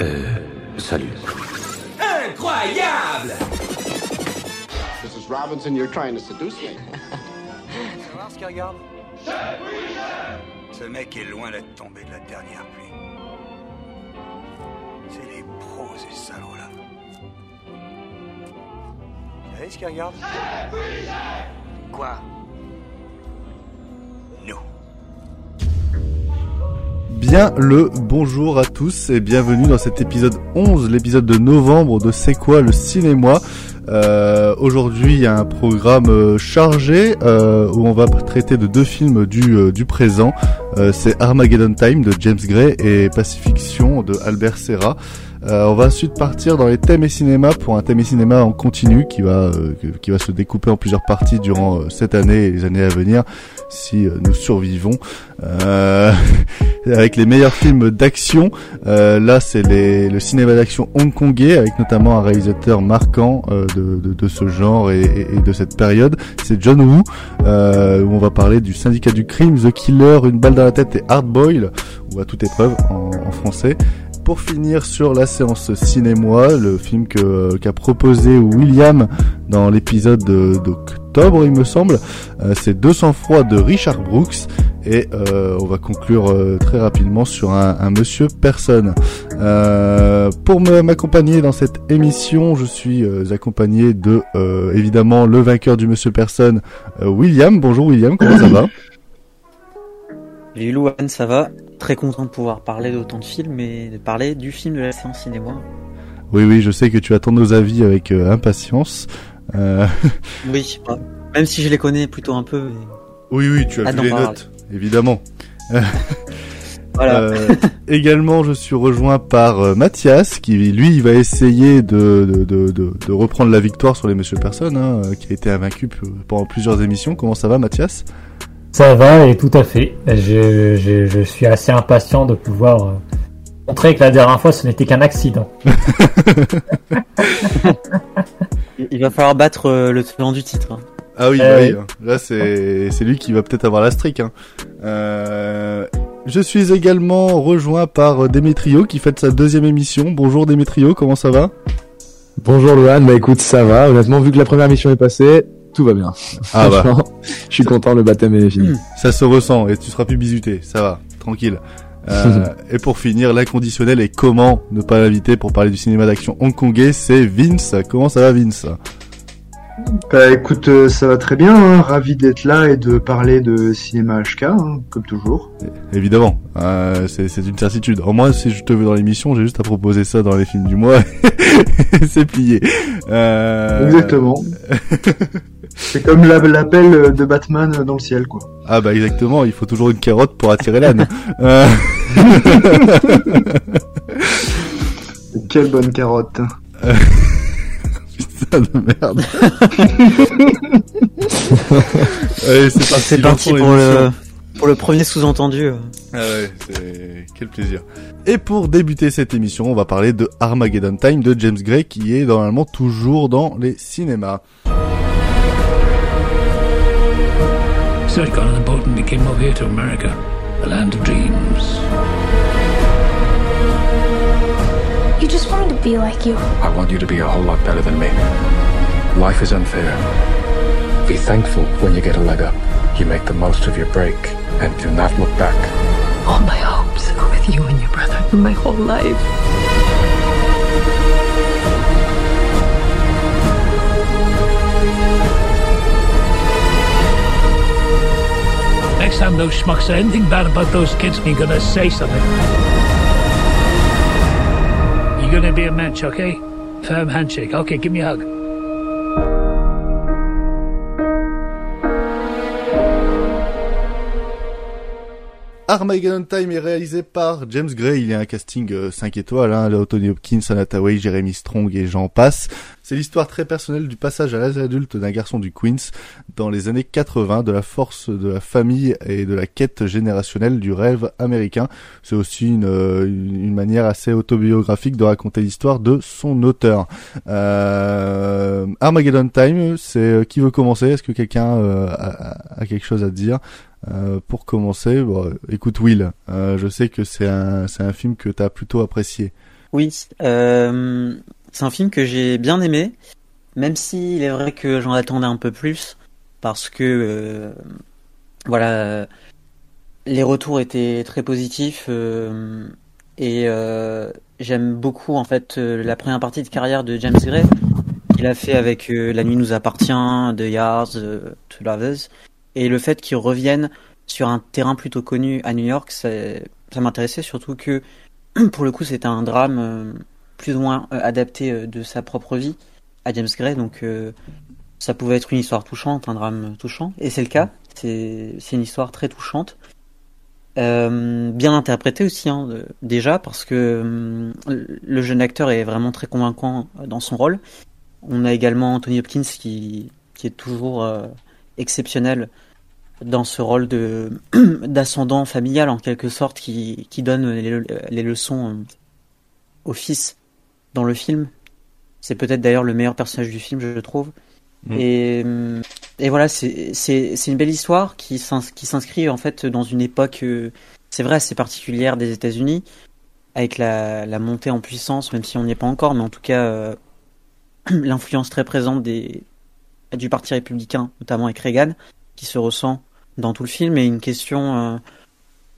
Euh, salut. Incroyable Mrs. Robinson, you're trying to seduce me. voir ce qu'il regarde Ce mec est loin d'être tombé de la dernière pluie. C'est les pros, ces salauds-là. Vous savez ce qu'il regarde Quoi? Bien le bonjour à tous et bienvenue dans cet épisode 11, l'épisode de novembre de C'est quoi le cinéma? Euh, Aujourd'hui il y a un programme euh, chargé euh, où on va traiter de deux films du, euh, du présent. Euh, C'est Armageddon Time de James Gray et Pacifiction de Albert Serra. Euh, on va ensuite partir dans les thèmes et cinéma pour un thème et cinéma en continu qui va euh, qui va se découper en plusieurs parties durant euh, cette année et les années à venir si nous survivons. Avec les meilleurs films d'action. Là, c'est le cinéma d'action hongkongais, avec notamment un réalisateur marquant de, ce genre et, de cette période. C'est John Woo, où on va parler du syndicat du crime, The Killer, Une balle dans la tête et Hard Boil, ou à toute épreuve en français. Pour finir sur la séance cinéma, le film qu'a proposé William dans l'épisode de- d'octobre, il me semble, euh, c'est 200 froid de Richard Brooks et euh, on va conclure euh, très rapidement sur un, un Monsieur Personne. Euh, pour m'accompagner dans cette émission, je suis euh, accompagné de euh, évidemment le vainqueur du Monsieur Personne, William. Bonjour William, comment ça va? Salut ça va? Très content de pouvoir parler d'autant de films et de parler du film de la séance cinéma. Oui, oui, je sais que tu attends nos avis avec euh, impatience. Euh, Oui, bah, même si je les connais plutôt un peu. mais oui, oui, tu as Ah, vu non, les pas notes, évidemment. Voilà. Euh, également, je suis rejoint par euh, Mathias, qui lui il va essayer de, de, de, reprendre la victoire sur les Monsieur Personnes, hein, euh, qui a été invaincu pendant plusieurs émissions. Comment ça va, Mathias? Ça va et tout à fait. Je, je, je suis assez impatient de pouvoir euh, montrer que la dernière fois ce n'était qu'un accident. Il- va falloir battre euh, le tenant du titre. hein. Ah oui, Euh, bah oui, oui. là c'est c'est lui qui va peut-être avoir la streak. Hein. Euh, je suis également rejoint par Démétrio qui fête sa deuxième émission. Bonjour Démétrio, comment ça va? Bonjour Lohan, bah écoute, ça va. Honnêtement, vu que la première mission est passée, tout va bien. Ah bah, je suis content, le baptême est fini. ça se ressent et tu seras plus bizuté, ça va, tranquille. Euh, et pour finir, l'inconditionnel et comment ne pas l'inviter pour parler du cinéma d'action hongkongais, c'est Vince. Comment ça va Vince? Bah écoute, euh, ça va très bien, hein. ravi d'être là et de parler de cinéma HK, hein, comme toujours. Évidemment, euh, c'est c'est une certitude. Au moins, si je te veux dans l'émission, j'ai juste à proposer ça dans les films du mois. c'est plié. Euh... Exactement. C'est comme la- l'appel de Batman dans le ciel, quoi. Ah bah exactement, il faut toujours une carotte pour attirer l'âne. Euh, Quelle bonne carotte. Putain de merde. Allez, c'est parti. C'est parti pour le, pour le premier sous-entendu. euh. Ah ouais, c'est quel plaisir. Et pour débuter cette émission, on va parler de Armageddon Time de James Gray qui est normalement toujours dans les cinémas. So I got on a boat and we came over here to America, the land of dreams. You just wanted to be like you. I want you to be a whole lot better than me. Life is unfair. Be thankful when you get a leg up. You make the most of your break and do not look back. All my hopes are with you and your brother my whole life. Next time those schmucks say er anything bad about those kids, you're gonna say something. You're gonna be a mensch, okay? Firm handshake. Okay, give me a hug. Armageddon Time est réalisé par James Gray. Il y a un casting euh, 5 étoiles, hein, là, Tony Hopkins, Anna Tawai, Jeremy Strong et j'en passe. C'est l'histoire très personnelle du passage à l'âge adulte d'un garçon du Queens dans les années 80, de la force de la famille et de la quête générationnelle du rêve américain. C'est aussi une, euh, manière assez autobiographique de raconter l'histoire de son auteur. Euh, Armageddon Time, c'est euh, qui veut commencer? Est-ce que quelqu'un euh, a quelque chose à dire? Euh, pour commencer, bon, écoute Will, euh, je sais que c'est un film que t'as plutôt apprécié. Oui, euh, c'est un film que j'ai bien aimé, même s'il est vrai que j'en attendais un peu plus, parce que voilà, les retours étaient très positifs et j'aime beaucoup en fait la première partie de carrière de James Gray qu'il a fait avec La nuit nous appartient, The Yards, To Lovers, et le fait qu'il revienne sur un terrain plutôt connu à New York, ça, m'intéressait surtout que pour le coup c'était un drame euh, plus ou moins euh, adapté euh, de sa propre vie à James Gray, donc ça pouvait être une histoire touchante, un drame touchant, et c'est le cas. C'est une histoire très touchante, bien interprétée aussi hein, déjà parce que le jeune acteur est vraiment très convaincant dans son rôle. On a également Anthony Hopkins qui est toujours exceptionnel dans ce rôle de d'ascendant familial en quelque sorte qui qui donne les, les leçons euh, au fils dans le film. C'est peut-être d'ailleurs le meilleur personnage du film, je trouve. Mm. Et, hum, et voilà, c'est une belle histoire qui s'ins- qui s'inscrit en fait dans une époque, euh, c'est vrai, assez particulière des États-Unis, avec la, la montée en puissance, même si on n'y est pas encore, mais en tout cas euh, l'influence très présente des du Parti républicain, notamment avec Reagan, qui se ressent dans tout le film, et une question euh,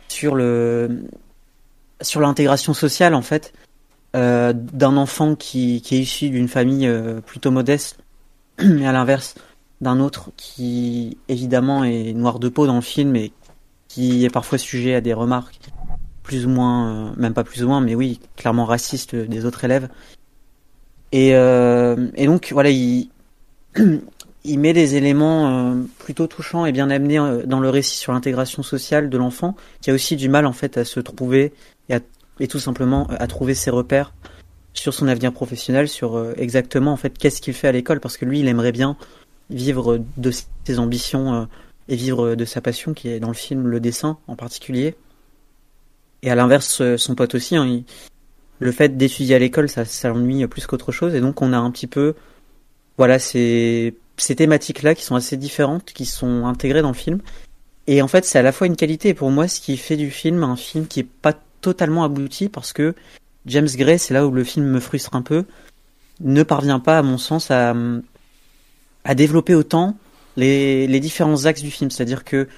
sur le sur l'intégration sociale en fait euh, d'un enfant qui, qui est issu d'une famille euh, plutôt modeste, mais à l'inverse d'un autre qui évidemment est noir de peau dans le film et qui est parfois sujet à des remarques plus ou moins, même pas plus ou moins, mais oui, clairement racistes des autres élèves. Et, et donc voilà, il, il met des éléments euh, plutôt touchants et bien amenés euh, dans le récit sur l'intégration sociale de l'enfant, qui a aussi du mal en fait à se trouver et, tout simplement à trouver ses repères sur son avenir professionnel, sur euh, exactement en fait qu'est-ce qu'il fait à l'école, parce que lui, il aimerait bien vivre de ses ambitions euh, et vivre de sa passion, qui est dans le film le dessin en particulier. Et à l'inverse, euh, son pote aussi, hein, le fait d'étudier à l'école, ça, ça l'ennuie plus qu'autre chose, et donc on a un petit peu, voilà, ces, ces thématiques-là qui sont assez différentes, qui sont intégrées dans le film. Et en fait, c'est à la fois une qualité, et pour moi, ce qui fait du film un film qui est pas totalement abouti, parce que James Gray, c'est là où le film me frustre un peu, ne parvient pas, à mon sens, à, à développer autant les, les différents axes du film. C'est-à-dire que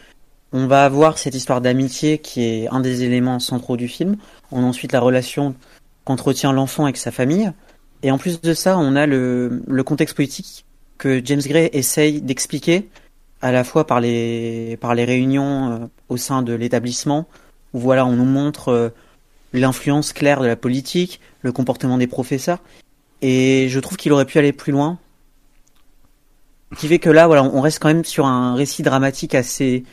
on va avoir cette histoire d'amitié qui est un des éléments centraux du film. On a ensuite la relation qu'entretient l'enfant avec sa famille. Et en plus de ça, on a le, le contexte politique que James Gray essaye d'expliquer à la fois par les, réunions euh, au sein de l'établissement, où voilà, on nous montre euh, l'influence claire de la politique, le comportement des professeurs. Et je trouve qu'il aurait pu aller plus loin. Qui fait que là, voilà, on reste quand même sur un récit dramatique assez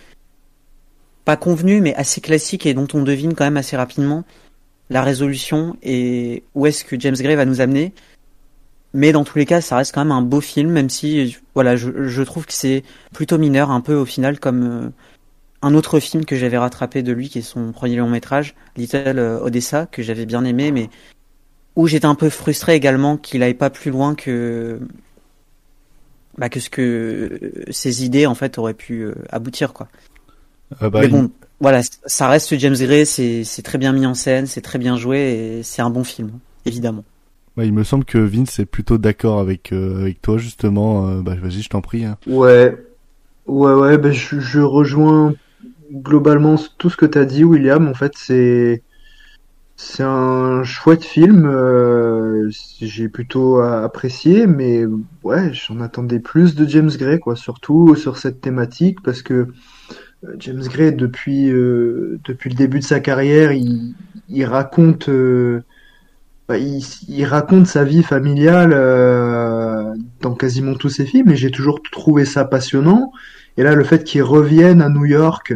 pas convenu, mais assez classique et dont on devine quand même assez rapidement la résolution et où est-ce que James Gray va nous amener. Mais dans tous les cas, ça reste quand même un beau film, même si, voilà, je, je trouve que c'est plutôt mineur, un peu au final, comme euh, un autre film que j'avais rattrapé de lui, qui est son premier long métrage, Little euh, Odessa, que j'avais bien aimé, mais où j'étais un peu frustré également qu'il aille pas plus loin que bah, que ce que euh, ses idées en fait auraient pu aboutir quoi. Euh, bah, Mais il- bon, voilà, ça reste James Gray, c'est très bien mis en scène, c'est très bien joué et c'est un bon film, évidemment. Bah, il me semble que Vince est plutôt d'accord avec, euh, avec toi, justement. Euh, bah, vas-y, je t'en prie. hein. Ouais, ouais, ouais, ben je, rejoins globalement tout ce que t'as dit, William. En fait, c'est c'est un chouette film. euh, j'ai plutôt apprécié, mais ouais, j'en attendais plus de James Gray, quoi, surtout sur cette thématique, parce que James Gray, depuis depuis le début de sa carrière, il, il raconte bah, il, il raconte sa vie familiale euh, dans quasiment tous ses films et j'ai toujours trouvé ça passionnant. Et là, le fait qu'il revienne à New York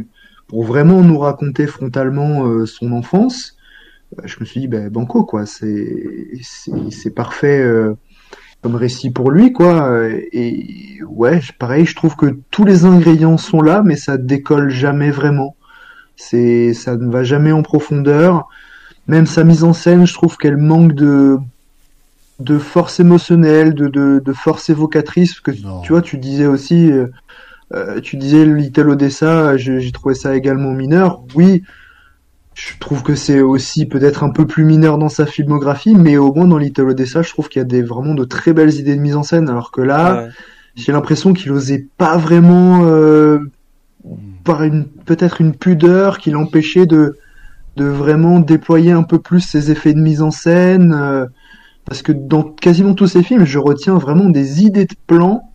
pour vraiment nous raconter frontalement euh, son enfance, euh, je me suis dit, ben, banco, quoi, c'est parfait euh, comme récit pour lui, quoi. Et ouais, pareil, je trouve que tous les ingrédients sont là, mais ça décolle jamais vraiment. C'est ça ne va jamais en profondeur. Même sa mise en scène, je trouve qu'elle manque de de force émotionnelle, de, de, de force évocatrice, parce que Non. tu vois, tu disais aussi, euh, euh, tu disais Little Odessa, j'ai j'ai trouvé ça également mineur. Oui, je trouve que c'est aussi peut-être un peu plus mineur dans sa filmographie, mais au moins dans Little Odessa, je trouve qu'il y a des vraiment de très belles idées de mise en scène, alors que là, Ouais. j'ai l'impression qu'il osait pas vraiment, euh, par une peut-être une pudeur qui l'empêchait de de vraiment déployer un peu plus ses effets de mise en scène, euh, parce que dans quasiment tous ses films, je retiens vraiment des idées de plans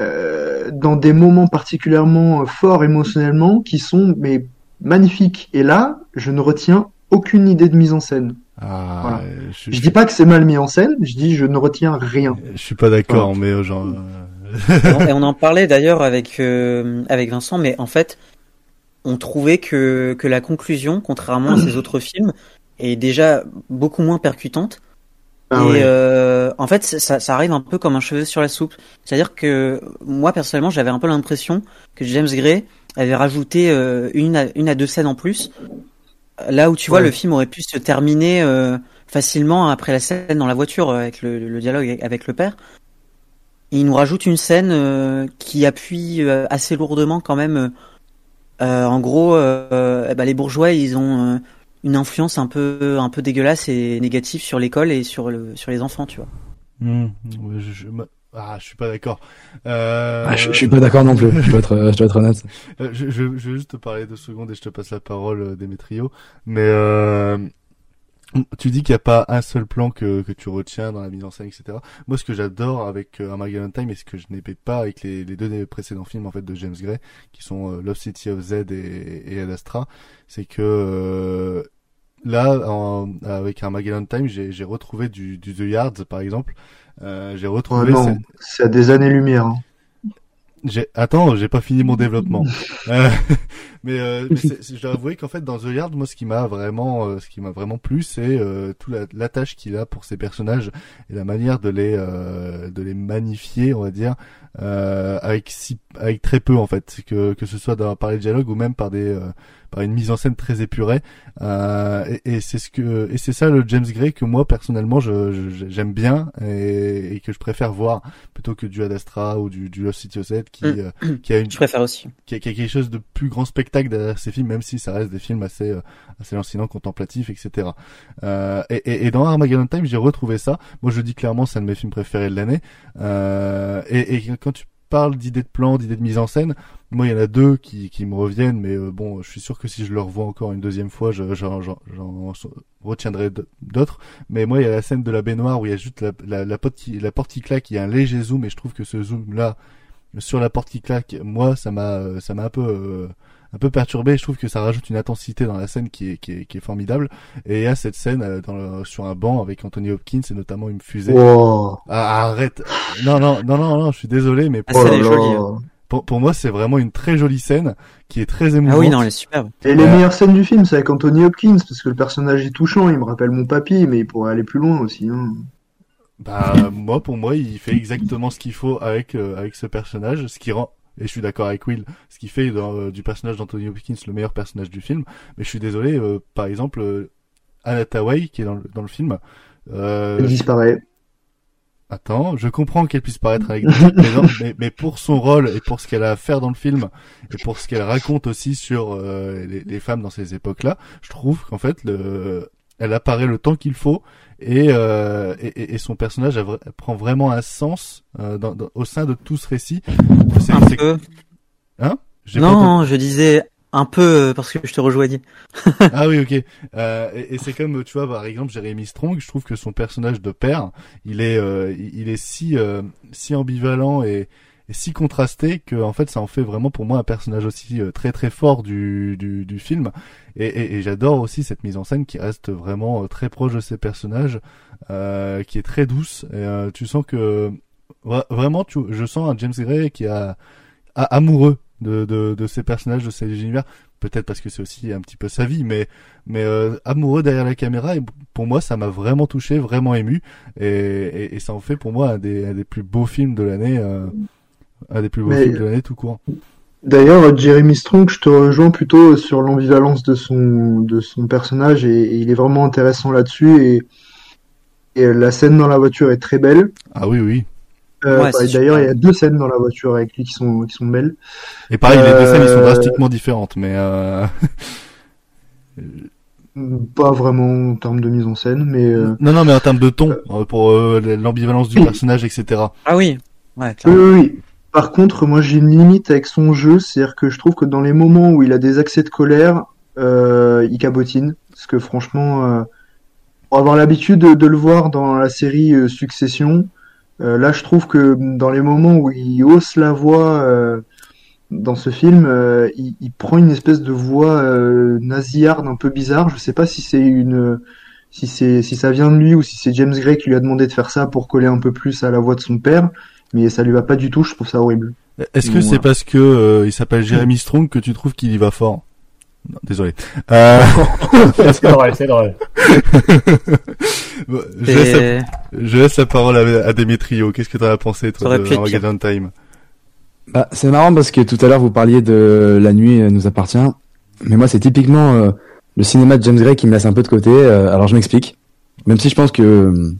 euh, dans des moments particulièrement forts émotionnellement qui sont mais magnifiques. Et là, je ne retiens aucune idée de mise en scène. Ah, Voilà. euh, je, Je dis pas que c'est mal mis en scène, je dis je ne retiens rien. je suis pas d'accord, mais euh, genre. euh, Et on- et on en parlait d'ailleurs avec euh, avec Vincent, mais en fait, on trouvait que que la conclusion, contrairement à ses autres films, est déjà beaucoup moins percutante. Ah et ouais. euh, en fait, ça, ça arrive un peu comme un cheveu sur la soupe. C'est-à-dire que moi personnellement, j'avais un peu l'impression que James Gray avait rajouté euh, une à, une à deux scènes en plus. Là où tu vois, Ouais. le film aurait pu se terminer euh, facilement après la scène dans la voiture euh, avec le, le dialogue avec le père. Il nous rajoute une scène euh, qui appuie assez lourdement quand même. Euh, en gros, euh, eh ben, les bourgeois, ils ont euh, une influence un peu, un peu dégueulasse et négative sur l'école et sur le, sur les enfants, tu vois. hmm, je, ah, je suis pas d'accord. Euh, Ah, je, je suis pas d'accord non plus. Je dois être, je dois être honnête. Euh, je, je, je vais juste te parler deux secondes et je te passe la parole, Démétrio. Mais euh, tu dis qu'il n'y a pas un seul plan que, que tu retiens dans la mise en scène, etc. Moi, ce que j'adore avec euh, Armageddon Time et ce que je n'aimais pas avec les, les deux précédents films en fait de James Gray, qui sont euh, Love City of Z et, et Ad Astra, c'est que euh, là, en, avec Armageddon Time, j'ai retrouvé du, du The Yards, par exemple. Euh, j'ai Oh retrouvé cette- c'est à des années-lumière. hein. j'ai attends, j'ai pas fini mon développement. Mais euh, mais je dois qu'en fait dans The Yard, moi ce qui m'a vraiment euh, ce qui m'a vraiment plu, c'est euh, tout la, l'attache qu'il a pour ses personnages et la manière de les euh, de les magnifier, on va dire, euh, avec si avec très peu en fait, que que ce soit dans, par les dialogues ou même par des euh, par une mise en scène très épurée. Euh, et, et c'est ce que et c'est ça le James Gray que moi personnellement je, j'aime bien et, et que je préfère voir plutôt que du Ad Astra ou du, du Lost City of qui, Mm. euh, qui a une Je préfère aussi. qui a, qui a quelque chose de plus grand spectacle derrière ces films, même si ça reste des films assez assez lancinants, contemplatifs, etc. Euh, et, dans Armageddon Time, j'ai retrouvé ça. Moi, je dis clairement, c'est un de mes films préférés de l'année. Euh, et, quand tu parles d'idées de plan, d'idées de mise en scène, moi, il y en a deux qui, qui me reviennent, mais euh, bon, je suis sûr que si je le revois encore une deuxième fois, je- j'en j'en retiendrai d'autres. Mais moi, il y a la scène de la baignoire où il y a juste la, porte qui, la porte qui claque, il y a un léger zoom, et je trouve que ce zoom-là, sur la porte qui claque, moi, ça m'a, ça m'a un peu, un peu perturbé. Je trouve que ça rajoute une intensité dans la scène qui est, qui est, qui est formidable. Et il y a cette scène euh, dans le- sur un banc avec Anthony Hopkins et notamment une fusée. Wow. Ah, arrête. Non, non, non, non, non, je suis désolé, mais Ah, pour, Oh là. jolie, hein. pour, pour moi, c'est vraiment une très jolie scène qui est très émouvante. Ah oui, non, elle est superbe. Et les meilleures scènes du film, c'est avec Anthony Hopkins, parce que le personnage est touchant, il me rappelle mon papy, mais il pourrait aller plus loin aussi. Hein. Bah moi pour moi il fait exactement ce qu'il faut avec euh, avec ce personnage, ce qui rend et je suis d'accord avec Will, ce qui fait euh, du personnage d'Anthony Hopkins le meilleur personnage du film. Mais je suis désolé, euh, par exemple euh, Anna Tawai qui est dans le, dans le film. Euh, Il disparaît. Attends, je comprends qu'elle puisse paraître anecdotique, mais, mais, mais pour son rôle et pour ce qu'elle a à faire dans le film et pour ce qu'elle raconte aussi sur les, les femmes dans ces époques-là, je trouve qu'en fait, le, elle apparaît le temps qu'il faut et, euh, et, et- et son personnage a prend vraiment un sens euh, dans, dans- au sein de tout ce récit. C'est- Un c'est- peu. Hein? J'ai pas. Non, je disais un peu euh, parce que je te rejoignais. Ah oui, ok. Euh, et et c'est comme, tu vois, par exemple, Jeremy Strong, je trouve que son personnage de père, il est, euh, il il est si, euh, si ambivalent et, et si contrasté que, en fait, ça en fait vraiment pour moi un personnage aussi euh, très très fort du, du, du film. Et, et, et j'adore aussi cette mise en scène qui reste vraiment euh, très proche de ses personnages, euh, qui est très douce. Et, euh, tu sens que vra- vraiment, tu, je sens un James Gray qui a, a- amoureux de, de, de ces personnages, de ces univers peut-être parce que c'est aussi un petit peu sa vie, mais mais euh, amoureux derrière la caméra. Et pour moi, ça m'a vraiment touché, vraiment ému, et, et, et ça en fait pour moi un des, un des plus beaux films de l'année, euh, un des plus beaux Mais- films de l'année tout court. D'ailleurs, Jeremy Strong, je te rejoins plutôt sur l'ambivalence de son, de son personnage et, et il est vraiment intéressant là-dessus et, et la scène dans la voiture est très belle. Ah oui, oui. Euh, Ouais, bah, D'ailleurs, il y a deux scènes dans la voiture avec lui qui sont, qui sont belles. Et pareil, les deux scènes ils sont Euh, drastiquement différentes, mais euh... Pas vraiment en termes de mise en scène, mais euh, Non, non, mais en termes de ton, euh, pour euh, l'ambivalence du personnage, etc. Ah oui, ouais, clairement. oui, oui. Par contre, moi j'ai une limite avec son jeu, c'est-à-dire que je trouve que dans les moments où il a des accès de colère, euh, il cabotine. Parce que franchement, euh, pour avoir l'habitude de, le voir dans la série euh, Succession, euh, là je trouve que dans les moments où il hausse la voix dans ce film, il, prend une espèce de voix nasillarde un peu bizarre. Je sais pas si c'est une si c'est si ça vient de lui ou si c'est James Gray qui lui a demandé de faire ça pour coller un peu plus à la voix de son père, mais ça lui va pas du tout, je trouve ça horrible. Est-ce que c'est parce que euh, il s'appelle Jeremy Strong que tu trouves qu'il y va fort? Non, Désolé. Euh... c'est drôle, c'est drôle. Bon, je, laisse la, Et- je laisse la parole à, à Démétrio. Qu'est-ce que t'en as pensé, toi, de. Armageddon Time Bah, c'est marrant parce que tout à l'heure vous parliez de La nuit euh, nous appartient, mais moi c'est typiquement euh, le cinéma de James Gray qui me laisse un peu de côté. euh, alors je m'explique. Même si je pense que euh,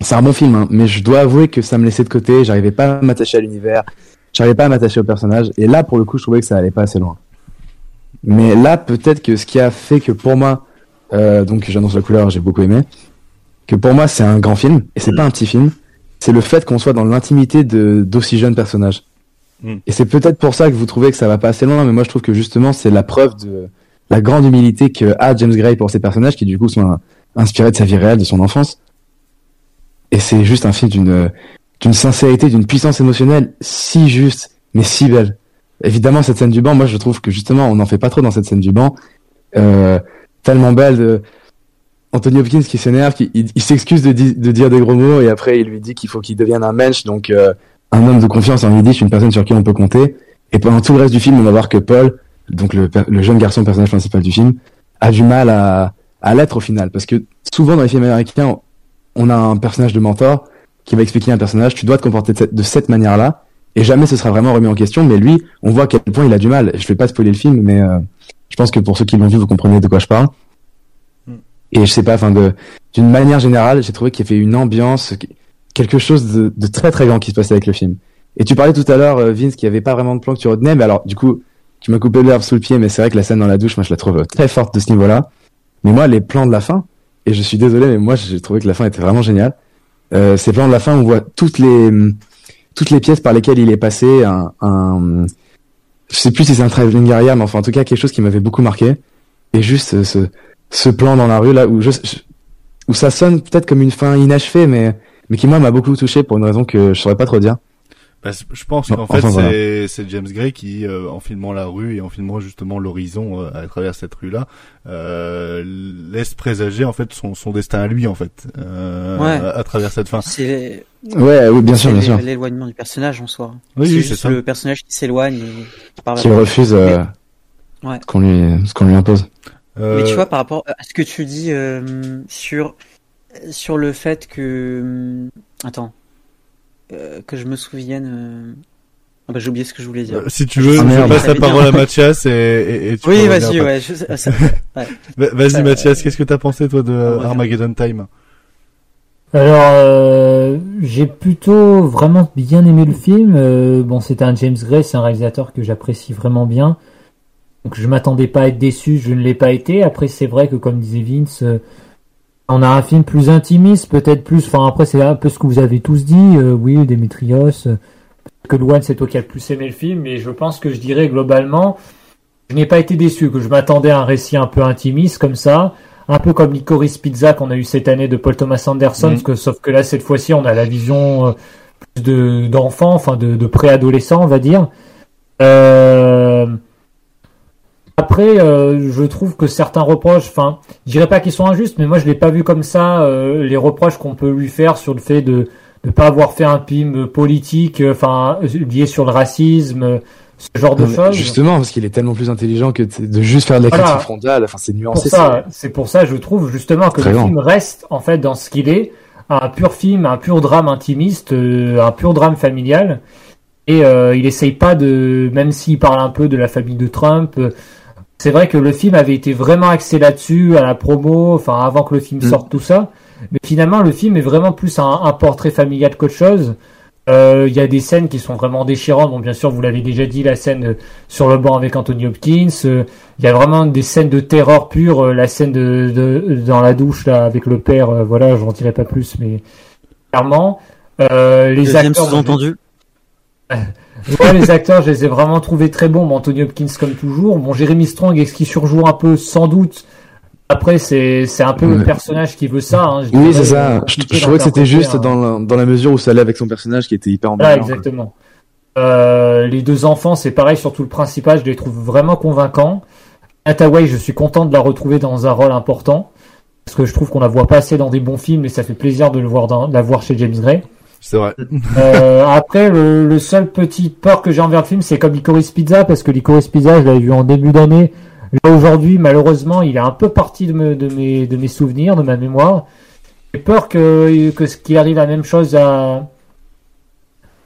c'est un bon film, hein, mais je dois avouer que ça me laissait de côté. J'arrivais pas à m'attacher à l'univers, j'arrivais pas à m'attacher au personnage. Et là, pour le coup, je trouvais que ça allait pas assez loin. Mais là, peut-être que ce qui a fait que pour moi, euh, donc j'annonce la couleur, j'ai beaucoup aimé, que pour moi c'est un grand film et c'est pas un petit film. C'est le fait qu'on soit dans l'intimité de d'aussi jeunes personnages. Et c'est peut-être pour ça que vous trouvez que ça va pas assez loin, mais moi je trouve que justement c'est la preuve de la grande humilité que a James Gray pour ses personnages qui du coup sont un- inspirés de sa vie réelle, de son enfance. Et c'est juste un film d'une d'une sincérité, d'une puissance émotionnelle si juste, mais si belle. Évidemment cette scène du banc, moi je trouve que justement on n'en fait pas trop dans cette scène du banc, euh, tellement belle de Anthony Hopkins qui s'énerve, qui il, s'excuse de, de dire des gros mots et après il lui dit qu'il faut qu'il devienne un mensch, donc euh, un homme de confiance en Yiddish, une personne sur qui on peut compter. Et pendant tout le reste du film, on va voir que Paul, donc le, le jeune garçon, personnage principal du film, a du mal à, à l'être au final. Parce que souvent dans les films américains, on a un personnage de mentor qui va expliquer à un personnage, tu dois te comporter de cette, manière-là, et jamais ce sera vraiment remis en question. Mais lui, on voit à quel point il a du mal. Je vais pas spoiler le film, mais euh, je pense que pour ceux qui l'ont vu, vous comprenez de quoi je parle. Et je sais pas, enfin, d'une manière générale, j'ai trouvé qu'il y avait une ambiance, quelque chose de, de très très grand qui se passait avec le film. Et tu parlais tout à l'heure, euh, Vince, qu'il n'y avait pas vraiment de plan que tu retenais, mais alors, du coup, tu m'as coupé l'herbe sous le pied, mais c'est vrai que la scène dans la douche, moi, je la trouve très forte de ce niveau-là. Mais moi, les plans de la fin, et je suis désolé, mais moi, j'ai trouvé que la fin était vraiment géniale. Euh, ces plans de la fin, on voit toutes les, toutes les pièces par lesquelles il est passé, un, un, je sais plus si c'est un travelling area, mais enfin, en tout cas, quelque chose qui m'avait beaucoup marqué. Et juste euh, ce, ce plan dans la rue, là, où je- où ça sonne peut-être comme une fin inachevée, mais, mais qui, moi, m'a beaucoup touché pour une raison que je saurais pas trop dire. Bah, je pense qu'en fait enfin, voilà. c'est c'est James Gray qui, euh, en filmant la rue et en filmant justement l'horizon euh, à travers cette rue-là, euh, laisse présager en fait son, son destin à lui en fait euh, Ouais. à, à travers cette fin. C'est Ouais, oui, bien sûr, c'est bien sûr. l'éloignement du personnage en soi. Oui, c'est oui, juste c'est ça. le personnage qui s'éloigne et qui part refuse euh, Ouais. ce qu'on lui, ce qu'on lui impose. Euh, Mais tu vois, par rapport à ce que tu dis euh, sur sur le fait que hum, attends euh, que je me souvienne. euh, Ah bah, j'ai oublié ce que je voulais dire. euh, si tu veux, Ah, je passe la parole à. Mathias et, et, et tu Oui, vas-y, ouais. je- ça- ouais. Va- Vas-y Euh, Mathias, qu'est-ce que t'as pensé toi de Armageddon Time? Alors, euh, j'ai plutôt vraiment bien aimé le film. Euh, bon, c'est un James Gray, c'est un réalisateur que j'apprécie vraiment bien. Donc, je m'attendais pas à être déçu, je ne l'ai pas été. Après, c'est vrai que, comme disait Vince, euh, on a un film plus intimiste, peut-être plus. Enfin, après, c'est un peu ce que vous avez tous dit. Euh, oui, Demetrios. euh, que Luan, c'est toi qui as le plus aimé le film, mais je pense que je dirais globalement, je n'ai pas été déçu, que je m'attendais à un récit un peu intimiste comme ça, un peu comme Licorice Pizza qu'on a eu cette année de Paul Thomas Anderson, parce que, sauf que là, cette fois-ci, on a la vision euh, plus de, d'enfants, enfin de, de préadolescents, on va dire. Euh, Après, euh, je trouve que certains reproches, enfin, je dirais pas qu'ils sont injustes, mais moi je l'ai pas vu comme ça. euh, les reproches qu'on peut lui faire sur le fait de ne pas avoir fait un film politique, euh, enfin euh, lié sur le racisme, euh, ce genre de Non, choses. Justement, parce qu'il est tellement plus intelligent que de juste faire de la Voilà. critique frontale. Enfin, c'est pour nuancé. ça, c'est pour ça, je trouve justement que le grand. film reste en fait dans ce qu'il est, un pur film, un pur drame intimiste, un pur drame familial. Et euh, il essaye pas de, même s'il parle un peu de la famille de Trump, c'est vrai que le film avait été vraiment axé là-dessus, à la promo, enfin avant que le film Mm. sorte tout ça. Mais finalement, le film est vraiment plus un, un portrait familial qu'autre chose. Euh, Il y a des scènes qui sont vraiment déchirantes. Bon, bien sûr, vous l'avez déjà dit, la scène euh, sur le banc avec Anthony Hopkins. Euh, Il y a vraiment des scènes de terreur pure. euh, La scène de, de dans la douche là avec le père. voilà, j'en dirai pas plus, mais clairement, euh, les Deuxième acteurs. sous-entendu. Ouais, les acteurs, je les ai vraiment trouvés très bons. Bon, Anthony Hopkins comme toujours. Bon, Jérémy Strong, est-ce qu'il surjoue un peu Sans doute. Après, c'est c'est un peu le personnage qui veut ça. Hein, je Oui, c'est ça. Je, je trouvais que c'était juste un- dans la, dans la mesure où ça allait avec son personnage qui était hyper Voilà, embêtant. exactement. Euh, les deux enfants, c'est pareil, surtout le principal, je les trouve vraiment convaincants. Hathaway, je suis content de la retrouver dans un rôle important. Parce que je trouve qu'on la voit pas assez dans des bons films et ça fait plaisir de le voir dans, de la voir chez James Gray. C'est vrai. Euh, après, le, seul petit peur que j'ai envers le film, c'est comme Licorice Pizza, parce que Licorice Pizza, je l'avais vu en début d'année. Là, aujourd'hui, malheureusement, il est un peu parti de, me- de, mes, souvenirs, de ma mémoire. J'ai peur que, ce qui arrive la même chose à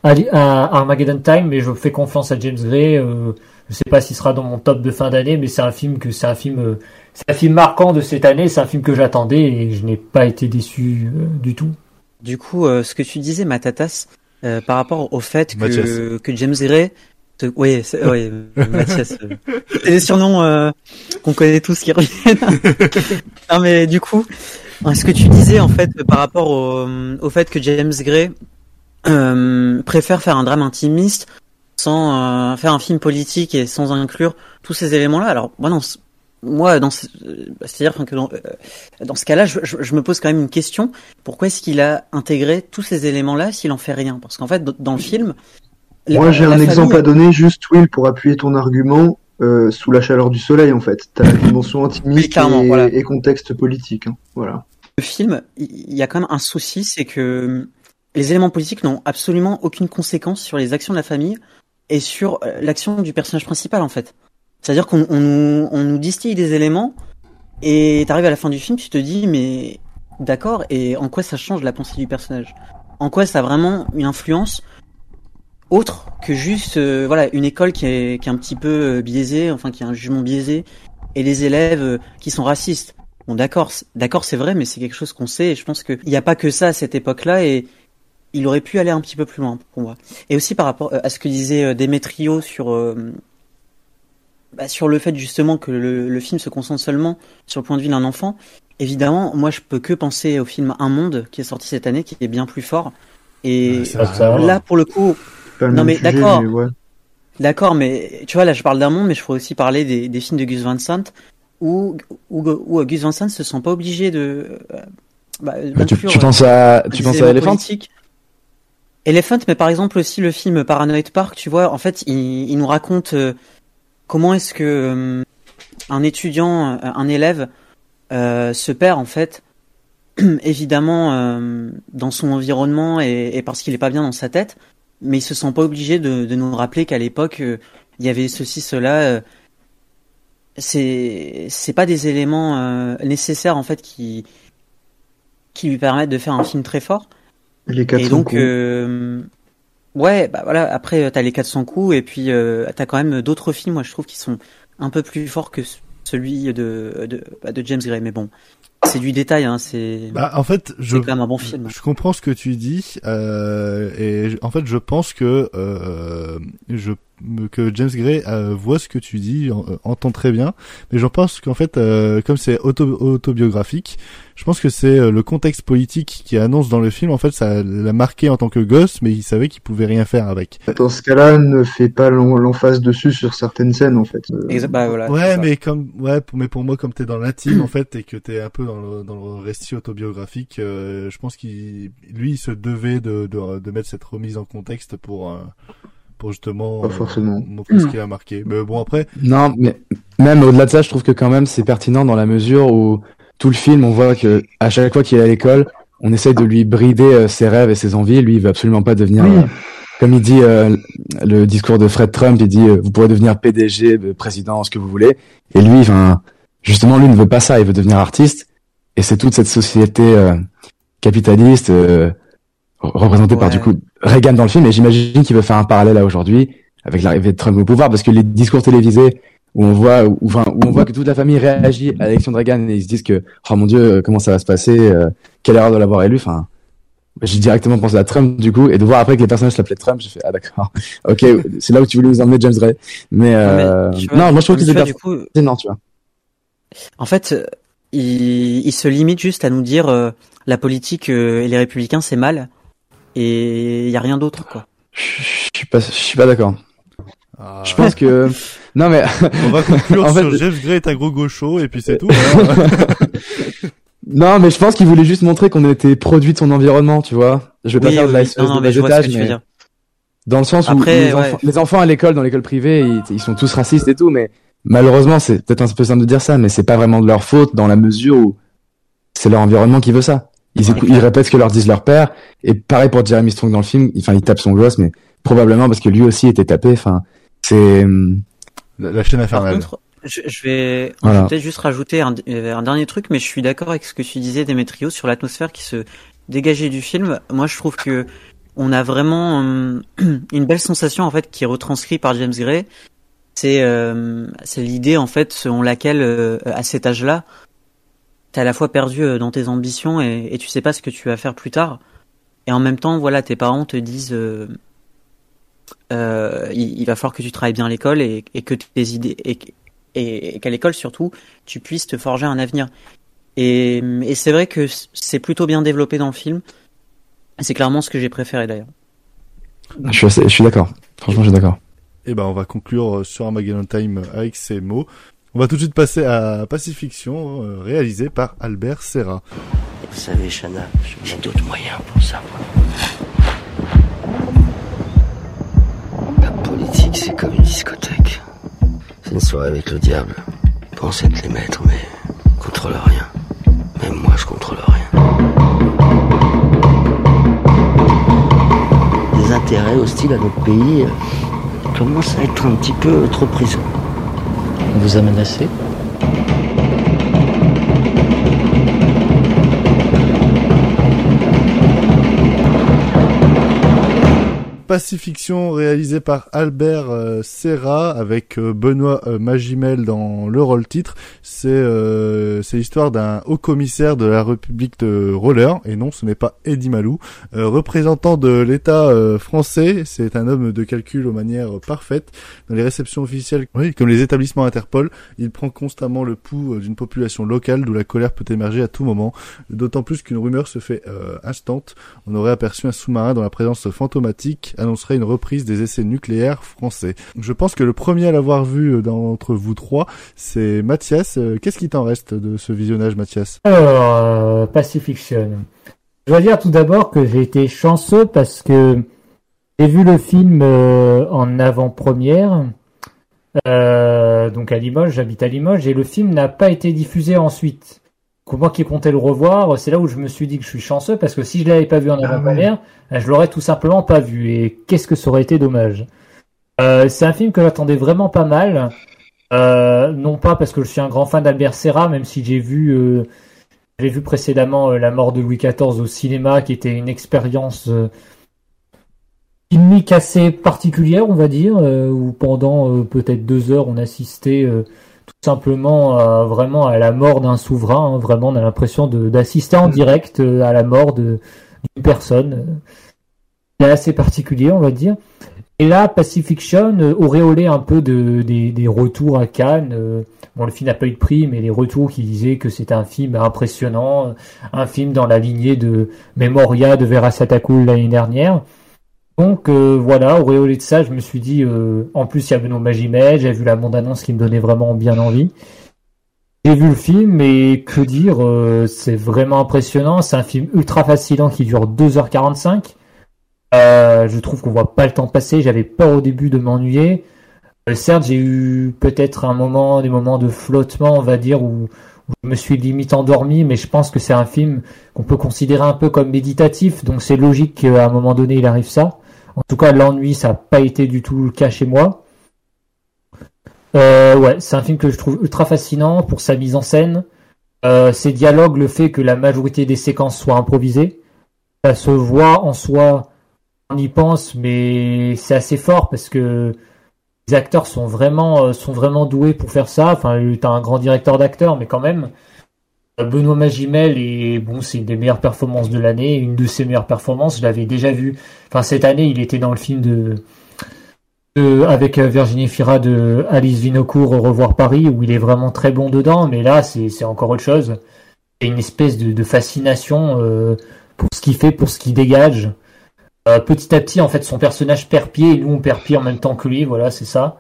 Armageddon Time, mais je fais confiance à James Gray. Euh, je sais pas s'il sera dans mon top de fin d'année, mais c'est un film que c'est un film, euh, c'est un film marquant de cette année. C'est un film que j'attendais et je n'ai pas été déçu euh, du tout. Du coup, euh, ce que tu disais, Matatas, euh, par rapport au fait que, Mathias. que James Gray, oui, c'est- oui, Mathias, euh, c'est des surnoms euh, qu'on connaît tous qui reviennent. non, mais du coup, ce que tu disais en fait par rapport au, au fait que James Gray euh, préfère faire un drame intimiste sans euh, faire un film politique et sans inclure tous ces éléments-là. Alors, moi, non, moi, dans ce- euh, c'est-à-dire que dans, euh, dans ce cas-là, je, je- je me pose quand même une question. Pourquoi est-ce qu'il a intégré tous ces éléments-là s'il en fait rien? Parce qu'en fait, dans- le film, Moi, la- j'ai la un exemple à donner, juste Will, pour appuyer ton argument. euh, sous la chaleur du soleil, en fait. T'as la dimension intimiste et, voilà. et contexte politique. hein. Voilà. le film, il y a quand même un souci, c'est que les éléments politiques n'ont absolument aucune conséquence sur les actions de la famille et sur l'action du personnage principal en fait. C'est-à-dire qu'on on nous, on distille des éléments et t'arrives à la fin du film, tu te dis mais d'accord et en quoi ça change la pensée du personnage? En quoi ça a vraiment une influence autre que juste euh, voilà une école qui est, qui est un petit peu euh, biaisée, enfin qui a un jugement biaisé et les élèves euh, qui sont racistes? Bon, d'accord, d'accord, c'est vrai, mais c'est quelque chose qu'on sait. Et je pense qu'il n'y a pas que ça à cette époque-là, et il aurait pu aller un petit peu plus loin pour moi. Et aussi par rapport euh, à ce que disait Demetrio sur bah, sur le fait justement que le, le film se concentre seulement sur le point de vue d'un enfant. Évidemment, moi, je peux que penser au film Un Monde qui est sorti cette année, qui est bien plus fort. Et ça là, pour le coup, Pas le Non, mais d'accord. ouais. D'accord, mais tu vois, là, je parle d'un monde, mais je pourrais aussi parler des, des films de Gus Van Sant, où, où, où Gus Van Sant se sent pas obligé de. euh, bah, Bah, tu, tu penses à, tu penses à Elephant. Elephant, mais par exemple aussi le film Paranoid Park, tu vois, en fait, il, il nous raconte euh, comment est-ce que euh, un étudiant, euh, un élève, euh, se perd en fait, évidemment dans son environnement et, et parce qu'il est pas bien dans sa tête, mais il se sent pas obligé de, de nous rappeler qu'à l'époque il y avait ceci, cela. c'est c'est pas des éléments euh, nécessaires en fait qui qui lui permettent de faire un film très fort. Les Et 400 donc, coups. euh, ouais, bah voilà. Après, euh, t'as les 400 coups, et puis euh, t'as quand même d'autres films, moi je trouve, qui sont un peu plus forts que celui de de, bah, de James Gray. Mais bon, c'est du détail, hein. C'est Bah, en fait, je, quand même un bon film. je comprends ce que tu dis, euh, et en fait, je pense que euh, je que James Gray euh, voit ce que tu dis, en- euh, entend très bien, mais je pense qu'en fait, euh, comme c'est auto, autobiographique, je pense que c'est euh, le contexte politique qui annonce dans le film. En fait, ça l'a marqué en tant que gosse, mais il savait qu'il pouvait rien faire avec. Dans ce cas-là, ne fais pas l'em- l'emphase dessus sur certaines scènes, en fait. Euh, bah, voilà, Ouais, mais comme ouais, pour, mais pour moi, comme t'es dans l'intime en fait, et que t'es un peu dans le dans le récit autobiographique, euh, je pense qu'il lui il se devait de, de de mettre cette remise en contexte pour euh, pour justement Pas forcément. montrer ce qu'il a marqué. Mais bon après, Non, mais même au-delà de ça, je trouve que quand même c'est pertinent dans la mesure où tout le film, on voit que à chaque fois qu'il est à l'école, on essaye de lui brider euh, ses rêves et ses envies. Lui, il veut absolument pas devenir, Oui. euh, comme il dit euh, le discours de Fred Trump, il dit euh, vous pourrez devenir PDG, euh, président, ce que vous voulez. Et lui, enfin, justement, lui ne veut pas ça. Il veut devenir artiste. Et c'est toute cette société euh, capitaliste euh, représentée par du coup Reagan dans le film. Et j'imagine qu'il veut faire un parallèle à aujourd'hui avec l'arrivée de Trump au pouvoir, parce que les discours télévisés où on voit, où, enfin, où on voit que toute la famille réagit à l'élection de Reagan et ils se disent que, oh mon dieu, euh, comment ça va se passer, euh, quelle erreur de l'avoir élu. Enfin, j'ai directement pensé à Trump du coup et de voir après que les personnages s'appelaient Trump j'ai fait ah d'accord ok c'est là où tu voulais nous emmener James Gray mais, euh... vois, non moi je trouve que coup, non tu vois En fait, il, il se limite juste à nous dire euh, la politique euh, et les républicains c'est mal et il y a rien d'autre quoi. je suis pas je suis pas d'accord Ah. je pense que non mais On va conclure En fait- sur James Gray est un gros gaucho et puis c'est tout. hein. non mais je pense qu'il voulait juste montrer qu'on était produit de son environnement tu vois je vais pas Oui, faire de la oui. espèce Non, non, de mais dans le sens où Après, les, ouais. enfants, les enfants à l'école dans l'école privée ils, ils sont tous racistes et tout mais malheureusement c'est peut-être un peu simple de dire ça mais c'est pas vraiment de leur faute dans la mesure où c'est leur environnement qui veut ça ils, Ouais, ils répètent ce que leur disent leurs pères et pareil pour Jeremy Strong dans le film enfin il tape son gosse mais probablement parce que lui aussi était tapé enfin c'est hum, La, la chaîne Par infernale. contre, je, je vais, je Voilà. vais peut-être juste rajouter un, euh, un dernier truc, mais je suis d'accord avec ce que tu disais, Demetrio, sur l'atmosphère qui se dégageait du film. Moi, je trouve que on a vraiment hum, une belle sensation en fait qui est retranscrite par James Gray. C'est euh, c'est l'idée en fait selon laquelle euh, à cet âge-là, t'es à la fois perdu euh, dans tes ambitions et, et tu sais pas ce que tu vas faire plus tard. Et en même temps, voilà, tes parents te disent euh, euh, il, il va falloir que tu travailles bien à l'école et, et que tes idées et, et, et qu'à l'école surtout tu puisses te forger un avenir. Et, et c'est vrai que c'est plutôt bien développé dans le film. C'est clairement ce que j'ai préféré d'ailleurs. je suis assez- je suis d'accord franchement je suis d'accord Et ben on va conclure sur Armageddon Time avec ces mots. On va tout de suite passer à Pacifiction, euh, réalisé par Albert Serra. Vous savez, Chana, j'ai d'autres moyens pour ça. La politique, c'est comme une discothèque. C'est une soirée avec le diable. Pense être les maîtres, mais contrôle rien. Même moi, je contrôle rien. Des intérêts hostiles à notre pays euh, commencent à être un petit peu trop présents. Vous a menacé? Pacifiction réalisé par Albert euh, Serra avec euh, Benoît euh, Magimel dans le rôle titre. C'est euh, c'est l'histoire d'un haut commissaire de la République de Roller et non, ce n'est pas Eddie Malou, représentant de l'État français. C'est un homme de calcul aux manières parfaites. Dans les réceptions officielles, oui, comme les établissements Interpol, il prend constamment le pouls d'une population locale d'où la colère peut émerger à tout moment. D'autant plus qu'une rumeur se fait instante. On aurait aperçu un sous-marin dont la présence fantomatique annoncerait une reprise des essais nucléaires français. Je pense que le premier à l'avoir vu euh, d'entre vous trois, c'est Mathias. Euh, Qu'est-ce qui t'en reste de ce visionnage, Mathias? Alors, euh, Pacifiction. Je dois dire tout d'abord que j'ai été chanceux parce que j'ai vu le film en avant-première, donc à Limoges, j'habite à Limoges, et le film n'a pas été diffusé ensuite. Moi qui comptais le revoir, c'est là où je me suis dit que je suis chanceux parce que si je l'avais pas vu en Ah avant-première, je l'aurais tout simplement pas vu. Et qu'est-ce que ça aurait été dommage. Euh, c'est un film que j'attendais vraiment pas mal. Euh, non pas parce que je suis un grand fan d'Albert Serra, même si j'ai vu, euh, j'ai vu précédemment euh, La mort de Louis XIV au cinéma, qui était une expérience euh, filmique assez particulière, on va dire, euh, où pendant euh, peut-être deux heures, on assistait euh, simplement à, vraiment à la mort d'un souverain. hein. vraiment, on a l'impression d'assister en direct euh, à la mort de- d'une personne. C'est assez particulier, on va dire. Et là, Pacifiction, euh, auréolé un peu de, des, des retours à Cannes. euh, bon, le film n'a pas eu de prix, mais les retours qui disaient que c'était un film impressionnant, euh, un film dans la lignée de Memoria de Vera Satakul l'année dernière. Donc euh, voilà, auréolé de ça, je me suis dit, euh, en plus il y a Benoît Magimel, j'ai vu la bande-annonce qui me donnait vraiment bien envie. J'ai vu le film et que dire, euh, c'est vraiment impressionnant, c'est un film ultra fascinant qui dure 2h45. Euh, je trouve qu'on voit pas le temps passer. J'avais peur au début de m'ennuyer. Certes, j'ai eu peut-être un moment, des moments de flottement, on va dire, où, où je me suis limite endormi, mais je pense que c'est un film qu'on peut considérer un peu comme méditatif, donc c'est logique qu'à un moment donné il arrive ça. En tout cas, l'ennui, ça n'a pas été du tout le cas chez moi. Euh, ouais, c'est un film que je trouve ultra fascinant pour sa mise en scène. Euh, ses dialogues, le fait que la majorité des séquences soient improvisées. Ça se voit en soi on y pense, mais c'est assez fort parce que les acteurs sont vraiment, euh, sont vraiment doués pour faire ça. Enfin, t'as un grand directeur d'acteurs, mais quand même, Benoît Magimel et bon, c'est une des meilleures performances de l'année, une de ses meilleures performances. Je l'avais déjà vu. Enfin, cette année, il était dans le film de, avec Virginie Fira de Alice Vinocourt au Revoir Paris, où il est vraiment très bon dedans. Mais là, c'est encore autre chose. Il une espèce de, fascination euh, pour ce qu'il fait, pour ce qu'il dégage. Euh, petit à petit, en fait, son personnage perd pied et nous on perd en même temps que lui. Voilà, c'est ça.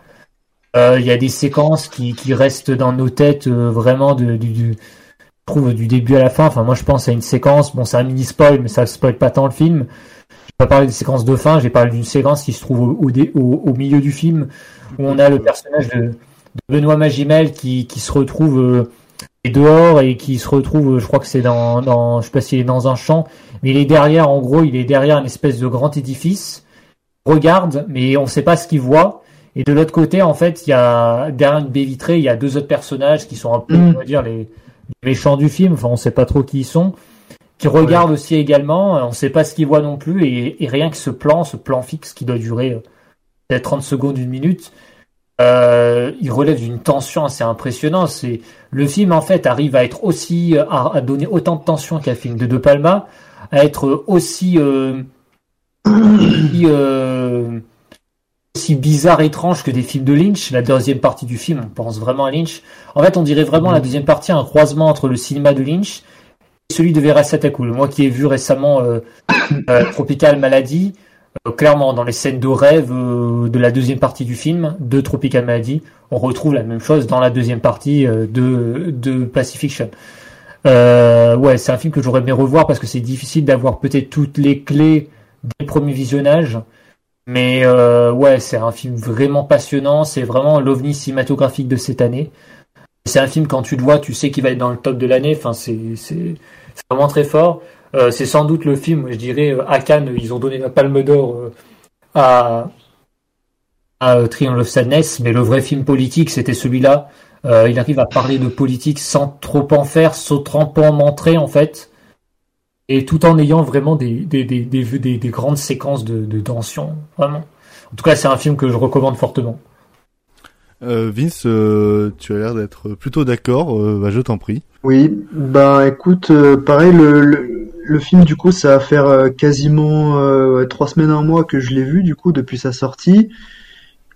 Euh, Il y a des séquences qui, restent dans nos têtes euh, vraiment de, du, trouve du début à la fin. Enfin, moi, je pense à une séquence. Bon, c'est un mini spoil, mais ça spoil pas tant le film. Je vais pas parler des séquences de fin. J'ai parlé d'une séquence qui se trouve au, au, au, au, milieu du film où on a le personnage de, de Benoît Magimel qui, qui se retrouve euh, dehors et qui se retrouve. Je crois que c'est dans, dans, je sais pas s'il est dans un champ, mais il est derrière. En gros, il est derrière une espèce de grand édifice. Regarde, mais on ne sait pas ce qu'il voit. Et de l'autre côté, en fait, il y a derrière une baie vitrée, il y a deux autres personnages qui sont un peu, Mm. on va dire, les méchants du film. Enfin, on sait pas trop qui ils sont. Qui regardent aussi également. On sait pas ce qu'ils voient non plus. Et, et rien que ce plan, ce plan fixe qui doit durer euh, peut-être 30 secondes, une minute, euh, il relève d'une tension assez impressionnante. C'est le film en fait arrive à être aussi à, à donner autant de tension qu'un film de De Palma, à être aussi euh, aussi, euh, aussi bizarre, étrange que des films de Lynch. La deuxième partie du film, on pense vraiment à Lynch. En fait, on dirait vraiment la deuxième partie un croisement entre le cinéma de Lynch et celui de Vera Satakul. Moi qui ai vu récemment euh, euh, Tropical Maladie, euh, clairement dans les scènes de rêve de la deuxième partie du film de Tropical Maladie, on retrouve la même chose dans la deuxième partie de, de Pacifiction. Ouais, c'est un film que j'aurais aimé revoir parce que c'est difficile d'avoir peut-être toutes les clés des premiers visionnages. Mais euh, ouais, c'est un film vraiment passionnant. C'est vraiment l'ovni cinématographique de cette année. C'est un film quand tu le vois, tu sais qu'il va être dans le top de l'année. Enfin, c'est vraiment très fort. Euh, c'est sans doute le film, je dirais, euh, à Cannes, ils ont donné la Palme d'Or à à of Sadness, mais le vrai film politique, c'était celui-là. Il arrive à parler de politique sans trop en faire, sans trop en montrer en fait, et tout en ayant vraiment des, des, des, des, des, des grandes séquences de, de tension, vraiment. En tout cas, c'est un film que je recommande fortement. Euh, Vince, euh, tu as l'air d'être plutôt d'accord. Euh, bah, je t'en prie. Oui, ben écoute, euh, pareil, le, le, le film du coup, ça va faire euh, quasiment euh, trois semaines, un mois que je l'ai vu du coup depuis sa sortie,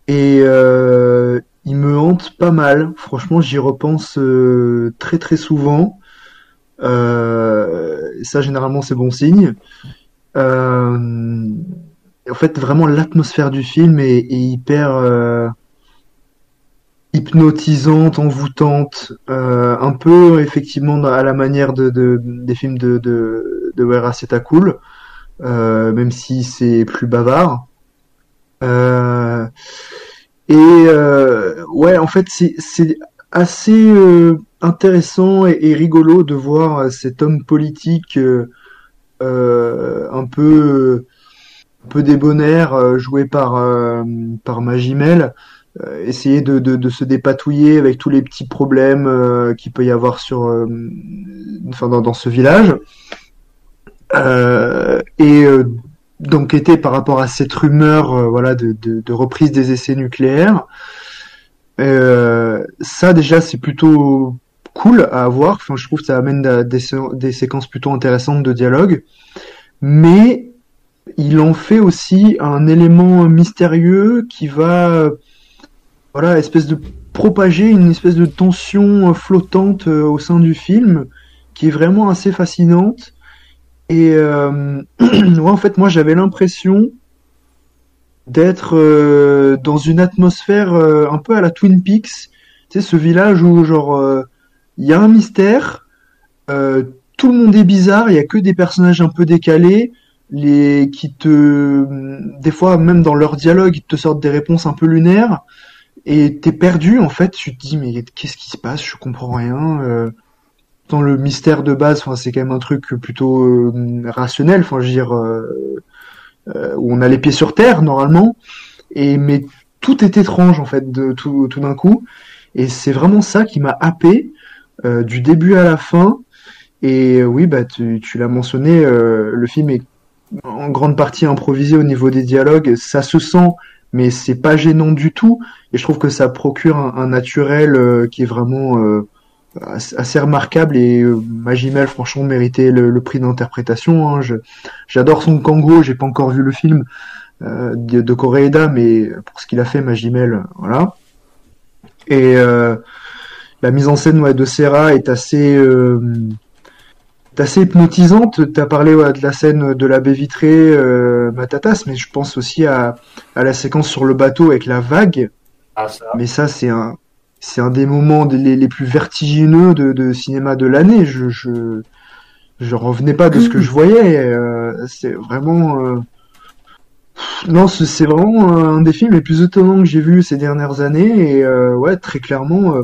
et euh, il me hante pas mal. Franchement, j'y repense euh, très très souvent. Euh, ça, généralement, c'est bon signe. Euh, en fait, vraiment, l'atmosphère du film est, hyper euh, hypnotisante, envoûtante, un peu effectivement à la manière de, de des films de de, de Wera Cool, même si c'est plus bavard. Et ouais, en fait, c'est assez intéressant et, rigolo de voir cet homme politique euh, un peu un peu débonnaire joué par par Magimel euh, essayer de, de, se dépatouiller avec tous les petits problèmes euh, qu'il peut y avoir sur, euh, enfin dans, dans, ce village, et d'enquêter par rapport à cette rumeur, voilà, de, de, reprise des essais nucléaires. ça déjà c'est plutôt cool à avoir. Enfin, je trouve que ça amène des, séquences plutôt intéressantes de dialogue, mais il en fait aussi un élément mystérieux qui va voilà, espèce de propager une espèce de tension flottante au sein du film qui est vraiment assez fascinante. Et euh, ouais, en fait, moi, j'avais l'impression d'être euh, dans une atmosphère euh, un peu à la Twin Peaks. Tu sais, ce village où genre il y a un mystère, tout le monde est bizarre, il y a que des personnages un peu décalés, les qui te, des fois même dans leur dialogue, ils te sortent des réponses un peu lunaires et t'es perdu en fait tu te dis mais qu'est-ce qui se passe? Je comprends rien euh, dans le mystère de base enfin c'est quand même un truc plutôt euh, rationnel enfin je veux dire euh, où on a les pieds sur terre normalement et mais tout est étrange en fait de tout, tout d'un coup et c'est vraiment ça qui m'a happé du début à la fin et oui bah tu, tu l'as mentionné le film est en grande partie improvisé au niveau des dialogues ça se sent mais c'est pas gênant du tout et je trouve que ça procure un, un naturel euh, qui est vraiment euh, assez, remarquable et euh, Magimel franchement méritait le, le prix d'interprétation. Hein. J'adore son Kango, j'ai pas encore vu le film euh, de, de Koreeda, mais pour ce qu'il a fait, Magimel, voilà. Et euh, la mise en scène ouais, de Serra est assez euh, assez hypnotisante. Tu as parlé ouais, de la scène de la baie vitrée, euh, Matatas, mais je pense aussi à, à la séquence sur le bateau avec la vague. Ah, ça. Mais ça, c'est un, c'est un des moments des- les, les plus vertigineux de, de cinéma de l'année. Je, je, je revenais pas de ce que je voyais. euh, c'est vraiment, non, c'est c'est vraiment un des films les plus étonnants que j'ai vu ces dernières années. Et euh, ouais, très clairement, euh,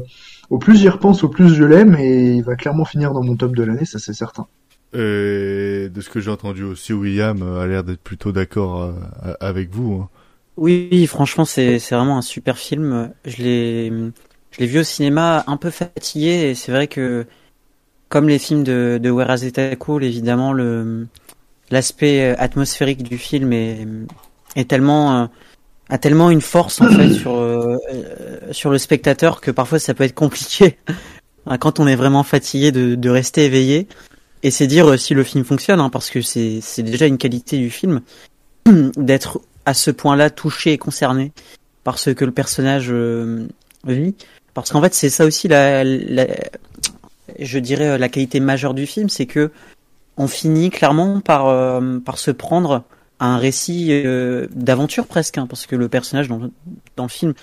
au plus j'y repense, au plus je l'aime, et il va clairement finir dans mon top de l'année, ça c'est certain. Et de ce que j'ai entendu aussi, William euh, a l'air d'être plutôt d'accord euh, avec vous. hein. Oui, franchement, c'est c'est vraiment un super film. Je l'ai je l'ai vu au cinéma un peu fatigué et c'est vrai que comme les films de de Whereas Cool, évidemment le l'aspect atmosphérique du film est est tellement euh, a tellement une force en fait sur euh, euh, sur le spectateur que parfois ça peut être compliqué hein, quand on est vraiment fatigué de de rester éveillé et c'est dire euh, si le film fonctionne hein, parce que c'est c'est déjà une qualité du film d'être à ce point-là touché et concerné par ce que le personnage euh, vit. Parce qu'en fait, c'est ça aussi la, la- je dirais la qualité majeure du film, c'est que on finit clairement par euh, par se prendre un récit euh, d'aventure presque, hein, parce que le personnage dans, le- film,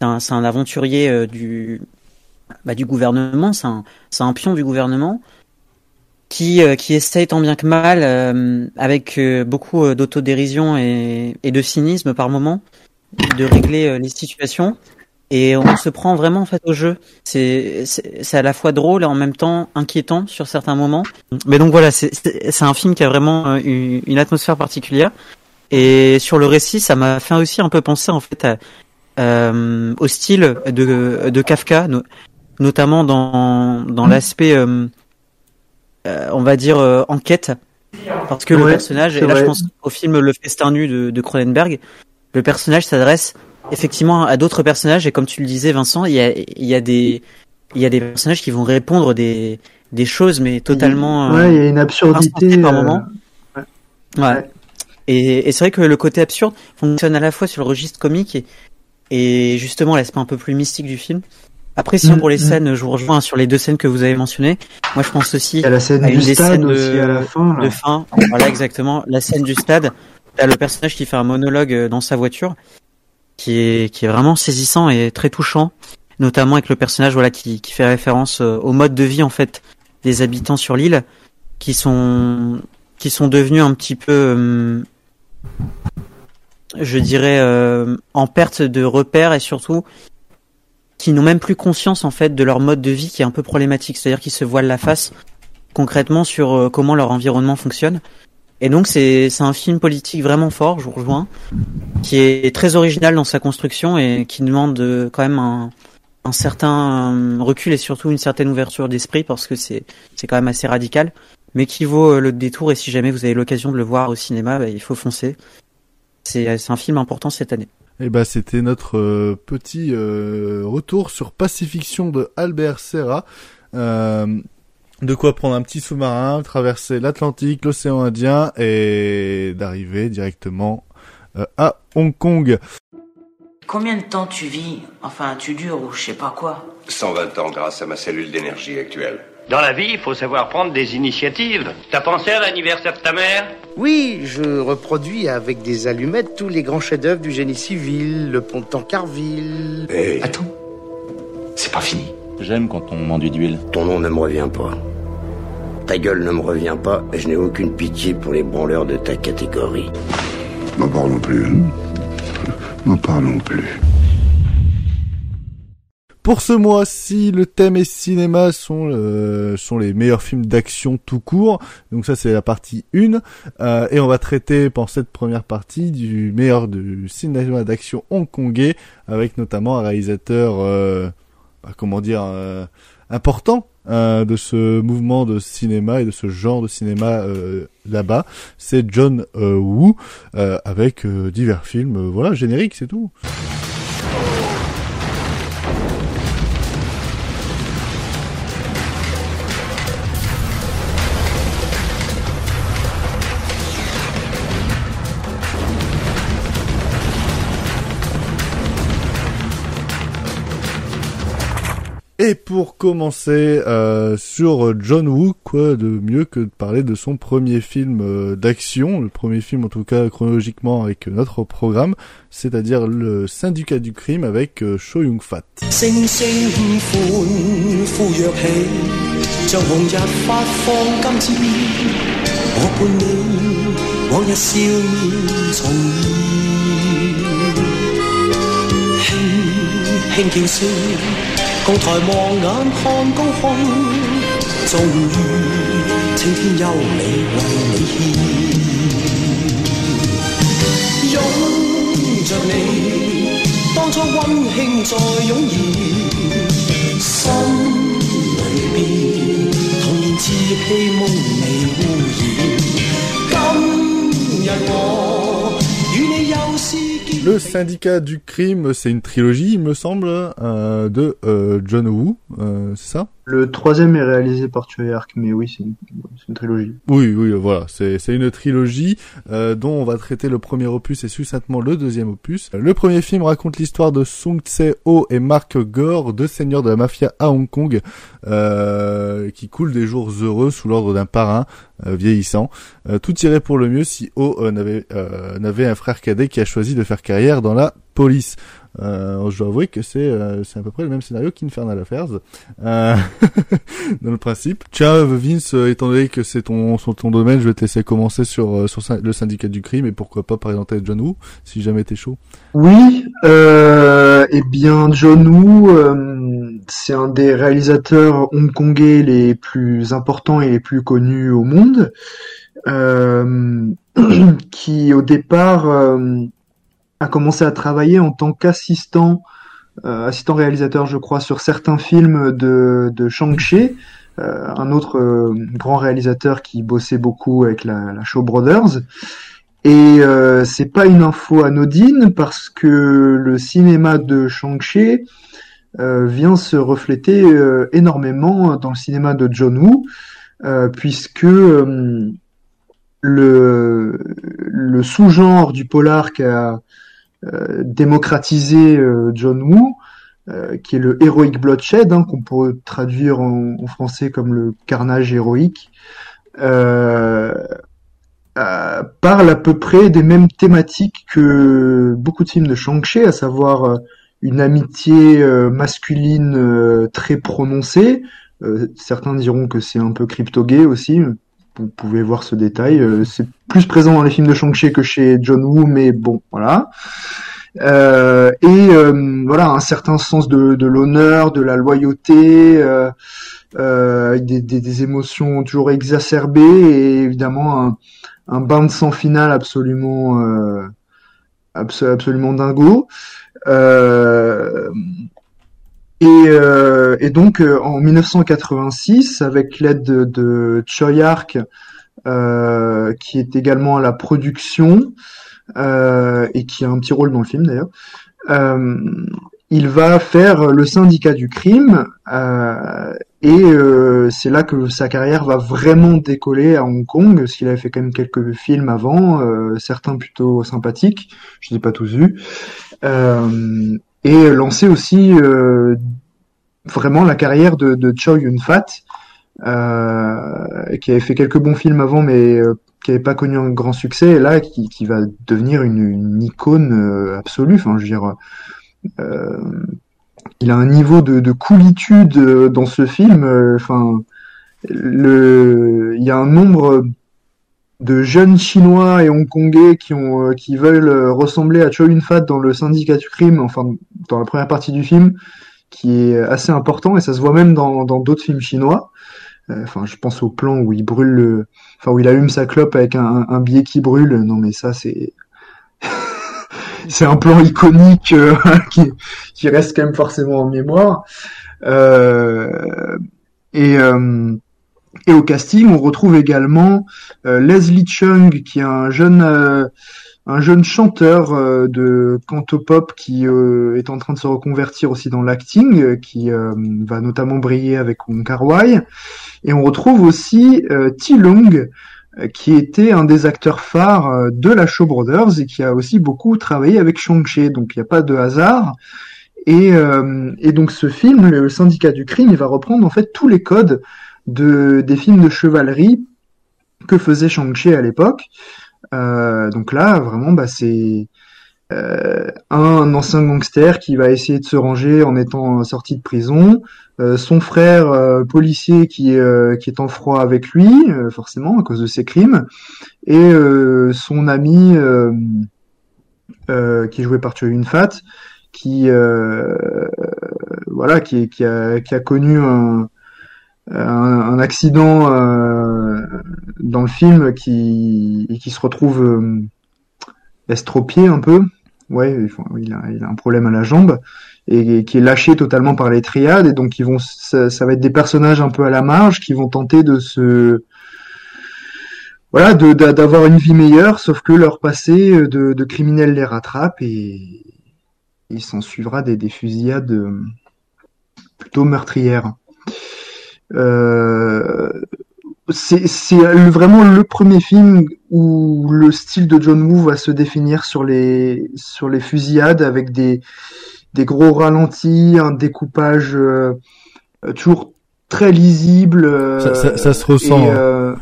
c'est un, aventurier euh, du bah, du gouvernement, c'est un un pion du gouvernement qui euh, qui essaye tant bien que mal avec beaucoup d'autodérision et, de cynisme par moment de régler les situations et on se prend vraiment en fait au jeu. C'est à la fois drôle et en même temps inquiétant sur certains moments. Mais donc voilà c'est un film qui a vraiment euh, une, une atmosphère particulière. Et sur le récit ça m'a fait aussi un peu penser en fait à, euh, au style de de Kafka no- notamment dans dans l'aspect euh, euh, on va dire enquête. Parce que le personnage et là je pense au film Le Festin nu de, de Cronenberg le personnage s'adresse effectivement à d'autres personnages et comme tu le disais Vincent il y a il y a des il y a des personnages qui vont répondre des des choses mais totalement euh, Ouais, il y a une absurdité. insensées par euh, moment ouais, et, et c'est vrai que le côté absurde fonctionne à la fois sur le registre comique et, et justement l'aspect un peu plus mystique du film après sinon Mm, pour les mm. scènes je vous rejoins sur les deux scènes que vous avez mentionnées moi je pense aussi Il y a la scène à une du des stade scènes aussi de, à la fin, de fin. Voilà exactement la scène du stade. T'as le personnage qui fait un monologue euh, dans sa voiture, qui est vraiment saisissant et très touchant, notamment avec le personnage voilà qui fait référence euh, au mode de vie en fait des habitants sur l'île, qui sont qui sont devenus un petit peu euh, je dirais euh, en perte de repères et surtout qui n'ont même plus conscience en fait de leur mode de vie qui est un peu problématique, c'est-à-dire qu'ils se voilent la face concrètement sur comment leur environnement fonctionne. Et donc c'est un film politique vraiment fort, je vous rejoins, qui est très original dans sa construction et qui demande euh, quand même un, un certain euh, recul et surtout une certaine ouverture d'esprit parce que c'est quand même assez radical, mais qui vaut euh, le détour et si jamais vous avez l'occasion de le voir au cinéma, bah, il faut foncer. C'est un film important cette année. Et bah c'était notre petit retour sur Pacifiction de Albert Serra. De quoi prendre un petit sous-marin, traverser l'Atlantique, l'océan Indien et d'arriver directement euh, à Hong Kong. Combien de temps tu vis Enfin, tu dures ou je sais pas quoi? 120 ans grâce à ma cellule d'énergie actuelle. Dans la vie, il faut savoir prendre des initiatives. T'as pensé à l'anniversaire de ta mère? Oui, je reproduis avec des allumettes tous les grands chefs-d'œuvre du génie civil, le pont de Tancarville. Hey. Attends, C'est pas fini. J'aime quand on m'enduit d'huile. Ton nom ne me revient pas. Ta gueule ne me revient pas et je n'ai aucune pitié pour les branleurs de ta catégorie. N'en parlons plus. hein. N'en parlons plus. Pour ce mois-ci, le thème et cinéma sont euh, sont les meilleurs films d'action tout court. Donc ça c'est la partie 1 Euh, et on va traiter pour cette première partie du meilleur du cinéma d'action hongkongais avec notamment un réalisateur euh, bah, comment dire euh, important euh, de ce mouvement de cinéma et de ce genre de cinéma euh, là-bas. C'est John euh, Woo euh, avec euh, divers films. voilà, générique, c'est tout. Et pour commencer euh, sur John Woo, quoi de mieux que de parler de son premier film euh, d'action, le premier film en tout cas chronologiquement avec notre programme, c'est-à-dire le Syndicat du crime avec euh, Cho Yun Fat. 共抬望眼看高空终于青天有你为你牵拥着你当初温馨再涌现心里边童年稚气梦未污染今日我 Le Syndicat du crime, c'est une trilogie, il me semble, euh, de euh, John Woo, euh, c'est ça? Le troisième est réalisé par Ark, mais oui, c'est une, trilogie. Oui, oui, voilà, c'est une trilogie euh, dont on va traiter le premier opus et succinctement le deuxième opus. Le premier film raconte l'histoire de Sung Tse-ho et Mark Gore, deux seigneurs de la mafia à Hong Kong, euh, qui coulent des jours heureux sous l'ordre d'un parrain euh, vieillissant. Tout irait pour le mieux si Ho n'avait un frère cadet qui a choisi de faire carrière dans la police. Euh, je dois avouer que c'est euh, c'est à peu près le même scénario qu'Infernal Affairs euh, dans le principe. Tiens Vince, étant donné que c'est ton ton domaine, je vais te laisser commencer sur sur le syndicat du crime et pourquoi pas présenter John Woo si jamais t'es chaud. Oui, euh, eh bien John Woo, euh, c'est un des réalisateurs hongkongais les plus importants et les plus connus au monde, euh, qui au départ a commencé à travailler en tant qu'assistant, euh, assistant réalisateur, je crois, sur certains films de, de Shang-Chi, euh, un autre euh, grand réalisateur qui bossait beaucoup avec la, la Shaw Brothers. Et euh, c'est pas une info anodine parce que le cinéma de Shang-Chi euh, vient se refléter euh, énormément dans le cinéma de John Woo, puisque le, le sous-genre du polar qu'a euh, démocratisé euh, John Woo, euh, qui est le heroic bloodshed, hein, qu'on peut traduire en, en français comme le carnage héroïque, parle à peu près des mêmes thématiques que beaucoup de films de Shang-Chi, à savoir une amitié masculine très prononcée. Euh, certains diront que c'est un peu crypto-gay aussi. Vous pouvez voir ce détail. Euh, c'est plus présent dans les films de Shang-Chi que chez John Woo, mais bon, voilà. Euh, et euh, voilà un certain sens de, de l'honneur, de la loyauté, euh, euh, des, des, des émotions toujours exacerbées et évidemment un, un bain de sang final absolument euh, abso- absolument dingo. Euh, et, donc euh, en 1986, avec l'aide de, de Choi Ark, euh, qui est également à la production et qui a un petit rôle dans le film d'ailleurs, il va faire le syndicat du crime et c'est là que sa carrière va vraiment décoller à Hong Kong, parce qu'il avait fait quand même quelques films avant, certains plutôt sympathiques, je ne les ai pas tous vus, euh, et lancer aussi euh, vraiment la carrière de, de Chow Yun-fat, euh, qui avait fait quelques bons films avant, mais euh, qui n'avait pas connu un grand succès, et là qui, qui va devenir une, une icône absolue. Enfin, je veux dire, il a un niveau de, de coolitude dans ce film. Enfin, le, il y a un nombre de jeunes chinois et hongkongais qui ont, euh, qui veulent euh, ressembler à Chow Yun-fat dans le syndicat du crime, enfin dans la première partie du film, qui est assez important et ça se voit même dans dans d'autres films chinois. Euh, Enfin, je pense au plan où il brûle, le... enfin où il allume sa clope avec un, un billet qui brûle. Non, mais ça c'est c'est un plan iconique qui, qui reste quand même forcément en mémoire. Et, et au casting, on retrouve également euh, Leslie Chung, qui est un jeune, euh, un jeune chanteur euh, de cantopop qui euh, est en train de se reconvertir aussi dans l'acting, euh, qui euh, va notamment briller avec Wong Kar Wai. Et on retrouve aussi T. Long, qui était un des acteurs phares de la Shaw Brothers et qui a aussi beaucoup travaillé avec Shang-Chi. Donc il n'y a pas de hasard. Et, et donc ce film, le syndicat du crime, il va reprendre en fait tous les codes de, des films de chevalerie que faisait Shang-Chi à l'époque. Euh, donc là, vraiment, bah, c'est euh, un ancien gangster qui va essayer de se ranger en étant sorti de prison, euh, son frère euh, policier qui, euh, qui est en froid avec lui, forcément, à cause de ses crimes, et son ami qui est joué par Choi Yun-fat, qui voilà, qui, qui, a, qui a connu un, un, un accident dans le film qui, et qui se retrouve estropié un peu. Ouais, il a, un problème à la jambe et, qui est lâché totalement par les triades et donc ils vont ça, va être des personnages un peu à la marge qui vont tenter de se voilà d'avoir une vie meilleure sauf que leur passé de, de criminels les rattrape et il s'en suivra des, des fusillades euh, plutôt meurtrières. Euh, c'est vraiment le premier film où le style de John Woo va se définir sur les sur les fusillades avec des des gros ralentis, un découpage euh, toujours très lisible. Euh, ça, ça, ça, se ressent. Et, hein. euh,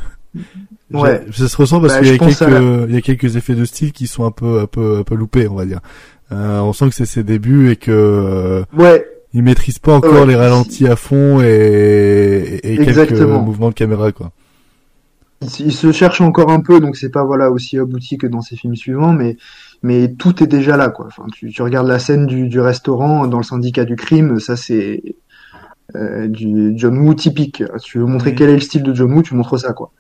ouais. Ça se ressent parce bah, qu'il y a quelques la... il y a quelques effets de style qui sont un peu un peu un peu loupés, on va dire. Euh, on sent que c'est ses débuts et que ouais. Il maîtrise pas encore ouais. les ralentis à fond et, et quelques mouvements de caméra quoi il se cherche encore un peu, donc c'est pas voilà aussi abouti que dans ses films suivants, mais mais tout est déjà là quoi. Enfin, tu, tu regardes la scène du, du, restaurant dans le syndicat du crime, ça c'est euh, du John Woo typique. Tu veux montrer mmh. quel est le style de John Woo, tu montres ça quoi.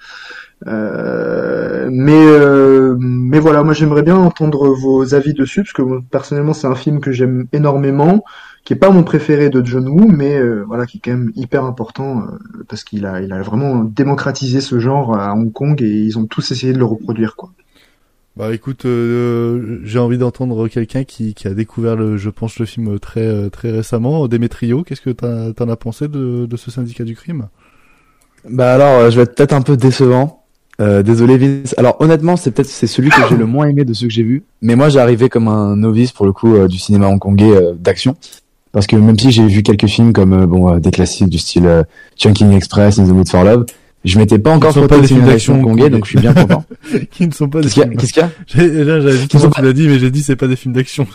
Euh, mais euh, mais voilà, moi j'aimerais bien entendre vos avis dessus parce que personnellement c'est un film que j'aime énormément qui est pas mon préféré de John Woo, mais euh, voilà, qui est quand même hyper important euh, parce qu'il a, il a vraiment démocratisé ce genre à Hong Kong et ils ont tous essayé de le reproduire, quoi. Bah écoute, euh, j'ai envie d'entendre quelqu'un qui, qui a découvert, le, je pense, le film très très récemment, Demetrio. Qu'est-ce que t'en as, as pensé de, de ce syndicat du crime? Bah alors, je vais être peut-être un peu décevant. Euh, désolé Vince. Alors honnêtement, c'est peut-être c'est celui que j'ai le moins aimé de ceux que j'ai vus. Mais moi, j'ai arrivé comme un novice pour le coup euh, du cinéma hongkongais euh, d'action parce que même si j'ai vu quelques films comme euh, bon euh, des classiques du style euh, Chunking Express, In the Mood for Love, je m'étais pas encore frotté des films d'action congolais, donc je suis bien content. qui ne sont pas Qu'est-ce qu'il y a, Qu'est-ce qu'il y a Là, j'avais dit tu l'as dit, mais j'ai dit c'est pas des films d'action.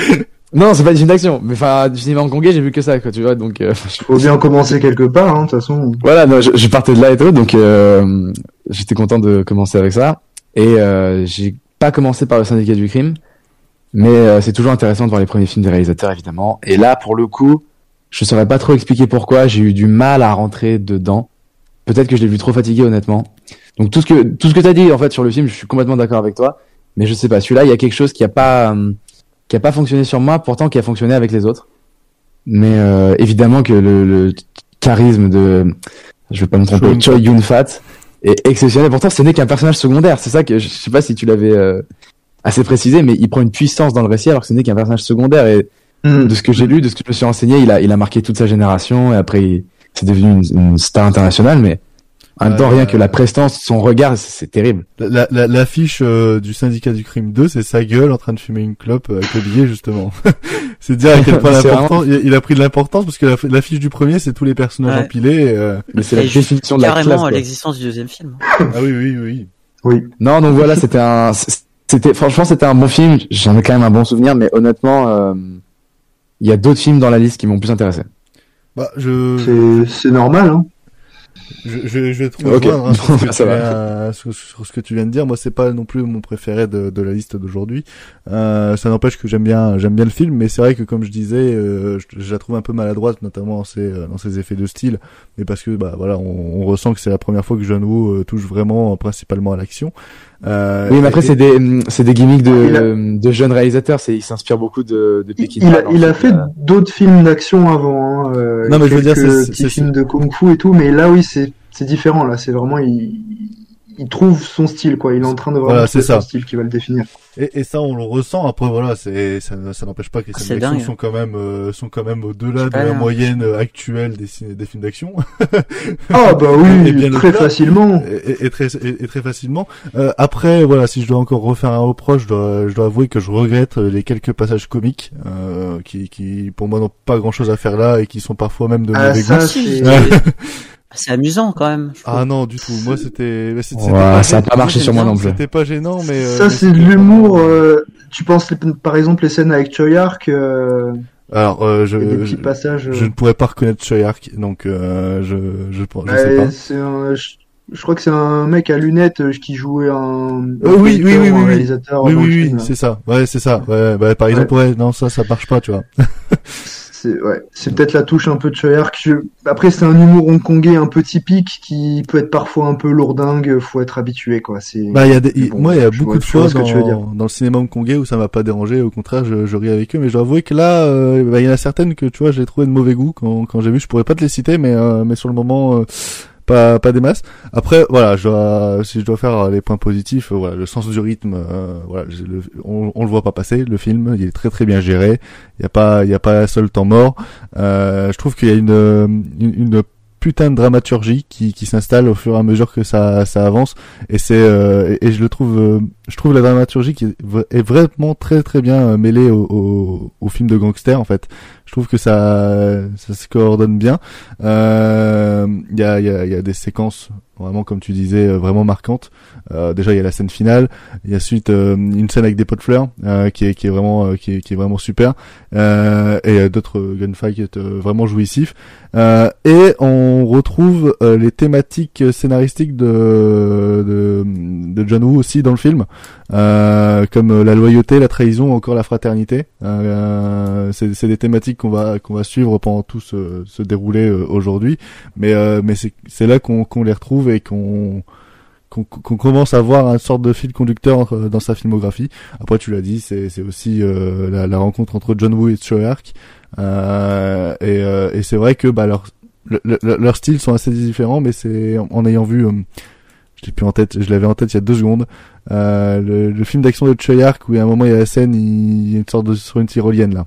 non, c'est pas des films d'action, mais enfin du cinéma hongkongais, j'ai vu que ça, quoi, tu vois, donc. Euh, Faut bien commencer quelque part, hein, de toute façon. Voilà, non, je, je, partais de là et tout, donc euh, j'étais content de commencer avec ça, et euh, j'ai pas commencé par le syndicat du crime, mais euh, c'est toujours intéressant de voir les premiers films des réalisateurs, évidemment. Et là, pour le coup, je saurais pas trop expliquer pourquoi. J'ai eu du mal à rentrer dedans. Peut-être que je l'ai vu trop fatigué, honnêtement. Donc tout ce que tout ce que t'as dit en fait sur le film, je suis complètement d'accord avec toi. Mais je sais pas, celui-là, il y a quelque chose qui a pas euh, qui a pas fonctionné sur moi, pourtant qui a fonctionné avec les autres. Mais euh, évidemment que le, le, charisme de, je vais pas me tromper, Choi Yun Fat est exceptionnel. Pourtant, ce n'est qu'un personnage secondaire. C'est ça que je sais pas si tu l'avais euh, assez précisé, mais il prend une puissance dans le récit alors que ce n'est qu'un personnage secondaire. Et mmh. de ce que j'ai lu, de ce que je me suis renseigné, il a, il a marqué toute sa génération et après, c'est devenu une, une, star internationale. Mais en même temps, euh, rien que la prestance, son regard, c'est terrible. L'affiche la, la, euh, du syndicat du crime 2, c'est sa gueule en train de fumer une clope avec le billet, justement. c'est dire à quel point l'important, vraiment... il a pris de l'importance parce que l'affiche du premier, c'est tous les personnages ouais. empilés. Euh... Mais c'est la définition de la classe. Carrément l'existence du deuxième film. ah oui, oui, oui. Oui. Non, donc voilà, c'était un, c'était franchement c'était un bon film j'en ai quand même un bon souvenir mais honnêtement euh, il y a d'autres films dans la liste qui m'ont plus intéressé bah je c'est normal hein je, je, je vais te rejoindre okay. hein, sur, ce viens, sur, sur, ce que tu viens de dire. Moi, c'est pas non plus mon préféré de, de la liste d'aujourd'hui. Euh, ça n'empêche que j'aime bien, j'aime bien le film, mais c'est vrai que comme je disais, euh, je, je, la trouve un peu maladroite, notamment dans ses, dans ses effets de style, mais parce que bah voilà, on, on ressent que c'est la première fois que John Woo euh, touche vraiment principalement à l'action. Euh, oui, mais après, c'est des, c'est des gimmicks de, a... de jeunes réalisateurs. C'est, il s'inspire beaucoup de, de Peking. Il, a, il a fait d'autres films d'action avant. Hein, euh, non, mais je veux dire, c'est, films de kung-fu et tout. Mais là, oui, c'est, c'est différent. Là, c'est vraiment, il, il trouve son style, quoi. Il est en train de vraiment Voilà, c'est son style qui va le définir. Et, et ça, on le ressent. Après, voilà, c'est ça, ça n'empêche pas que les Ah, scènes c'est d'action sont quand même euh, sont quand même au-delà de la moyenne actuelle des, films d'action. Ah, bah oui, Et bien très facilement. Et, et- et très et, et très facilement. Euh, après, voilà, si je dois encore refaire un reproche, je dois, je dois avouer que je regrette euh, les quelques passages comiques euh, qui, qui, pour moi, n'ont pas grand-chose à faire là et qui sont parfois même de Ah, mauvais ça, goût. c'est- amusant quand même. Ah non, du tout. Moi, c'était. Ouais, ça a gênant. pas marché sur moi non plus. C'était pas gênant, mais. euh, Ça, c'est de l'humour. euh, tu penses, par exemple, les scènes avec Choyark, euh, Alors, euh, je, je, passages. euh, je ne pourrais pas reconnaître Choyark, donc euh, je, je, je, ouais, sais pas. c'est un- je, je crois que c'est un mec à lunettes qui jouait un, Euh, oui, oui, oui, oui, oui, réalisateur oui, oui, c'est ça. Ouais, c'est ça. Ouais, bah, par exemple, ouais. non, ça, ça marche pas, tu vois. C'est ouais, c'est peut-être la touche un peu de Choyark. Je... Après, c'est un humour hongkongais un peu typique qui peut être parfois un peu lourdingue. Faut être habitué, quoi. C'est Bah, il y a des, bon, moi, il y a beaucoup de fois ce que tu veux dire. dans, dans le cinéma hongkongais où ça m'a pas dérangé. Au contraire, je, je ris avec eux, mais je dois avouer que là, euh, bah, il y en a certaines que, tu vois, j'ai trouvé de mauvais goût quand, quand j'ai vu. Je pourrais pas te les citer, mais, euh, mais sur le moment, euh, pas, pas des masses. Après, voilà, je dois, si je dois faire les points positifs, euh, voilà, le sens du rythme, euh, voilà, on, on le voit pas passer. Le film, il est très très bien géré. Il y a pas, il y a pas seul temps mort. Euh, je trouve qu'il y a une, une, putain de dramaturgie qui, qui s'installe au fur et à mesure que ça, ça avance et c'est euh, et, je le trouve euh, je trouve la dramaturgie qui est, est vraiment très très bien euh, mêlée au, au, au film de gangster en fait je trouve que ça ça se coordonne bien. Euh, il y a y a y a des séquences vraiment comme tu disais euh, vraiment marquantes. Euh, déjà il y a la scène finale. Il y a ensuite euh, une scène avec des pots de fleurs euh, qui est qui est vraiment euh, qui est, qui est vraiment super. Euh, et euh, d'autres gunfights euh, vraiment jouissifs. Euh, et on retrouve euh, les thématiques scénaristiques de, de, de John Woo aussi dans le film, euh, comme euh, la loyauté, la trahison, encore la fraternité. Euh, c'est des thématiques qu'on va qu'on va suivre pendant tout ce, ce déroulé euh, aujourd'hui, mais euh, mais c'est c'est là qu'on qu'on les retrouve et qu'on qu'on qu'on commence à voir un sorte de fil conducteur euh, dans sa filmographie. Après, tu l'as dit, c'est c'est aussi euh, la, la rencontre entre John Woo et Choyark. Euh, et euh, et c'est vrai que bah leur le- le- leurs styles sont assez différents, mais c'est en, ayant vu, je l'ai plus en tête, je l'avais en tête il y a deux secondes, le, le film d'action de Choyark où à un moment il y a la scène, il, il y a une sorte de sur une tyrolienne là.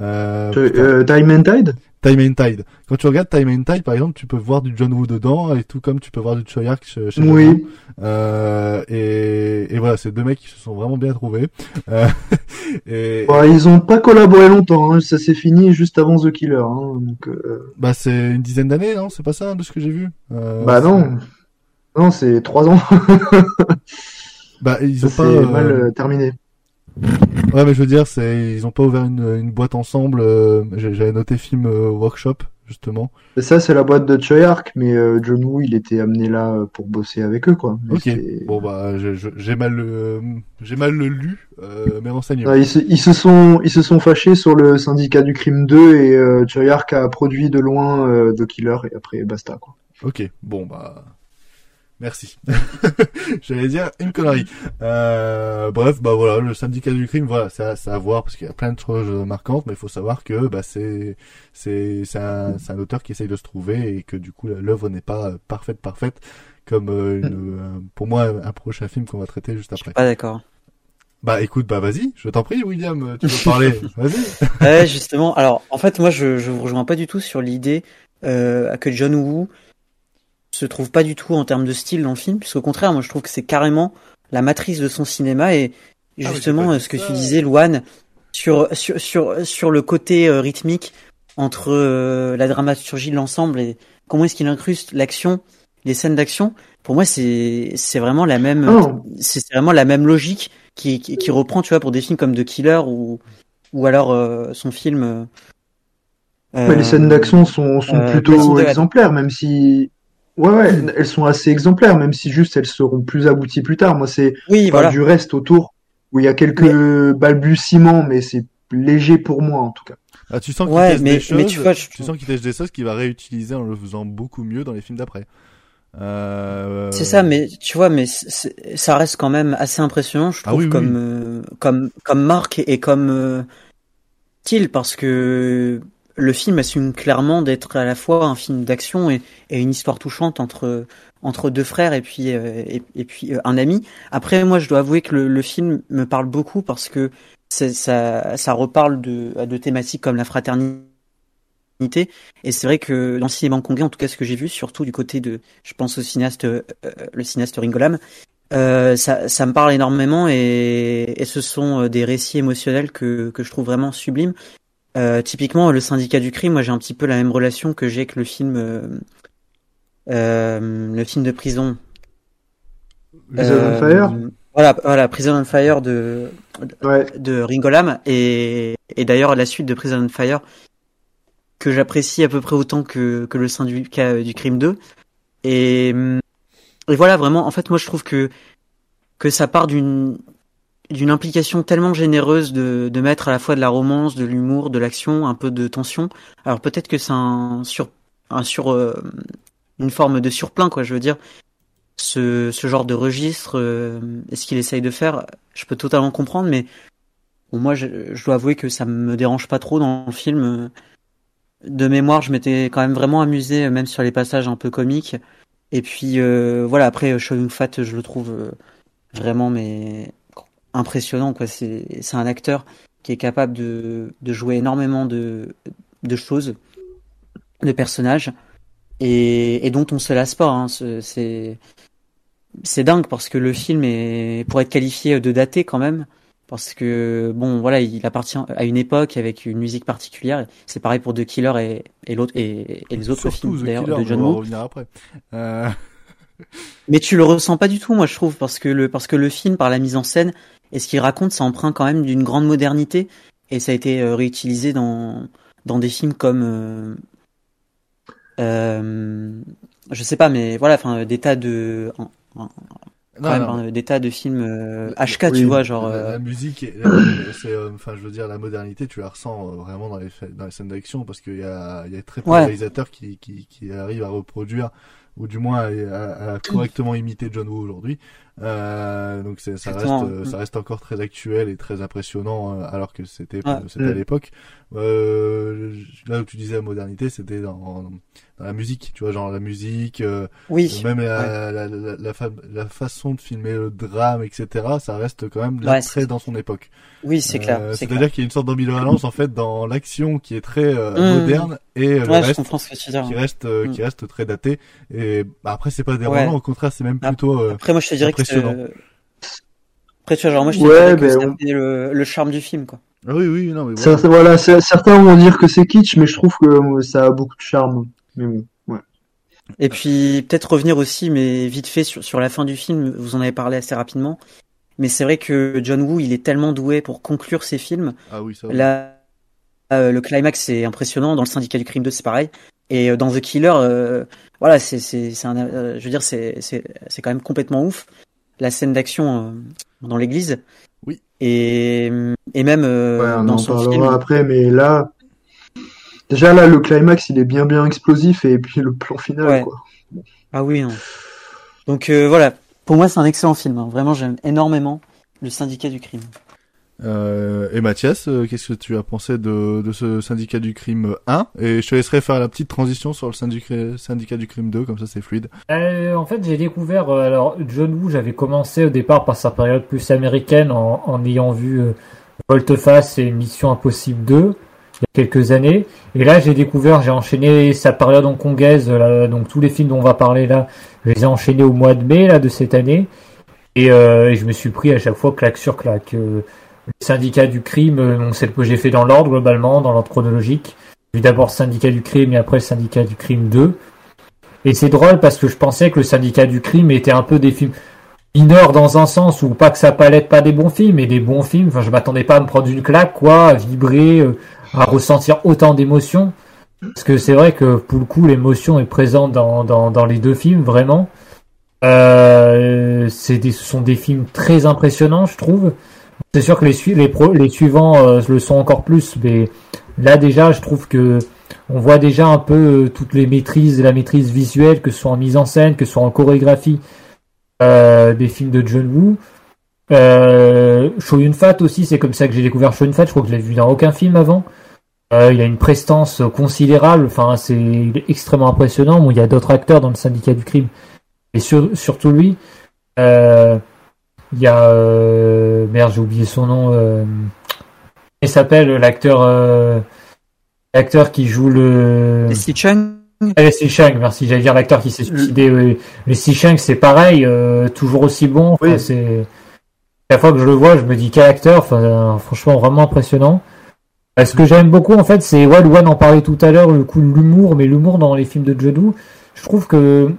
Euh. Euh, Time and Tide Time and Tide. Quand tu regardes Time and Tide, par exemple, tu peux voir du John Woo dedans, et tout comme tu peux voir du Choyark chez, chez Oui. Euh, et, et voilà, c'est deux mecs qui se sont vraiment bien trouvés. Euh, et, Bah, ils ont pas collaboré longtemps, hein. ça s'est fini juste avant The Killer. Hein. Donc, euh, bah, c'est une dizaine d'années, non? C'est pas ça, de ce que j'ai vu? Euh, bah non, non, c'est trois ans. Bah, ils Ça ont pas, s'est euh, mal euh, terminé. Ouais, mais je veux dire, c'est ils ont pas ouvert une, une boîte ensemble. euh, J'avais noté film euh, workshop justement. Et ça, c'est la boîte de Choyark, mais euh, John Woo, il était amené là pour bosser avec eux, quoi. Mais Ok. Bon bah j'ai mal j'ai mal le lu mes renseignements. Ah, ils, se, ils se sont ils se sont fâchés sur le syndicat du crime 2 et Choyark a produit de loin The Killer et après basta quoi. Ok. Bon bah merci. J'allais dire une connerie. Euh, bref bah voilà le syndicat du crime voilà c'est à, voir parce qu'il y a plein de choses marquantes mais il faut savoir que bah c'est c'est c'est un un auteur qui essaye de se trouver et que du coup l'œuvre n'est pas euh, parfaite parfaite comme euh, une, euh, pour moi un prochain film qu'on va traiter juste après. Pas d'accord. Bah écoute, bah vas-y, je t'en prie, William, tu veux parler, vas-y. Ouais, justement. Alors, en fait, moi, je, je vous rejoins pas du tout sur l'idée euh, que John Woo se trouve pas du tout en termes de style dans le film, puisqu'au contraire, moi, je trouve que c'est carrément la matrice de son cinéma et Ah oui, justement euh, ce que ça. tu disais, Luan, sur sur sur sur le côté euh, rythmique entre euh, la dramaturgie de l'ensemble et comment est-ce qu'il incruste l'action, les scènes d'action. Pour moi, c'est c'est vraiment la même Oh. c'est vraiment la même logique qui, qui qui reprend, tu vois, pour des films comme The Killer ou ou alors euh, son film. euh, Mais les scènes d'action sont, sont euh, plutôt exemplaires, même si ouais ouais, elles sont assez exemplaires, même si juste elles seront plus abouties plus tard. Moi, c'est Oui, voilà. du reste autour où il y a quelques balbutiements, mais c'est léger pour moi en tout cas. Ah, tu sens qu'il Ouais, teste mais- des choses, mais tu vois, je- sens qu'il teste des choses qu'il va réutiliser en le faisant beaucoup mieux dans les films d'après. Euh... C'est ça, mais tu vois, mais ça reste quand même assez impressionnant, je Ah trouve, oui, oui. comme, euh, comme comme marque et comme euh, style, parce que le film assume clairement d'être à la fois un film d'action et, une histoire touchante entre entre deux frères et puis et, et, puis un ami. Après, moi, je dois avouer que le, film me parle beaucoup parce que ça, ça reparle de, de thématiques comme la fraternité. Et c'est vrai que dans le cinéma hongkongais, en tout cas ce que j'ai vu, surtout du côté de, je pense au cinéaste, euh, le cinéaste Ringo Lam, euh, ça, ça me parle énormément et, et ce sont euh, des récits émotionnels que, que je trouve vraiment sublimes. Euh, typiquement, le syndicat du crime, moi j'ai un petit peu la même relation que j'ai avec le film, euh, euh le film de prison. Prison on Fire? Voilà, voilà, Prison on Fire de ouais. de Ringo Lam et, et d'ailleurs la suite de Prison on Fire que j'apprécie à peu près autant que que le syndicat du crime 2 et et voilà vraiment en fait moi je trouve que que ça part d'une d'une implication tellement généreuse de, de mettre à la fois de la romance, de l'humour, de l'action, un peu de tension. Alors peut-être que c'est un sur un sur euh, une forme de surplein quoi, je veux dire. Ce, ce genre de registre euh, et ce qu'il essaye de faire, je peux totalement comprendre, mais bon, moi je, je, dois avouer que ça me dérange pas trop dans le film. De mémoire, je m'étais quand même vraiment amusé, même sur les passages un peu comiques. Et puis euh, voilà, après Shoyun Fat, je le trouve euh, vraiment mais impressionnant quoi. C'est c'est un acteur qui est capable de de jouer énormément de de choses, de personnages et, et dont on se lasse pas. Hein. C'est c'est dingue parce que le film est pour être qualifié de daté quand même parce que bon voilà il appartient à une époque avec une musique particulière c'est pareil pour The Killer et, et l'autre et, et, les autres Surtout films d'ailleurs de John Woo après. Euh... mais tu le ressens pas du tout moi je trouve parce que le parce que le film par la mise en scène et ce qu'il raconte ça emprunte quand même d'une grande modernité et ça a été euh, réutilisé dans dans des films comme euh, euh, je sais pas mais voilà enfin des tas de quand même hein, des tas de films euh, HK, oui, tu vois, genre. La, euh... la musique, c'est, euh, enfin, je veux dire, la modernité, tu la ressens euh, vraiment dans les, dans les scènes d'action parce qu'il y a, il y a très peu Ouais. de réalisateurs qui, qui, qui arrivent à reproduire ou du moins à, à- à correctement imiter John Woo aujourd'hui. Euh, donc c'est, ça reste, euh, ça reste encore très actuel et très impressionnant euh, alors que c'était, Ouais. c'était à Mm. l'époque. Euh, là où tu disais la modernité, c'était dans, dans la musique, tu vois, genre la musique, euh, Oui. même la, Ouais. la, la, la, fa- la façon de filmer le drame, etc. Ça reste quand même Ouais, très dans son époque. Oui, c'est clair, Euh, c'est C'est-à-dire qu'il y a une sorte d'ambivalence en fait dans l'action qui est très euh, Mmh. moderne et euh, le Ouais, je reste que dire. qui reste euh, Mmh. qui reste très daté. Et bah, après c'est pas dérangeant, au contraire c'est même plutôt euh, Après, moi, je te dirais que c'est- impressionnant. Après, tu vois, genre, moi, je te dirais que ben, on- le, le charme du film, quoi. Oui oui non mais ça- voilà, c'est- certains vont dire que c'est kitsch, mais je trouve que euh, ça a beaucoup de charme. Mais bon, ouais. Et puis peut-être revenir aussi, mais vite fait sur, sur la fin du film, vous en avez parlé assez rapidement. Mais c'est vrai que John Woo, il est tellement doué pour conclure ses films. Ah oui ça. Là, euh, le climax c'est impressionnant. Dans le Syndicat du Crime 2, c'est pareil. Et euh, dans The Killer, euh, voilà, c'est c'est c'est un, euh, je veux dire, c'est c'est c'est quand même complètement ouf. La scène d'action euh, dans l'église. Oui. Et et même euh, Ouais, on dans en son film. après, mais là, déjà là, le climax, il est bien bien explosif et puis le plan final, Ouais. quoi. Ah oui, non. Donc euh, voilà, pour moi c'est un excellent film. hein. Vraiment, j'aime énormément le Syndicat du Crime. Euh, et Mathias, euh, qu'est-ce que tu as pensé de, de ce syndicat du crime 1 Et je te laisserai faire la petite transition sur le syndicat, syndicat du crime 2, comme ça c'est fluide. Euh, en fait, j'ai découvert. alors, John Woo, j'avais commencé au départ par sa période plus américaine en, ayant vu Volte-Face et Mission Impossible 2 il y a quelques années. Et là, j'ai découvert, j'ai enchaîné sa période hongkongaise. Là, donc, tous les films dont on va parler là, je les ai enchaînés au mois de mai là de cette année. Et, et je me suis pris à chaque fois claque sur claque. Euh, le syndicat du crime, euh, donc c'est le que j'ai fait dans l'ordre globalement, dans l'ordre chronologique. J'ai vu d'abord syndicat du crime et après syndicat du crime 2. Et c'est drôle parce que je pensais que le syndicat du crime était un peu des films mineurs dans un sens où pas que ça palette pas des bons films, mais des bons films. Enfin, je m'attendais pas à me prendre une claque, quoi, à vibrer, euh, à ressentir autant d'émotions. Parce que c'est vrai que pour le coup, l'émotion est présente dans, les deux films, vraiment. Euh, ce sont des films très impressionnants, je trouve. C'est sûr que les, suivants euh, le sont encore plus, mais là déjà, je trouve que on voit déjà un peu euh, toutes les maîtrises, la maîtrise visuelle, que ce soit en mise en scène, que ce soit en chorégraphie euh, des films de John Woo. Euh, Shoyun Fat aussi, c'est comme ça que j'ai découvert Shoyun Fat. Je crois que je l'ai vu dans aucun film avant. Euh, il a une prestance considérable. Enfin, c'est extrêmement impressionnant. Bon, il y a d'autres acteurs dans le syndicat du crime et sur- surtout lui. Euh, Il y a euh, merde, j'ai oublié son nom. Euh, il s'appelle l'acteur euh, l'acteur qui joue le. Leslie Chung. Ah, Leslie Chung, merci. J'allais dire l'acteur qui s'est suicidé. oui. Leslie Chung, c'est pareil, toujours aussi bon. Enfin, c'est la fois que je le vois, je me dis quel acteur. Enfin, franchement, vraiment impressionnant. Ce que j'aime beaucoup, en fait, c'est ouais, Luan en parlait tout à l'heure, le coup de l'humour, mais l'humour dans les films de Woo, je trouve que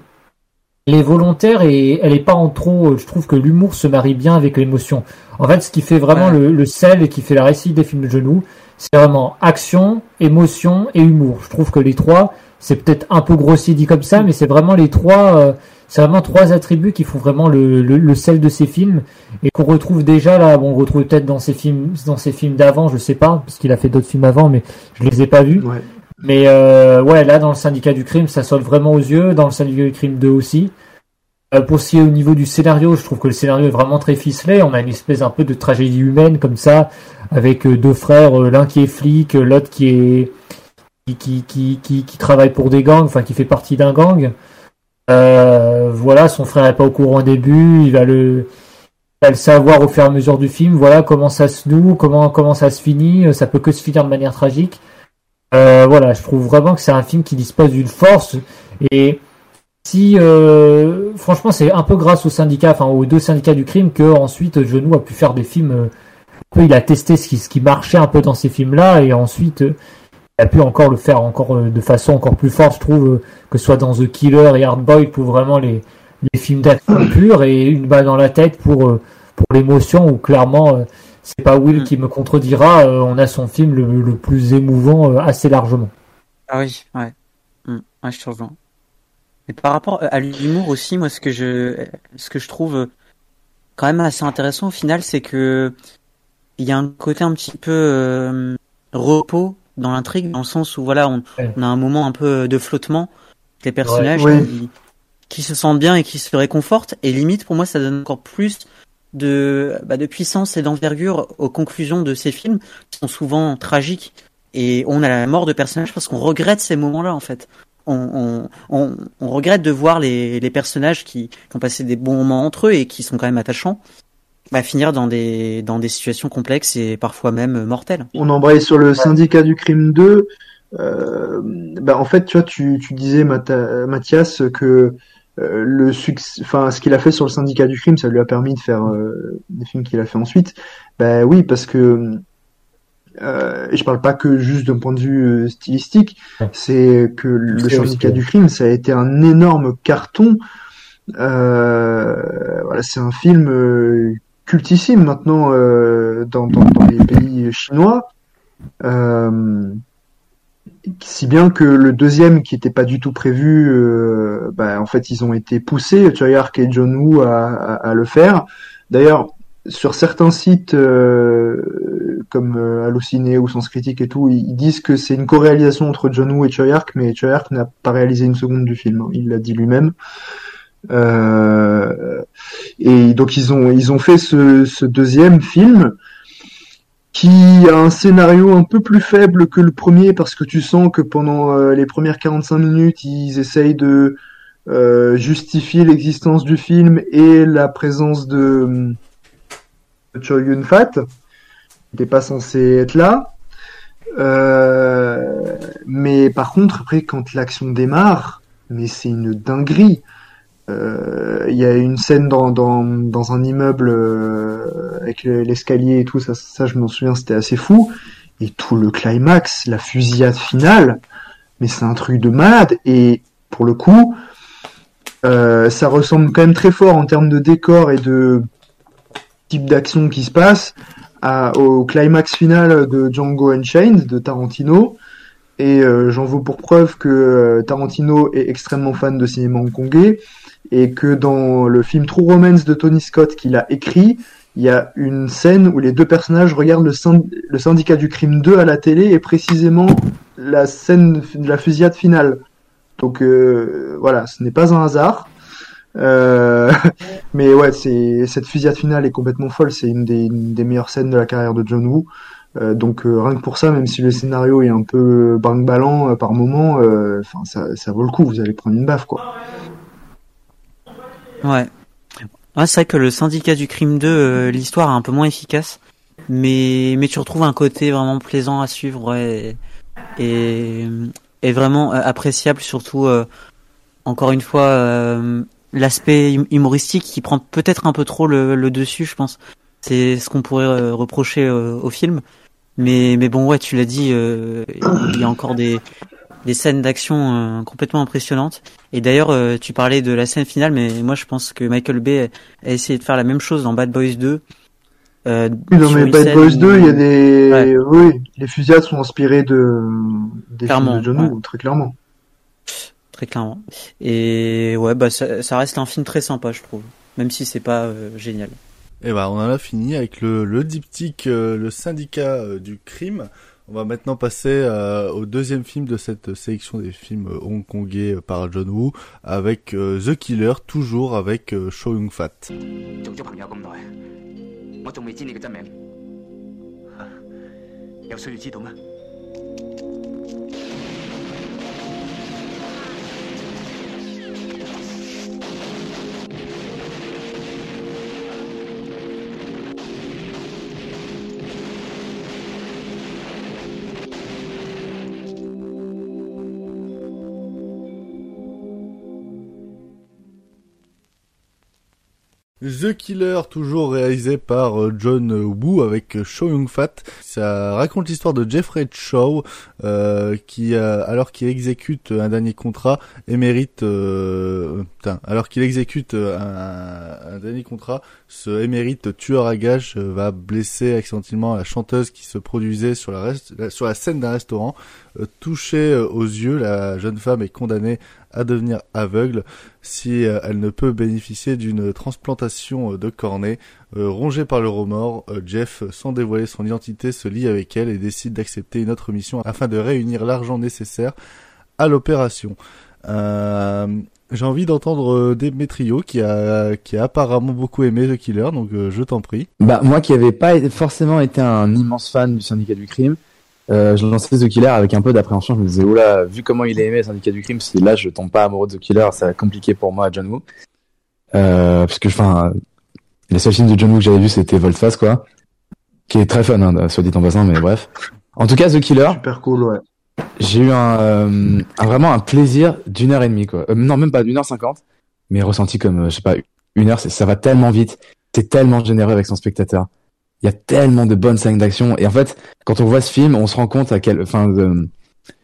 elle est volontaire et elle est pas en trop. Je trouve que l'humour se marie bien avec l'émotion. En fait, ce qui fait vraiment le, le sel et qui fait la réussite des films de Woo, c'est vraiment action, émotion et humour. Je trouve que les trois, c'est peut-être un peu grossier dit comme ça, mais c'est vraiment les trois. euh, c'est vraiment trois attributs qui font vraiment le, le, le sel de ces films et qu'on retrouve déjà là. Bon, on retrouve peut-être dans ces films, dans ces films d'avant, je sais pas, parce qu'il a fait d'autres films avant, mais je les ai pas vus. Mais euh, ouais, là dans le syndicat du crime, ça saute vraiment aux yeux. Dans le syndicat du crime 2 aussi. Euh, pour ce qui est au niveau du scénario, je trouve que le scénario est vraiment très ficelé. On a une espèce un peu de tragédie humaine comme ça, avec euh, deux frères, euh, l'un qui est flic, l'autre qui est qui, qui, qui, qui, travaille pour des gangs, enfin qui fait partie d'un gang. Voilà, son frère est pas au courant au début, il va le il va le savoir au fur et à mesure du film. Voilà comment ça se noue, comment comment ça se finit. Ça peut que se finir de manière tragique. Euh, voilà, je trouve vraiment que c'est un film qui dispose d'une force et si euh, franchement c'est un peu grâce au syndicat, enfin aux deux syndicats du crime que ensuite Woo a pu faire des films. euh, il a testé ce qui ce qui marchait un peu dans ces films-là et ensuite il a pu encore le faire encore de façon encore plus forte, je trouve, que ce soit dans The Killer et Hard Boy pour vraiment les les films d'action purs et une balle dans la tête pour pour l'émotion où clairement c'est pas Will qui me contredira, euh, on a son film le, le plus émouvant euh, assez largement. Ah oui, ouais. Hmm, ouais, je te rejoins. Mais par rapport à l'humour aussi, moi, ce que je, ce que je trouve quand même assez intéressant au final, c'est que il y a un côté un petit peu euh, repos dans l'intrigue, dans le sens où voilà, on, on a un moment un peu de flottement, les personnages Ouais. qui, qui se sentent bien et qui se réconfortent, et limite pour moi, ça donne encore plus de, bah, de puissance et d'envergure aux conclusions de ces films qui sont souvent tragiques et on a la mort de personnages parce qu'on regrette ces moments-là en fait. On, regrette de voir les, personnages qui, ont passé des bons moments entre eux et qui sont quand même attachants bah, finir dans des, dans des situations complexes et parfois même mortelles. On embraye sur le syndicat du crime 2. Euh, bah en fait, tu vois, tu, tu disais, Mathias, que euh, le succès, enfin, ce qu'il a fait sur le syndicat du crime, ça lui a permis de faire euh, des films qu'il a fait ensuite. Ben oui, parce que euh, et je parle pas que juste d'un point de vue euh, stylistique, c'est que le syndicat du crime, ça a été un énorme carton. Euh, voilà, c'est un film euh, cultissime maintenant euh, dans, dans, dans les pays chinois. Euh, si bien que le deuxième, qui était pas du tout prévu, euh, bah, en fait, ils ont été poussés, Ark et John Woo, à, à, à le faire. D'ailleurs, sur certains sites euh, comme euh, Allociné ou Sens Critique et tout, ils, disent que c'est une co-réalisation entre John Woo et Ark, mais Ark n'a pas réalisé une seconde du film. Il l'a dit lui-même. Euh, et donc ils ont ils ont fait ce, ce deuxième film qui a un scénario un peu plus faible que le premier parce que tu sens que pendant euh, les premières 45 minutes ils essayent de euh, justifier l'existence du film et la présence de, de Choi Yun Fat qui n'était pas censé être là. Euh, mais par contre après quand l'action démarre mais c'est une dinguerie. euh, il y a une scène dans, un immeuble euh, avec le- l'escalier et tout, ça, ça je m'en souviens, c'était assez fou. Et tout le climax, la fusillade finale, mais c'est un truc de malade. Et pour le coup, euh, ça ressemble quand même très fort en termes de décor et de type d'action qui se passe au climax final de Django Unchained de Tarantino. Et euh, j'en veux pour preuve que euh, Tarantino est extrêmement fan de cinéma hongkongais et que dans le film True Romance de Tony Scott qu'il a écrit, il y a une scène où les deux personnages regardent le, syn- le syndicat du crime 2 à la télé et précisément la scène de la fusillade finale. Donc euh, voilà, ce n'est pas un hasard. Euh, mais ouais, c'est cette fusillade finale est complètement folle. C'est une des meilleures scènes de la carrière de John Woo. Euh, donc euh, rien que pour ça, même si le scénario est un peu brinque-ballant euh, par moment, euh, enfin ça, ça vaut le coup. Vous allez prendre une baffe quoi. Ouais. Ouais, c'est vrai que le syndicat du crime 2, euh, l'histoire est un peu moins efficace, mais mais tu retrouves un côté vraiment plaisant à suivre et et vraiment euh, appréciable surtout euh, encore une fois l'aspect hum- humoristique qui prend peut-être un peu trop le, dessus, je pense. C'est ce qu'on pourrait reprocher au film. Mais mais bon ouais, tu l'as dit, il y a encore des des scènes d'action euh, complètement impressionnantes. Et d'ailleurs, euh, tu parlais de la scène finale, mais moi je pense que Michael Bay a essayé de faire la même chose dans Bad Boys 2. Euh, Oui, sur mais Bad Boys où- 2, il y a des, Ouais. oui, les fusillades sont inspirées de, des Clairement, films de John Woo, très clairement. Très clairement. Et ouais, bah ça, ça reste un film très sympa, je trouve. Même si c'est pas euh, génial. Et bah, on en a fini avec le, le diptyque, euh, le syndicat euh, du crime. On va maintenant passer euh, au deuxième film de cette sélection des films euh, hongkongais euh, par John Woo, avec The Killer, toujours avec euh, Chow Yun-fat. The Killer, toujours réalisé par euh, John Woo avec euh, Chow Yun-fat. Ça raconte l'histoire de Jeffrey Chow, euh, qui, euh, alors qu'il exécute un dernier contrat, émérite, euh, putain, alors qu'il exécute euh, un, dernier contrat, ce émérite tueur à gages euh, va blesser accidentellement la chanteuse qui se produisait sur la scène d'un restaurant. Touchée euh, aux yeux, la jeune femme est condamnée à devenir aveugle si euh, elle ne peut bénéficier d'une transplantation euh, de cornée. Rongé par le remords, Jeff, sans dévoiler son identité, se lie avec elle et décide d'accepter une autre mission afin de réunir l'argent nécessaire à l'opération. Euh, J'ai envie d'entendre Demetrio qui a, qui a apparemment beaucoup aimé The Killer, donc je t'en prie. Bah moi qui avais pas forcément été un immense fan du syndicat du crime, euh, je lançais The Killer avec un peu d'appréhension. Je me disais oula, vu comment il a aimé le syndicat du crime, si là je tombe pas amoureux de The Killer, ça va être compliqué pour moi, John Woo. Euh, parce que enfin, les seuls films de John Woo que j'avais vu c'était Voltfast quoi, qui est très fun, hein, soit dit en passant, mais bref. En tout cas, The Killer. Super cool, ouais. J'ai eu un, euh, un- vraiment un plaisir d'une heure et demie quoi. Euh, non même pas d'une heure cinquante, mais ressenti comme euh, je sais pas une heure. Ça va tellement vite. C'est tellement généreux avec son spectateur. Il y a tellement de bonnes scènes d'action et en fait quand on voit ce film, on se rend compte à quel, enfin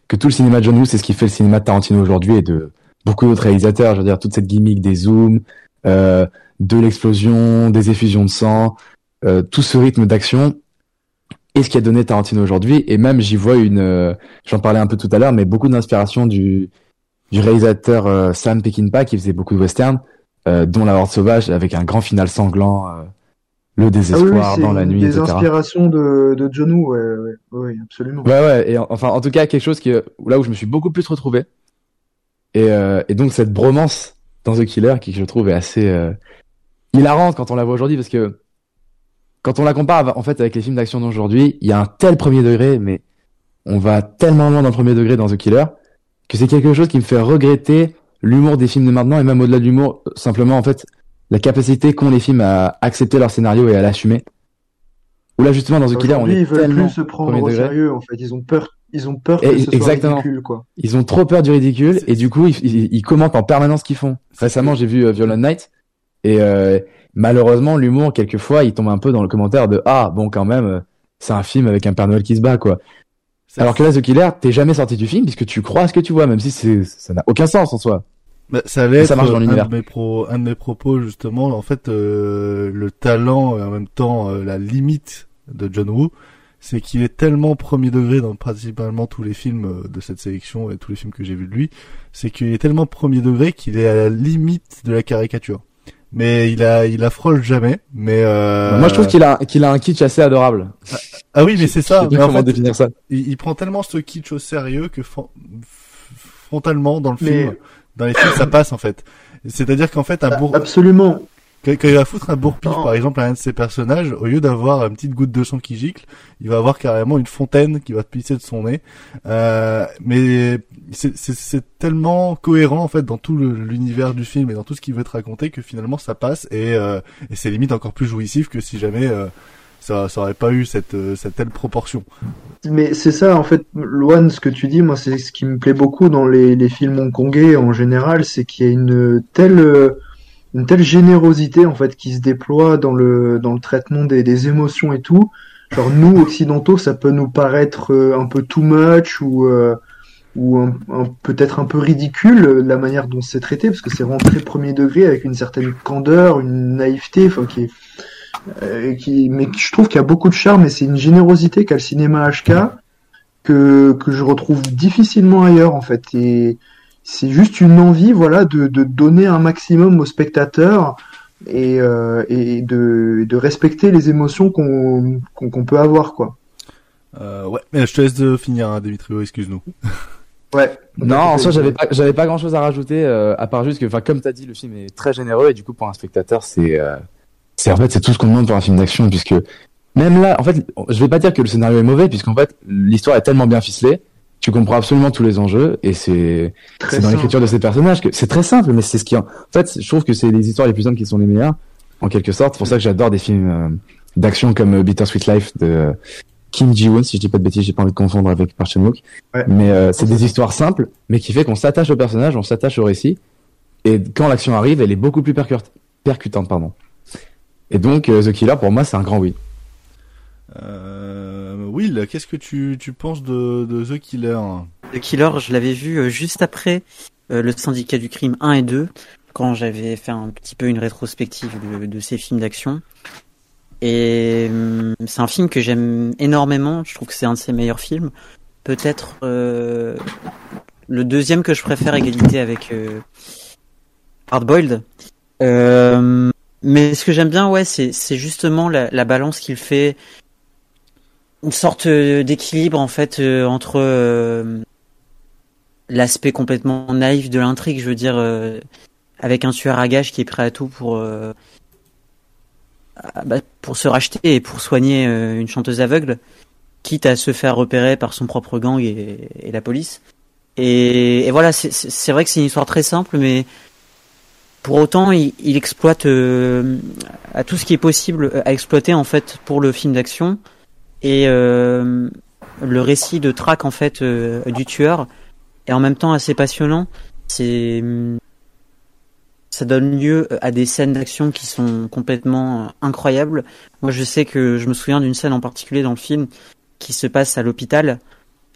que tout le cinéma de John Woo c'est ce qui fait le cinéma de Tarantino aujourd'hui et de beaucoup d'autres réalisateurs. Je veux dire toute cette gimmick des zooms, euh, de l'explosion, des effusions de sang, euh, tout ce rythme d'action et ce qui a donné Tarantino aujourd'hui. Et même, j'y vois une, euh, j'en parlais un peu tout à l'heure, mais beaucoup d'inspiration du, du réalisateur euh, Sam Peckinpah qui faisait beaucoup de westerns, euh, dont La Horde Sauvage, avec un grand final sanglant, euh, le Ah oui, désespoir c'est dans la nuit, des etc. inspirations de, de John Woo, ouais, ouais, ouais, absolument. Ouais, ouais, et en- enfin, en tout cas, quelque chose qui, là où je me suis beaucoup plus retrouvé. Et, euh, et donc, cette bromance dans The Killer, qui je trouve est assez euh, hilarante quand on la voit aujourd'hui, parce que quand on la compare en fait avec les films d'action d'aujourd'hui, il y a un tel premier degré, mais on va tellement loin dans le premier degré dans The Killer, que c'est quelque chose qui me fait regretter l'humour des films de maintenant, et même au-delà de l'humour, simplement, en fait, la capacité qu'ont les films à accepter leur scénario et à l'assumer. Ou là, justement, dans The Killer, on est ils veulent tellement plus se prendre au degré. sérieux, en fait. Ils ont peur, ils ont peur que Et- ce soit exactement. ridicule, quoi. Ils ont trop peur du ridicule et du coup ils, ils, ils commentent en permanence ce qu'ils font. Récemment j'ai vu euh, Violent Night et euh, malheureusement l'humour quelquefois il tombe un peu dans le commentaire de ah bon quand même euh, c'est un film avec un Père Noël qui se bat quoi. Alors que là The Killer t'es jamais sorti du film puisque tu crois à ce que tu vois même si c'est ça n'a aucun sens en soi. Bah, ça allait être dans un, l'univers. de mes pro, un de mes propos justement. En fait, euh, le talent et en même temps euh, la limite de John Woo, c'est qu'il est tellement premier degré dans principalement tous les films euh, de cette sélection et tous les films que j'ai vus de lui, c'est qu'il est tellement premier degré qu'il est à la limite de la caricature. Mais il a, il jamais. Mais euh... Moi je trouve qu'il a qu'il a un kitsch assez adorable. Ah, ah oui, mais c'est ça. Je sais pas Mais en comment fait, définir ça. Il, il prend tellement ce kitsch au sérieux que fron- frontalement dans le Mais- film, dans les films, ça passe en fait. C'est-à-dire qu'en fait, un bourg... Absolument. quand, il va foutre un bourre-pif, par exemple, à un de ses personnages, au lieu d'avoir une petite goutte de sang qui gicle, il va avoir carrément une fontaine qui va pisser de son nez. Euh, mais c'est- tellement cohérent en fait dans tout l'univers du film et dans tout ce qu'il veut te raconter que finalement ça passe et, euh, et c'est limite encore plus jouissif que si jamais euh, ça, ça pas eu cette, euh, cette telle proportion. Mais c'est ça, en fait, Loan, ce que tu dis, moi, c'est ce qui me plaît beaucoup dans les, les films hongkongais en général, c'est qu'il y a une telle, euh, une telle générosité, en fait, qui se déploie dans le, dans le traitement des, des émotions et tout. Genre, nous, occidentaux, ça peut nous paraître euh, un peu too much ou, euh, ou un, peut-être un peu ridicule, la manière dont c'est traité, parce que c'est vraiment très premier degré, avec une certaine candeur, une naïveté, enfin, qui est, euh, qui, mais qui- je trouve qu'il y a beaucoup de charme et c'est une générosité qu'a le cinéma HK que, que je retrouve difficilement ailleurs en fait. Et c'est juste une envie, voilà, de, de donner un maximum aux spectateurs et, euh, et de, de respecter les émotions qu'on qu'on qu'on peut avoir, quoi. Euh, ouais, mais je te laisse de finir, hein, Dimitrio, excuse-nous. Ouais. Non, en soi, j'avais pas, j'avais pas grand chose à rajouter, euh, à part juste que, enfin, comme t'as dit, le film est très généreux et du coup, pour un spectateur, c'est, euh, c'est en fait, c'est tout ce qu'on demande pour un film d'action, puisque même là, en fait, je vais pas dire que le scénario est mauvais, puisqu'en fait, l'histoire est tellement bien ficelée, tu comprends absolument tous les enjeux et c'est, c'est dans l'écriture de ces personnages que c'est très simple, mais c'est ce qui, en en fait, je trouve que c'est les histoires les plus simples qui sont les meilleures, en quelque sorte. C'est pour ça que j'adore des films euh, d'action comme euh, Bittersweet Life de euh, Kim Ji-woon, si je dis pas de bêtises, j'ai pas envie de confondre avec Park Chan-wook. Ouais. Mais euh, c'est des histoires simples, mais qui fait qu'on s'attache au personnage, on s'attache au récit, et quand l'action arrive, elle est beaucoup plus percutante, pardon. Et donc, euh, The Killer, pour moi, c'est un grand oui. Euh, Will, qu'est-ce que tu, tu penses de, de The Killer? The Killer, je l'avais vu euh, juste après euh, le Syndicat du crime 1 et 2, quand j'avais fait un petit peu une rétrospective de, de ces films d'action. Et hum, c'est un film que j'aime énormément. Je trouve que c'est un de ses meilleurs films. Peut-être euh, le deuxième que je préfère égalité avec euh, Hardboiled. Euh, mais ce que j'aime bien, ouais, c'est c'est justement la, la balance qu'il fait, une sorte euh, d'équilibre en fait euh, entre euh, l'aspect complètement naïf de l'intrigue, je veux dire, euh, avec un tueur à gages qui est prêt à tout pour euh, ah, bah, pour se racheter et pour soigner euh, une chanteuse aveugle, quitte à se faire repérer par son propre gang et, et la police. Et, et voilà, c'est c'est vrai que c'est une histoire très simple, mais pour autant, il, il exploite euh, à tout ce qui est possible à exploiter en fait pour le film d'action et euh, le récit de traque en fait euh, du tueur est en même temps assez passionnant. C'est ça donne lieu à des scènes d'action qui sont complètement euh, incroyables. Moi, je sais que je me souviens d'une scène en particulier dans le film qui se passe à l'hôpital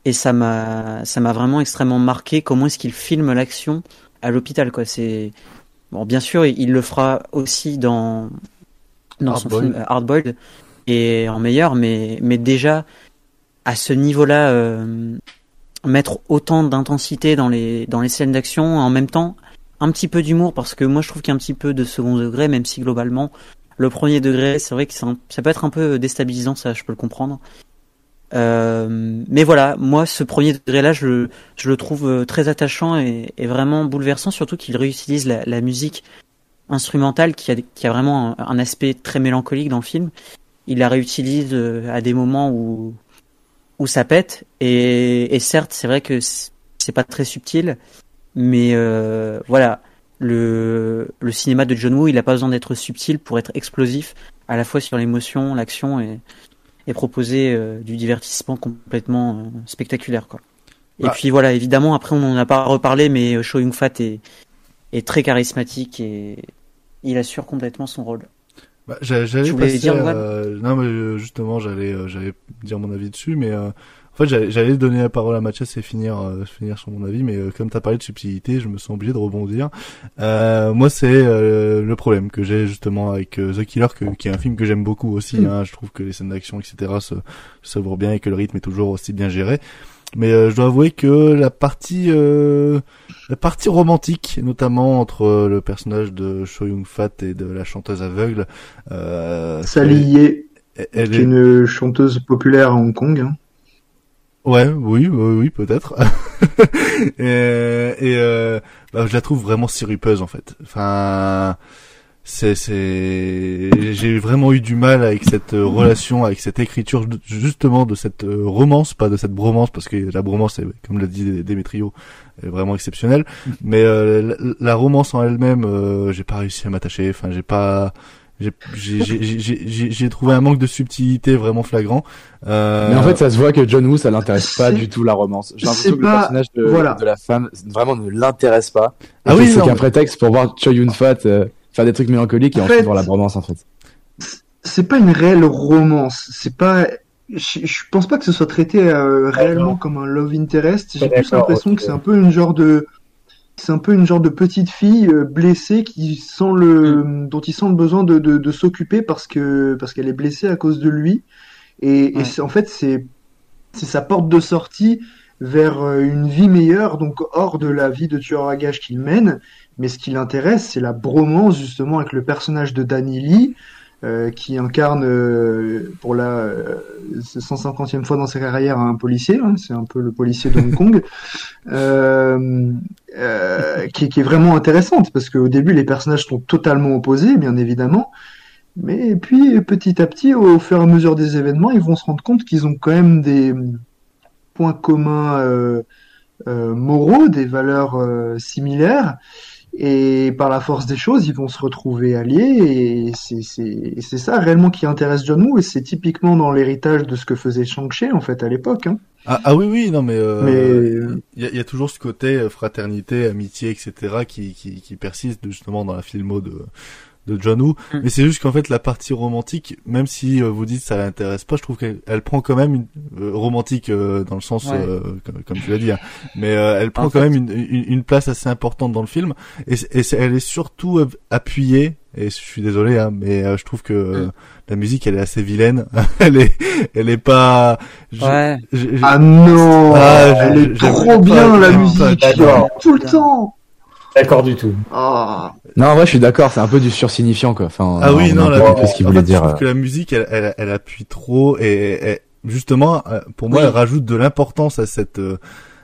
et ça m'a ça m'a vraiment extrêmement marqué comment est-ce qu'il filme l'action à l'hôpital quoi. C'est bon, bien sûr, il le fera aussi dans dans son Hardboiled. film euh, Hardboiled et en meilleur, mais mais déjà à ce niveau-là, euh, mettre autant d'intensité dans les dans les scènes d'action, en même temps un petit peu d'humour parce que moi je trouve qu'il y a un petit peu de second degré, même si globalement le premier degré, c'est vrai que ça peut être un peu déstabilisant, ça je peux le comprendre. Euh, mais voilà, moi ce premier degré-là, je, je le trouve euh, très attachant et, et vraiment bouleversant, surtout qu'il réutilise la, la musique instrumentale qui a, qui a vraiment un, aspect très mélancolique dans le film. Il la réutilise euh, à des moments où, où ça pète et, et certes, c'est vrai que c'est pas très subtil, mais euh, voilà, le, le cinéma de John Woo, il a pas besoin d'être subtil pour être explosif, à la fois sur l'émotion, l'action et, et proposer euh, du divertissement complètement euh, spectaculaire, quoi. Et Bah. puis voilà, évidemment, après on n'en a pas reparlé, mais euh, Cho Yun Fat est, est très charismatique et il assure complètement son rôle. Bah, j'a- j'allais passer, dire, euh, non mais justement j'allais j'allais dire mon avis dessus mais en fait j'allais donner la parole à Mathias et finir euh, finir sur mon avis mais euh, comme t'as parlé de subtilité je me sens obligé de rebondir euh, moi c'est euh, le problème que j'ai justement avec euh, The Killer que, qui est un film que j'aime beaucoup aussi hein, je trouve que les scènes d'action etc se voient bien et que le rythme est toujours aussi bien géré mais euh, je dois avouer que la partie euh, la partie romantique, notamment entre le personnage de Cho Young Fat et de la chanteuse aveugle, euh, Sally Ye, elle- est est- une chanteuse populaire à Hong Kong. hein. Ouais, oui, oui, oui, peut-être. et et euh, bah, je la trouve vraiment sirupeuse en fait. Enfin, c'est c'est j'ai vraiment eu du mal avec cette euh, relation avec cette écriture justement de cette euh, romance pas de cette bromance parce que la bromance est, comme l'a dit Démétrio est vraiment exceptionnelle mais euh, la, la, romance en elle-même euh, j'ai pas réussi à m'attacher enfin j'ai pas j'ai trouvé un manque de subtilité vraiment flagrant. Euh... Mais en fait, ça se voit que John Woo, ça l'intéresse pas du tout la romance. J'ai l'impression que le personnage de, voilà. de, la femme vraiment ne l'intéresse pas. ah oui, c'est qu'un prétexte pour voir Choi Yun Fat euh, faire des trucs mélancoliques et en ensuite voir la romance en fait. C'est pas une réelle romance. C'est pas. Je, je, pense pas que ce soit traité euh, réellement comme un love interest. J'ai plus l'impression que c'est un peu une genre de c'est un peu une genre de petite fille euh, blessée qui sent le, mm. dont il sent le besoin de, de, de s'occuper parce que parce qu'elle est blessée à cause de lui. Et, et en fait, c'est c'est sa porte de sortie vers euh, une vie meilleure, donc hors de la vie de tueur à gage qu'il mène. Mais ce qui l'intéresse, c'est la bromance justement avec le personnage de Danny Lee, euh, qui incarne euh, pour la 150e euh, fois dans sa carrière un policier, hein, c'est un peu le policier de Hong Kong, qui, qui, est vraiment intéressante parce qu'au début les personnages sont totalement opposés, bien évidemment, mais puis petit à petit, au fur et à mesure des événements, ils vont se rendre compte qu'ils ont quand même des points communs moraux, des valeurs similaires et par la force des choses, ils vont se retrouver alliés, et c'est ça réellement qui intéresse John Woo, et c'est typiquement dans l'héritage de ce que faisait Shang-Chi en fait à l'époque. Hein. Ah, ah, oui oui non mais euh, il y, a, y, a, toujours ce côté euh, fraternité, amitié, etc. qui, qui, qui persiste justement dans la filmo de de John Woo, mm. mais c'est juste qu'en fait la partie romantique, même si euh, vous dites ça l'intéresse pas, je trouve qu'elle elle prend quand même une euh, romantique euh, dans le sens comme, comme, tu l'as dit, hein. mais elle prend quand même une, une, une, place assez importante dans le film. Et, et elle est surtout appuyée et je suis désolé hein, mais je trouve que mm. la musique elle est assez vilaine, elle est elle est pas ouais. ah non, ah, elle est trop bien la musique. Tout le temps d'accord du tout. Ah. Non, moi je suis d'accord, c'est un peu du sursignifiant quoi. Enfin, ah oui, non, la, ce qu'il voulait dire. Je trouve euh. que la musique, elle, elle, elle appuie trop et, justement, euh, pour moi, elle rajoute de l'importance à cette euh,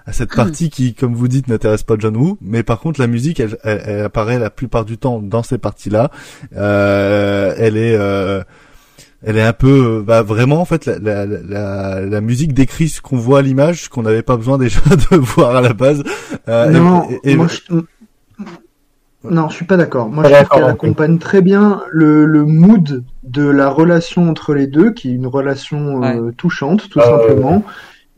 à cette partie qui, comme vous dites, n'intéresse pas John Woo. Mais par contre, la musique, elle, elle, apparaît la plupart du temps dans ces parties-là. Euh, elle est elle est un peu bah vraiment en fait la, la, la, la musique décrit ce qu'on voit à l'image qu'on n'avait pas besoin déjà de voir à la base euh, non, et, moi, je, non, je suis pas d'accord. Moi, je trouve qu'elle accompagne très bien le, le, mood de la relation entre les deux, qui est une relation euh, touchante, tout simplement.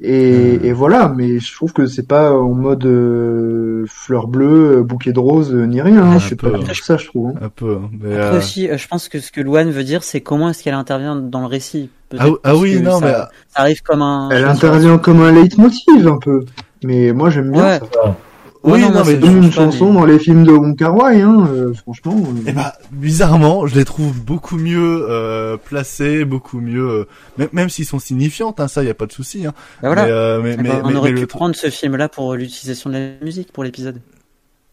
Et, et, voilà, mais je trouve que c'est pas en mode euh, fleur bleue, bouquet de roses, ni rien. Hein. C'est pas hein. ça, je trouve. Hein. Un peu. Mais Après euh, aussi, je pense que ce que Luan veut dire, c'est comment est-ce qu'elle intervient dans le récit. Ah, ah, oui, non, ça, mais ça arrive comme un. Elle intervient comme un leitmotiv un peu. Mais moi, j'aime bien ça oui, non, mais une chanson dans les films de Wong Kar Wai, hein, euh, franchement. Euh... Eh bah, bizarrement, je les trouve beaucoup mieux euh, placées, beaucoup mieux, euh, même, s'ils sont signifiantes, hein, ça, y a pas de souci. Hein. Bah voilà. Euh, mais, mais, on aurait pu prendre ce film-là pour l'utilisation de la musique pour l'épisode.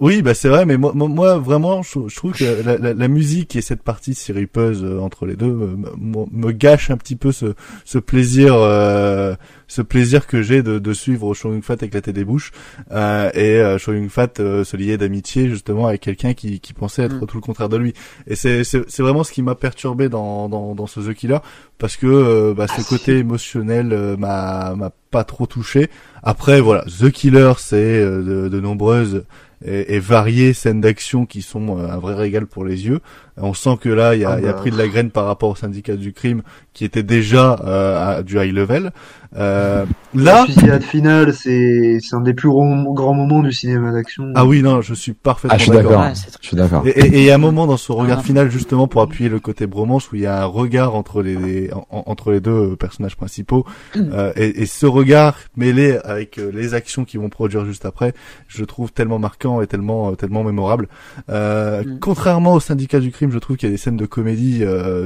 Oui, bah c'est vrai, mais moi, moi vraiment, je, trouve que la, la, la, musique et cette partie siripeuse euh, entre les deux me, me, gâche un petit peu ce, ce plaisir, euh, ce plaisir que j'ai de, de suivre Show Fat éclater des bouches euh, et euh, Show Fat euh, se lier d'amitié justement avec quelqu'un qui, qui pensait être mm. tout le contraire de lui. Et c'est c'est vraiment ce qui m'a perturbé dans, dans dans ce The Killer parce que euh, bah, ce ah, côté émotionnel m'a m'a pas trop touché. Après voilà, The Killer c'est de, de nombreuses et, et variées scènes d'action qui sont euh, un vrai régal pour les yeux. On sent que là, il y a, ah y a bah. pris de la graine par rapport au syndicat du crime qui était déjà euh, à du high level. Euh, là, la fusillade finale, c'est c'est un des plus grands moments du cinéma d'action. Ah oui, non, je suis parfaitement ah, je suis d'accord. je suis d'accord. Et il y a un moment dans ce regard final justement pour appuyer le côté bromance où il y a un regard entre les, entre les deux personnages principaux euh, et, et, ce regard mêlé avec euh, les actions qu'ils vont produire juste après, je trouve tellement marquant et tellement tellement mémorable. Euh, mm. Contrairement au syndicat du crime, je trouve qu'il y a des scènes de comédie euh,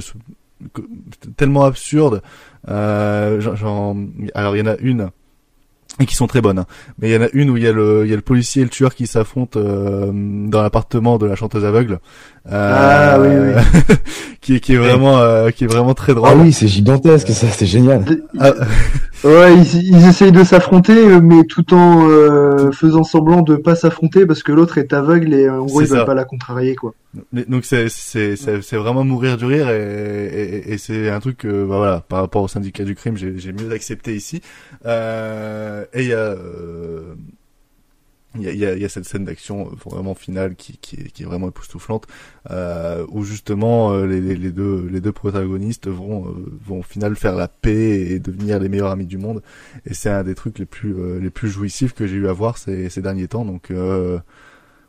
tellement absurdes. Euh, genre, alors il y en a une et qui sont très bonnes. Hein. Mais il y en a une où il y a le, il y a le policier et le tueur qui s'affrontent euh, dans l'appartement de la chanteuse aveugle. Euh, ah oui, oui. qui, qui est vraiment, euh, qui est vraiment très drôle. Ah oui, c'est gigantesque, ça, c'est génial. Ah, Ouais, ils, ils essayent de s'affronter, euh, mais tout en euh, faisant semblant de pas s'affronter parce que l'autre est aveugle et euh, en gros veulent ça. pas la contrarier quoi. Mais, donc c'est c'est c'est c'est vraiment mourir du rire et et, et c'est un truc que bah voilà par rapport au syndicat du crime j'ai j'ai mieux accepté ici euh, et il y a euh, il y y, y a cette scène d'action vraiment finale qui, qui, qui est vraiment époustouflante euh, où justement euh, les, les, deux les deux protagonistes vont euh, vont au final faire la paix et devenir les meilleurs amis du monde et c'est un des trucs les plus euh, les plus jouissifs que j'ai eu à voir ces, ces derniers temps donc euh,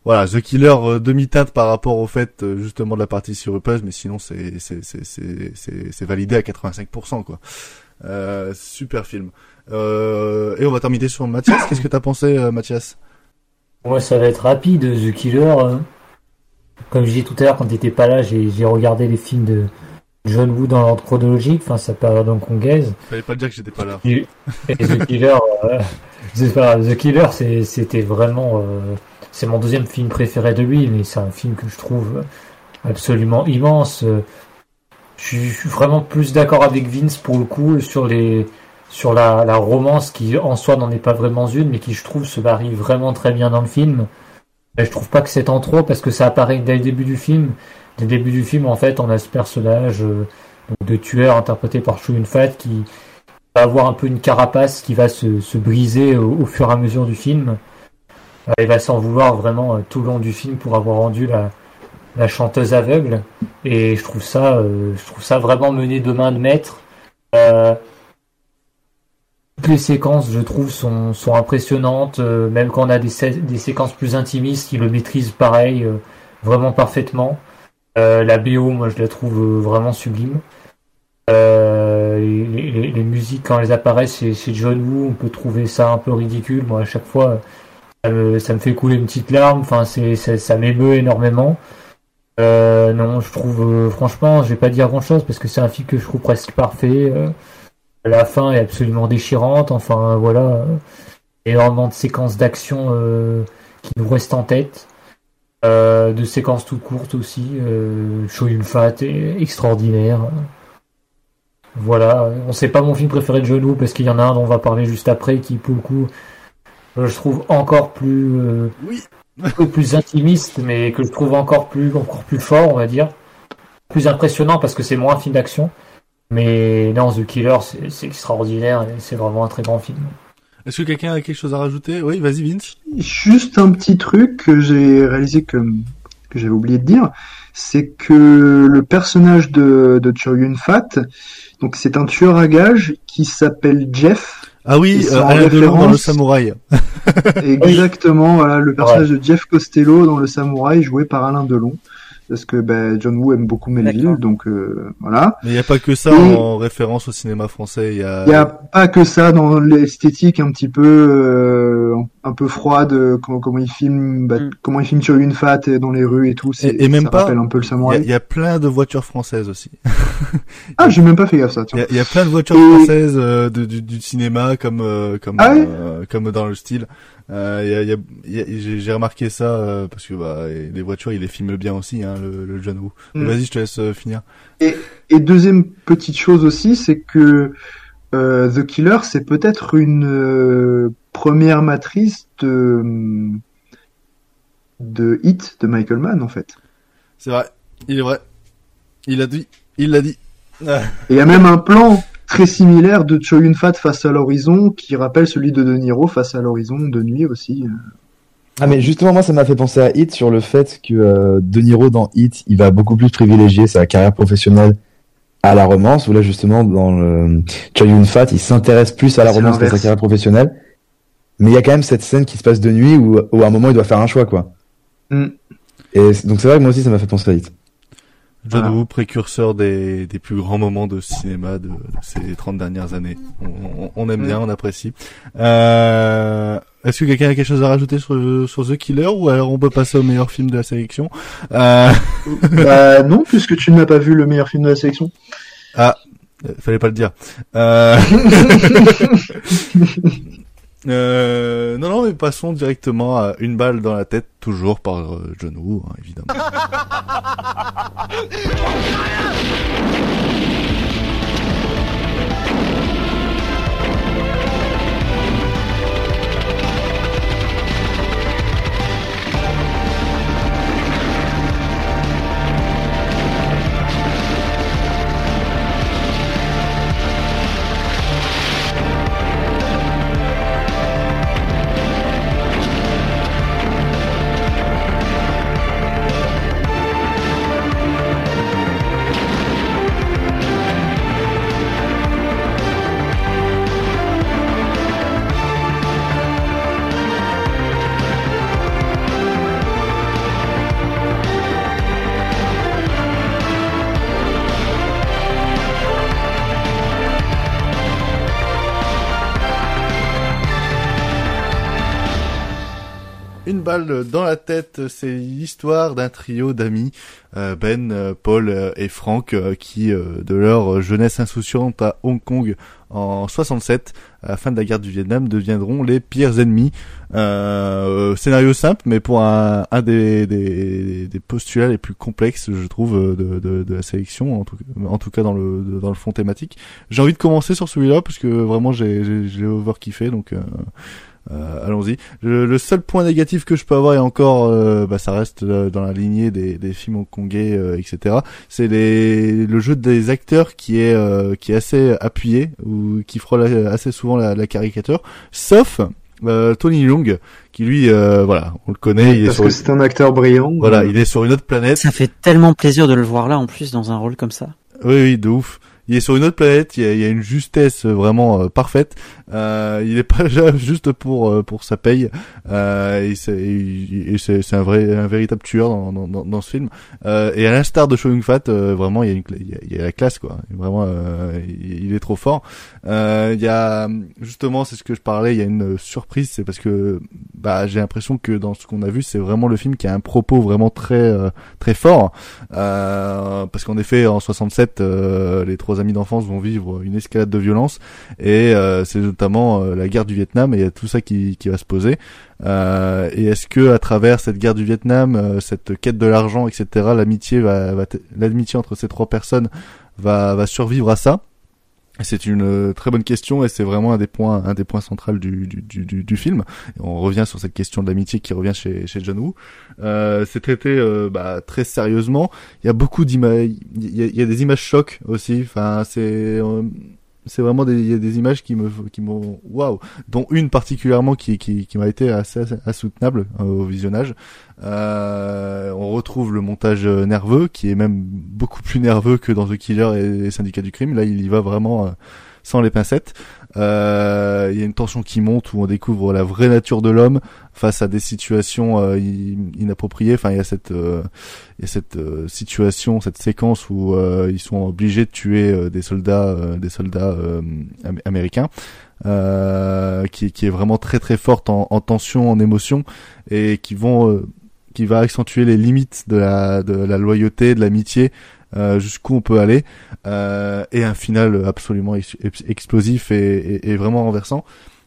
voilà, The Killer euh, demi-teinte par rapport au fait euh, justement de la partie sirupeuse, mais sinon c'est c'est c'est c'est c'est validé à 85% quoi. Euh, super film. Euh, et on va terminer sur Mathias. Qu'est-ce que t'as pensé, euh, Mathias? Moi, ça va être rapide. The Killer, euh, comme je disais tout à l'heure, quand t'étais pas là, j'ai regardé les films de John Woo dans l'ordre chronologique, enfin sa période hongkongaise. Fallait pas dire que j'étais pas là. Et, et The Killer, euh, The Killer, c'était vraiment, euh, c'est mon deuxième film préféré de lui, mais c'est un film que je trouve absolument immense. Je suis vraiment plus d'accord avec Vince pour le coup sur les, sur la, la romance qui en soi n'en est pas vraiment une, mais qui je trouve se marie vraiment très bien dans le film. Et je trouve pas que c'est en trop parce que ça apparaît dès le début du film. Dès le début du film, en fait, on a ce personnage euh, de tueur interprété par Chou Yun-fat qui va avoir un peu une carapace qui va se, se briser au, au fur et à mesure du film. Euh, il va s'en vouloir vraiment euh, tout le long du film pour avoir rendu la, la chanteuse aveugle. Et je trouve ça, euh, je trouve ça vraiment mené de main de maître. Toutes les séquences, je trouve, sont, impressionnantes. euh, même quand on a des, sé- des séquences plus intimistes, il le maîtrise pareil, euh, vraiment parfaitement. Euh, la BO, moi, je la trouve vraiment sublime. Les, musiques, quand elles apparaissent chez John Woo, on peut trouver ça un peu ridicule. Moi, à chaque fois, ça me, fait couler une petite larme. Enfin, c'est, ça, ça m'émeut énormément. Non, je trouve, franchement, je vais pas dire grand chose parce que c'est un film que je trouve presque parfait. La fin est absolument déchirante. Enfin, voilà, euh, énormément de séquences d'action euh, qui nous restent en tête. Euh, de séquences toutes courtes aussi. Euh, Show Yun Fat est extraordinaire. Voilà, on sait pas mon film préféré de Woo parce qu'il y en a un dont on va parler juste après qui, pour le coup, je trouve encore euh, plus intimiste, mais que je trouve encore plus, encore plus fort, on va dire, plus impressionnant parce que c'est moins un film d'action. Mais non, The Killer, c'est c'est extraordinaire et c'est vraiment un très grand film. Est-ce que quelqu'un a quelque chose à rajouter? Oui, vas-y Vince. Juste un petit truc que j'ai réalisé que, que j'avais oublié de dire, c'est que le personnage de, de Yun-fat, donc c'est un tueur à gages qui s'appelle Jeff. Ah oui, euh, en Alain Delon dans le samouraï. Exactement, voilà, le personnage de Jeff Costello dans Le Samouraï joué par Alain Delon. Parce que ben, John Woo aime beaucoup Melville, donc euh, voilà. Mais il n'y a pas que ça Et- en référence au cinéma français. Il y a, n'y a pas que ça dans l'esthétique un petit peu euh, un peu froide, euh, comment, comment il filme, bah, comment il filme sur une fat dans les rues et tout. c'est- et, et même ça pas. rappelle un peu le Il y, a- samouraï. il y a plein de voitures françaises aussi. Ah, j'ai même pas fait gaffe ça. Il y y a plein de voitures Et- françaises euh, de, du, du cinéma comme euh, comme Ah ouais euh, comme dans le style. Euh, il y a- il y a- il y a- j'ai j'ai remarqué ça euh, parce que bah, les voitures, il les filme bien aussi, hein, le, le John Woo. Mm. Vas-y, je te laisse euh, finir. Et, et deuxième petite chose aussi, c'est que euh, The Killer, c'est peut-être une euh, première matrice de de Hit de Michael Mann en fait. C'est vrai, il est vrai. Il a dit, il l'a dit. Et il y a même un plan très similaire de Cho Yun-fat face à l'horizon qui rappelle celui de De Niro face à l'horizon de nuit aussi. Ah mais justement moi ça m'a fait penser à Hit sur le fait que euh, De Niro dans Hit il va beaucoup plus privilégier sa carrière professionnelle à la romance où là justement dans le Yun-fat il s'intéresse plus à la romance qu'à sa carrière professionnelle mais il y a quand même cette scène qui se passe de nuit où, où à un moment il doit faire un choix quoi Mm. et donc c'est vrai que moi aussi ça m'a fait penser à Hit John. Woo, précurseur des, des plus grands moments de cinéma de, de ces 30 dernières années. On, on- on aime Mm. bien, on apprécie. Euh, Est-ce que quelqu'un a quelque chose à rajouter sur, sur The Killer ou alors on peut passer au meilleur film de la sélection euh... bah non, puisque tu n'as pas vu le meilleur film de la sélection. Ah, euh, fallait pas le dire. Euh... euh, non, non, mais passons directement à une balle dans la tête, toujours par euh, John hein, évidemment. Dans la tête, c'est l'histoire d'un trio d'amis, euh, Ben, euh, Paul euh, et Frank, qui, de leur jeunesse insouciante à Hong Kong en 67, à la fin de la guerre du Vietnam, deviendront les pires ennemis. scénario simple, mais pour un, un des, des, des, postulats les plus complexes, je trouve, de, de, de la sélection, en tout, cas dans le, dans le fond thématique. J'ai envie de commencer sur celui-là, parce que vraiment j'ai, j'ai over kiffé, donc... Euh, allons-y. Le, seul point négatif que je peux avoir et encore, euh, bah, ça reste euh, dans la lignée des, des films hongkongais, etc. C'est les, le jeu des acteurs qui est qui est assez appuyé ou qui frôle assez souvent la, la caricature, sauf Tony Leung qui lui, voilà, on le connaît. Il Parce que c'est un acteur brillant. Voilà, il est sur une autre planète. Ça fait tellement plaisir de le voir là en plus dans un rôle comme ça. Oui, oui, de ouf il est sur une autre planète, il y a, une justesse vraiment euh, parfaite. Euh, il est pas juste pour euh, pour sa paye. Euh, et c'est un vrai un véritable tueur dans dans, dans, ce film. Euh, et à l'instar de Show Fat, vraiment il y a une il y a, la classe quoi. Vraiment il, est trop fort. il y a justement c'est ce que je parlais. Il y a une surprise, c'est parce que bah j'ai l'impression que dans ce qu'on a vu, c'est vraiment le film qui a un propos vraiment très très fort. parce qu'en effet en 67 les trois amis d'enfance vont vivre une escalade de violence et euh, c'est notamment euh, la guerre du Vietnam et il y a tout ça qui, qui va se poser. Euh, et est-ce que à travers cette guerre du Vietnam, cette quête de l'argent, etc., l'amitié va, l'amitié entre ces trois personnes va, va survivre à ça? C'est une euh, très bonne question et c'est vraiment un des points, un des points centraux du, du, du, du film. On revient sur cette question de l'amitié qui revient chez, chez John. Euh, c'est traité euh, bah, très sérieusement. Il y a beaucoup d'images, il, y a des images chocs aussi. Enfin, c'est euh, c'est vraiment des, y a des images qui me, qui m'ont, waouh, dont une particulièrement qui, qui, qui m'a été assez, insoutenable euh, au visionnage. Euh, on retrouve le montage nerveux, qui est même beaucoup plus nerveux que dans The Killer et les Syndicats du crime. Là, il y va vraiment euh, sans les pincettes. Euh, il y a une tension qui monte où on découvre la vraie nature de l'homme face à des situations euh, inappropriées. Enfin, il y a cette, euh, y a cette situation, cette séquence où ils sont obligés de tuer des soldats, des soldats américains. qui, qui est vraiment très très forte en, en tension, en émotion, et qui vont, qui va accentuer les limites de la, de la loyauté, de l'amitié, euh, jusqu'où on peut aller, euh, et un final absolument explosif et, et, vraiment renversant.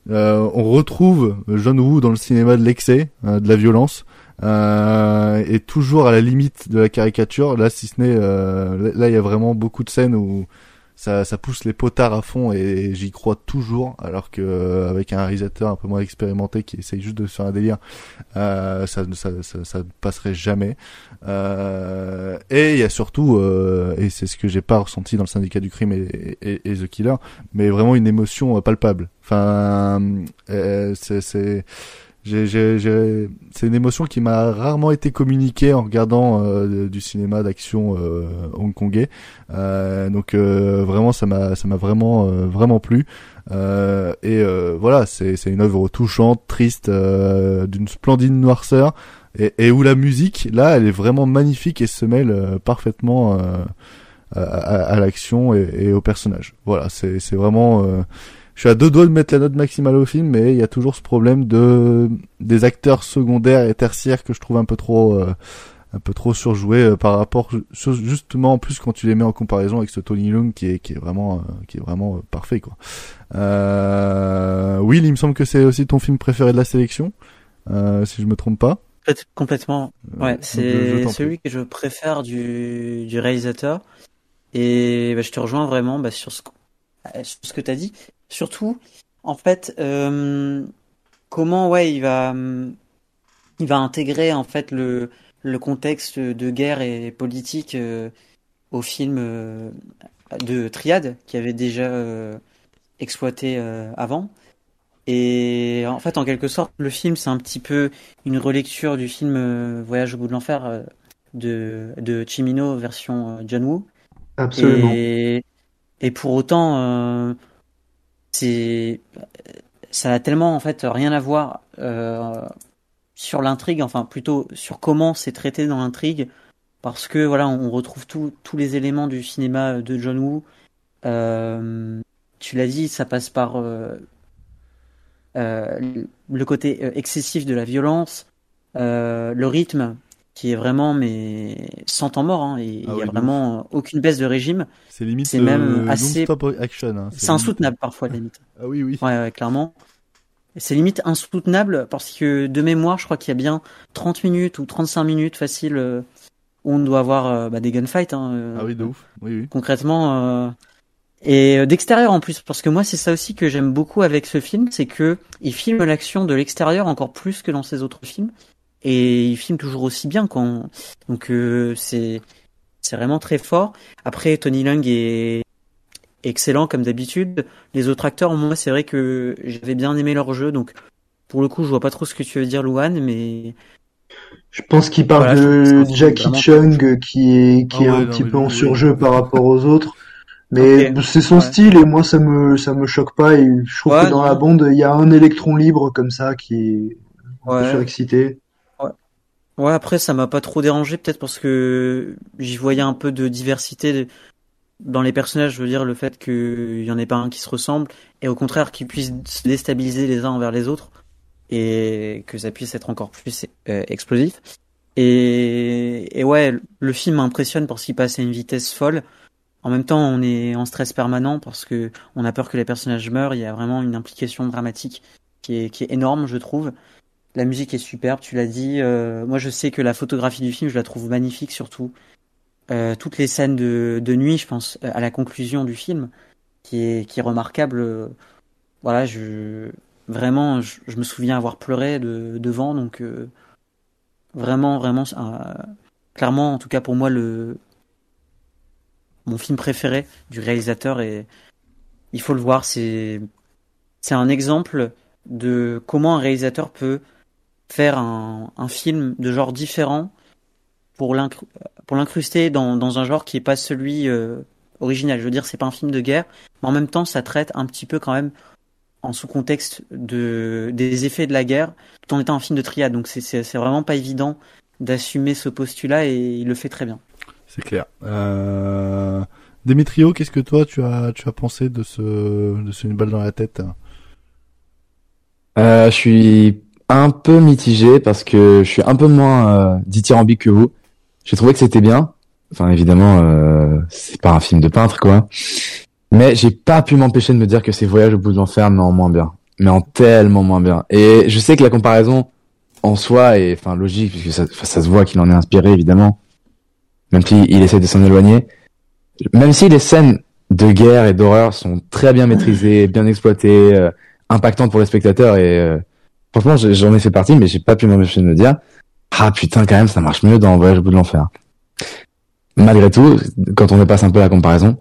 Euh, on retrouve John Woo dans le cinéma de l'excès, de la violence, et toujours à la limite de la caricature. Là, si ce n'est, là, il y a vraiment beaucoup de scènes où ça, ça pousse les potards à fond et j'y crois toujours alors que euh, avec un réalisateur un peu moins expérimenté qui essaye juste de faire un délire euh, ça, ça, ça, ça passerait jamais. Euh, et il y a surtout euh, et c'est ce que j'ai pas ressenti dans le syndicat du crime et, et, et The Killer mais vraiment une émotion palpable. Enfin euh, c'est c'est une émotion qui m'a rarement été communiquée en regardant euh, du cinéma d'action euh, hongkongais. Euh, donc euh, vraiment, ça m'a, ça m'a vraiment, vraiment plu. et voilà, c'est, une œuvre touchante, triste, d'une splendide noirceur, et, et, où la musique, là, elle est vraiment magnifique et se mêle parfaitement. à, à, l'action et, et, au personnage. Voilà, c'est vraiment je suis à deux doigts de mettre la note maximale au film, mais il y a toujours ce problème de des acteurs secondaires et tertiaires que je trouve un peu trop euh, un peu trop surjoués euh, par rapport justement en plus quand tu les mets en comparaison avec ce Tony Leung qui est qui est vraiment euh, qui est vraiment parfait quoi. oui, il me semble que c'est aussi ton film préféré de la sélection, si je me trompe pas. Complètement. Ouais, c'est celui que je préfère du, du réalisateur. Et bah, je te rejoins vraiment bah, sur ce, sur ce que tu as dit. Surtout, en fait, euh, comment ouais, il va, il va intégrer en fait le, le contexte de guerre et politique euh, au film euh, de Triade qui avait déjà exploité avant. Et en fait, en quelque sorte, le film, c'est un petit peu une relecture du film Voyage au bout de l'enfer de, de Chimino version John Woo. Absolument. Et, et pour autant, c'est ça a tellement en fait rien à voir euh, sur l'intrigue, enfin plutôt sur comment c'est traité dans l'intrigue, parce que voilà, on retrouve tous les éléments du cinéma de John Woo. Euh, tu l'as dit, ça passe par euh, euh le côté euh, excessif de la violence, euh, le rythme qui est vraiment mais sans temps mort. Hein, et il Ah y oui, a vraiment aucune baisse de régime. C'est limite C'est euh, même assez. non-stop action. hein. C'est insoutenable parfois limite. Ah oui, oui. Ouais, ouais, clairement. C'est limite insoutenable parce que de mémoire, je crois qu'il y a bien 30 minutes ou 35 minutes facile euh, où on doit avoir euh, bah, des gunfights. Hein, euh, Ah oui, de ouf. Oui, oui. concrètement. euh, Et euh, d'extérieur en plus, parce que moi c'est ça aussi que j'aime beaucoup avec ce film, c'est que il filme l'action de l'extérieur encore plus que dans ses autres films, et il filme toujours aussi bien quand. Donc euh, c'est c'est vraiment très fort. Après Tony Leung est excellent comme d'habitude. Les autres acteurs, moi c'est vrai que j'avais bien aimé leur jeu, donc pour le coup je vois pas trop ce que tu veux dire Louane, mais Je pense qu'il parle Voilà, de Jackie vraiment- Chung qui est qui Ah est ouais, un non, petit peu en oui. surjeu par rapport aux autres. Mais c'est son Ouais. style et moi ça me ça me choque pas et je trouve Ouais, que dans non. la bande il y a un électron libre comme ça qui est un peu Ouais. surexcité. Ouais, après, ça m'a pas trop dérangé, peut-être parce que j'y voyais un peu de diversité dans les personnages. Je veux dire, le fait qu'il y en ait pas un qui se ressemble, et au contraire, qu'ils puissent se déstabiliser les uns envers les autres, et que ça puisse être encore plus euh, explosif. Et, ouais, le film m'impressionne parce qu'il passe à une vitesse folle. En même temps, on est en stress permanent parce que on a peur que les personnages meurent. Il y a vraiment une implication dramatique qui est énorme, je trouve. La musique est superbe, tu l'as dit. Euh, moi, je sais que la photographie du film, je la trouve magnifique, surtout. Euh, toutes les scènes de, nuit, je pense, euh, à la conclusion du film, qui est, remarquable. Voilà, vraiment, je, me souviens avoir pleuré de, devant, donc vraiment, vraiment, clairement, en tout cas pour moi, le mon film préféré du réalisateur et il faut le voir, c'est c'est un exemple de comment un réalisateur peut faire un, un film de genre différent pour l'incru- pour l'incruster dans, dans un genre qui est pas celui euh, original. Je veux dire, c'est pas un film de guerre, mais en même temps, ça traite un petit peu quand même en sous-contexte de des effets de la guerre, tout en étant un film de triade. Donc c'est c'est c'est vraiment pas évident d'assumer ce postulat et il le fait très bien. C'est clair. Euh... Demetrio, qu'est-ce que toi tu as tu as pensé de ce de ce une balle dans la tête? Euh, je suis un peu mitigé parce que je suis un peu moins euh, dithyrambique que vous. J'ai trouvé que c'était bien. Enfin, évidemment, euh, c'est pas un film de peintre, quoi. Mais j'ai pas pu m'empêcher de me dire que c'est Voyage au bout de l'enfer, mais en moins bien. Mais en tellement moins bien. Et je sais que la comparaison en soi est, enfin, logique, puisque ça, ça se voit qu'il en est inspiré, évidemment. Même s'il il essaie de s'en éloigner. Même si les scènes de guerre et d'horreur sont très bien maîtrisées, bien exploitées, euh, impactantes pour les spectateurs et euh, franchement j'en ai fait partie mais j'ai pas pu m'empêcher de me dire ah putain quand même ça marche mieux dans Voyage au bout de l'enfer. Malgré tout quand on dépasse un peu la comparaison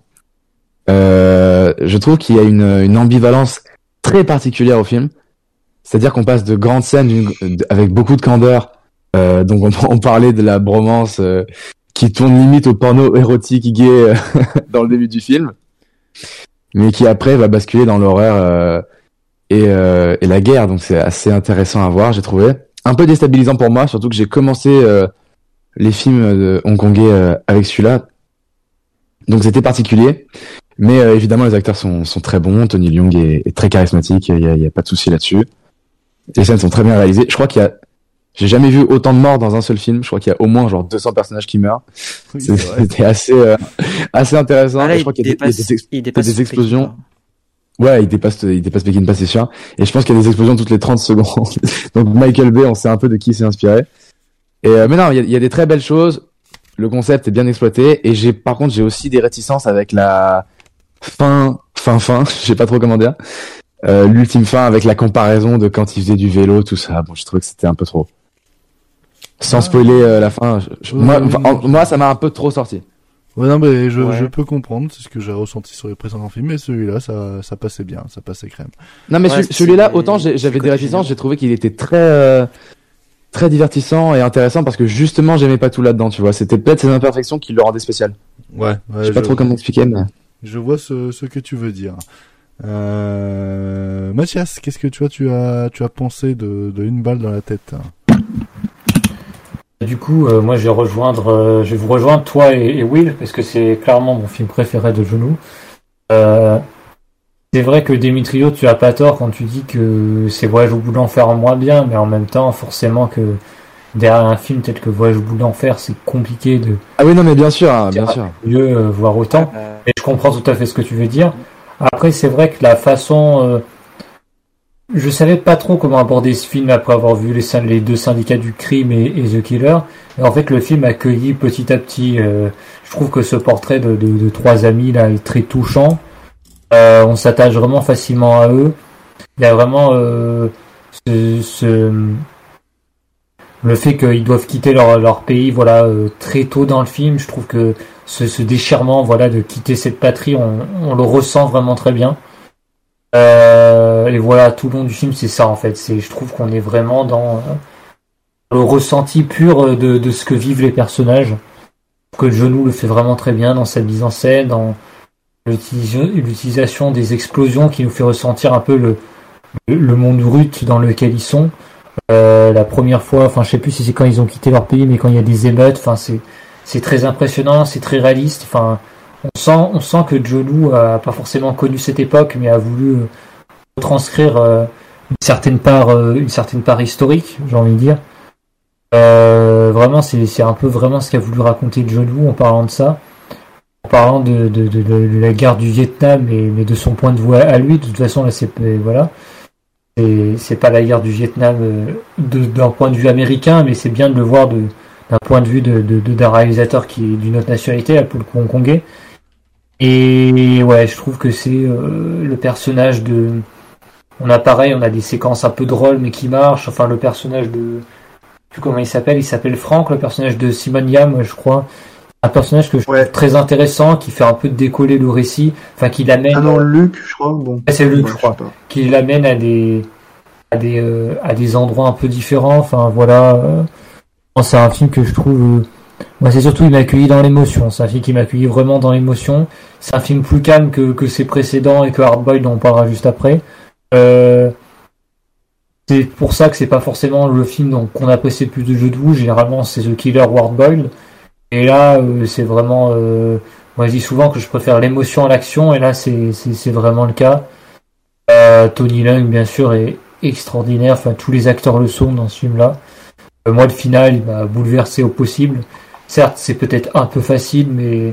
euh, je trouve qu'il y a une, une ambivalence très particulière au film. C'est-à-dire qu'on passe de grandes scènes avec beaucoup de candeur euh, donc on, on parlait de la bromance euh, qui tourne limite au porno érotique gay euh, dans le début du film mais qui après va basculer dans l'horreur euh, et, euh, et la guerre. Donc c'est assez intéressant à voir, j'ai trouvé. Un peu déstabilisant pour moi, surtout que j'ai commencé euh, les films de hongkongais euh, avec celui-là. Donc c'était particulier. Mais euh, évidemment, les acteurs sont, sont très bons. Tony Leung est, est très charismatique, il y a, il y a pas de souci là-dessus. Les scènes sont très bien réalisées. Je crois qu'il y a... J'ai jamais vu autant de morts dans un seul film. Je crois qu'il y a au moins genre 200 personnages qui meurent. Oui. C'était assez euh, assez intéressant. Ah là, je il crois qu'il y a des, il y a dépasse- des explosions. Ouais, il dépasse, il dépasse Pekin Pass, sûr. Et je pense qu'il y a des explosions toutes les 30 secondes. Donc Michael Bay, on sait un peu de qui il s'est inspiré. Et euh, mais non, il y, a, il y a des très belles choses. Le concept est bien exploité. Et j'ai, par contre, j'ai aussi des réticences avec la fin, fin, fin. Je sais pas trop comment dire. Euh, L'ultime fin avec la comparaison de quand il faisait du vélo, tout ça. Bon, je trouvais que c'était un peu trop. Sans spoiler euh, la fin, je- moi, enfin, en- moi, ça m'a un peu trop sorti. Ouais, non, mais je, Ouais. je peux comprendre, c'est ce que j'ai ressenti sur les précédents films, mais celui-là, ça, ça passait bien, ça passait crème. Non mais Ouais, celui-là, autant j'avais des réticences, j'ai trouvé qu'il était très euh, très divertissant et intéressant parce que justement j'aimais pas tout là-dedans, tu vois. C'était peut-être ces imperfections qui le rendaient spécial. Ouais, ouais, je sais pas je- trop comment expliquer, mais Je vois ce, ce que tu veux dire. Euh... Mathias, qu'est-ce que tu vois, tu as, tu as pensé de, de une balle dans la tête Du coup, euh, moi, je vais rejoindre, euh, je vais vous rejoindre toi et, et Will parce que c'est clairement mon film préféré de genou. Euh, c'est vrai que Demetrio, tu as pas tort quand tu dis que c'est Voyage au bout de l'enfer en moins bien, mais en même temps, forcément que derrière un film tel que Voyage au bout de l'enfer, c'est compliqué de. Ah oui, non, mais bien sûr, hein, bien sûr. Mieux euh, voir autant. Et je comprends tout à fait ce que tu veux dire. Après, c'est vrai que la façon. Je savais pas trop comment aborder ce film après avoir vu les, les deux syndicats du crime et, The Killer. En fait, le film accueillit petit à petit. euh, je trouve que ce portrait de, trois amis là est très touchant. Euh, on s'attache vraiment facilement à eux. Il y a vraiment euh, ce, le fait qu'ils doivent quitter leur, pays, voilà, très tôt dans le film. Je trouve que ce, déchirement, voilà, de quitter cette patrie, on, le ressent vraiment très bien. Et voilà, tout le long du film, c'est ça en fait. C'est, je trouve qu'on est vraiment dans euh, le ressenti pur euh, de, de ce que vivent les personnages. Que genou le fait vraiment très bien dans sa mise en scène, dans l'utilis- l'utilisation des explosions qui nous fait ressentir un peu le, le, monde brut dans lequel ils sont. Euh, la première fois, enfin je sais plus si c'est quand ils ont quitté leur pays, mais quand il y a des émeutes, enfin c'est c'est très impressionnant, c'est très réaliste. Enfin, on sent on sent que Jolu a pas forcément connu cette époque, mais a voulu retranscrire euh, une certaine part euh, une certaine part historique, j'ai envie de dire. Euh, vraiment, c'est un peu vraiment ce qu'a voulu raconter Jolu en parlant de ça, en parlant de de, la guerre du Vietnam, et, mais de son point de vue à lui. De toute façon, là, c'est voilà. C'est pas la guerre du Vietnam d'un point de vue américain, mais c'est bien de le voir d'un point de vue d'un réalisateur qui est d'une autre nationalité, là, pour le hongkongais. Et ouais, je trouve que c'est le personnage de. On a pareil, on a des séquences un peu drôles mais qui marchent. Enfin, le personnage de. Plus comment il s'appelle, il s'appelle Franck, le personnage de Simon Yam, je crois. Un personnage que je trouve très intéressant, qui fait un peu décoller le récit, enfin qui l'amène. Ah non, Luc, je crois. Bon. Ah, c'est Luc, Ouais, je crois. Qui l'amène à des à des euh, à des endroits un peu différents. Enfin voilà, euh, c'est un film que je trouve. euh, moi, c'est surtout il m'a accueilli dans l'émotion. C'est un film qui m'a accueilli vraiment dans l'émotion. C'est un film plus calme que que ses précédents et que Hardboiled dont on parlera juste après. Euh, c'est pour ça que c'est pas forcément le film qu'on apprécie le plus de jeux de vous. Généralement, c'est The Killer ou Hardboiled. Et là, euh, c'est vraiment. euh, moi, je dis souvent que je préfère l'émotion à l'action, et là, c'est vraiment le cas. Tony Leung, bien sûr, est extraordinaire. Enfin, tous les acteurs le sont dans ce film-là. Moi, le final, il m'a bouleversé au possible. Certes, c'est peut-être un peu facile, mais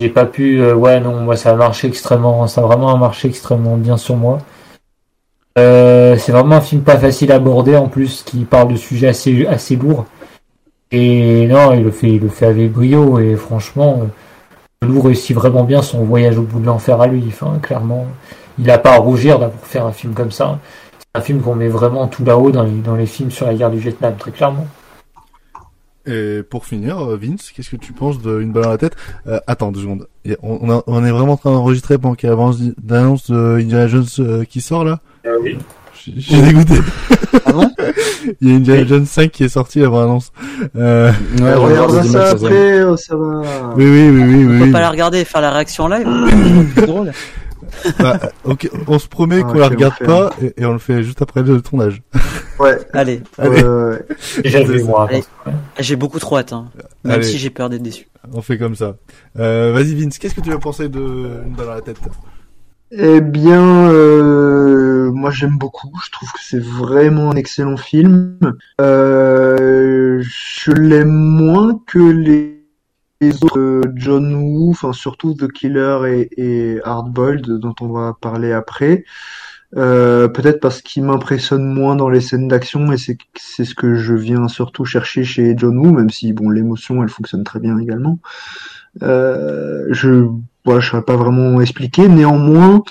j'ai pas pu. euh, ouais, non, moi, ça a marché extrêmement. Ça a vraiment marché extrêmement bien sur moi. Euh, c'est vraiment un film pas facile à aborder en plus, qui parle de sujets assez assez lourds. Et non, il le fait, il le fait avec brio et franchement, euh, Lou réussit vraiment bien son voyage au bout de l'enfer à lui. Enfin, clairement, il a pas à rougir d'avoir fait un film comme ça. C'est un film qu'on met vraiment tout là-haut dans les, dans les films sur la guerre du Vietnam, très clairement. Et pour finir, euh, Vince, qu'est-ce que tu penses de Une balle dans la tête? Euh, Attends deux secondes. On, on a- on est vraiment en train d'enregistrer pendant qu'il y a l'annonce d'annonce de Indiana Jones euh, qui sort là? Oui. Je suis dégoûté. Ah bon? Il y a Indiana Jones 5 qui est sorti avant l'annonce. Euh... Ouais, on regardera ça après, oh, ça va. Oui, oui, oui, oui, On oui. peut oui. pas la regarder et faire la réaction en live. c'est drôle. Bah, ok, on se promet Ah, qu'on la regarde enfer. pas et, et on le fait juste après le tournage. Ouais. Allez. J'ai beaucoup trop hâte, hein. même Allez. si j'ai peur d'être déçu. On fait comme ça. Euh, Vas-y Vince, qu'est-ce que tu as pensé de dans la tête Eh bien, euh, moi j'aime beaucoup. Je trouve que c'est vraiment un excellent film. Euh, je l'aime moins que les, les autres euh, John Woo, enfin surtout The Killer et, Hardboiled dont on va parler après. Euh, peut-être parce qu'il m'impressionne moins dans les scènes d'action et c'est ce que je viens surtout chercher chez John Woo, même si bon l'émotion elle fonctionne très bien également. Euh, je voilà, je pas vraiment expliquer. Néanmoins,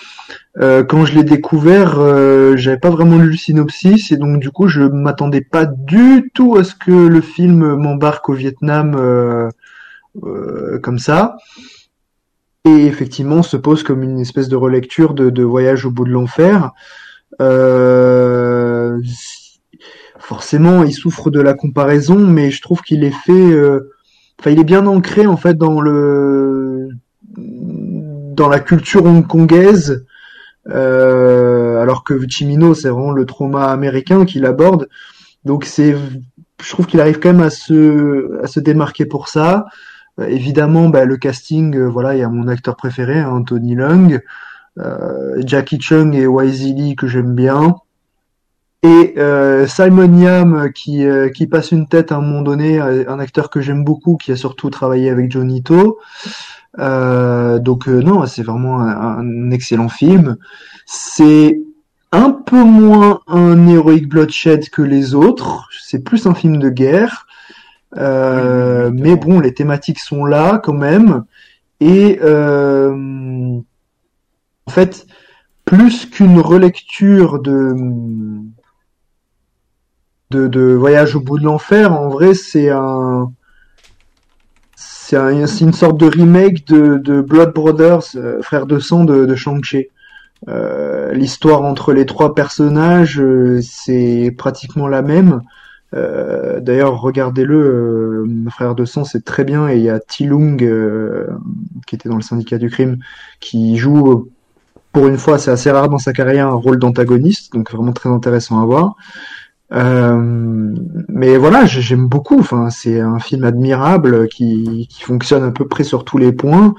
euh, quand je l'ai découvert, euh, j'avais pas vraiment lu le synopsis et donc du coup je m'attendais pas du tout à ce que le film m'embarque au Vietnam euh, comme ça. Et effectivement, se pose comme une espèce de relecture de, de Voyage au bout de l'enfer. Euh, forcément, il souffre de la comparaison, mais je trouve qu'il est fait. euh, Enfin, il est bien ancré en fait dans le dans la culture hongkongaise. Euh, alors que Chimino, c'est vraiment le trauma américain qu'il aborde. Donc c'est, je trouve qu'il arrive quand même à se à se démarquer pour ça. Euh, évidemment, bah, le casting, euh, voilà, il y a mon acteur préféré, hein, Tony Leung, euh, Jackie Chung et Wisey Lee que j'aime bien. Et euh, Simon Yam qui, qui passe une tête à un moment donné, un acteur que j'aime beaucoup, qui a surtout travaillé avec Johnny To. Donc non, c'est vraiment un, un excellent film. C'est un peu moins un Heroic Bloodshed que les autres. C'est plus un film de guerre. Euh, mais bon, les thématiques sont là quand même. Et euh, en fait, plus qu'une relecture de, de, de Voyage au bout de l'enfer, en vrai, c'est un c'est un, c'est une sorte de remake de, de Blood Brothers, euh, frères de sang de, de Shang-Chi. Euh, L'histoire entre les trois personnages, euh, c'est pratiquement la même. Euh, D'ailleurs, regardez-le, euh, Frères de sang, c'est très bien. Et il y a Tilung, euh, qui était dans le syndicat du crime, qui joue, euh, pour une fois, c'est assez rare dans sa carrière, un rôle d'antagoniste, donc vraiment très intéressant à voir. Euh, mais voilà, j'ai- j'aime beaucoup. Enfin, c'est un film admirable qui, fonctionne à peu près sur tous les points.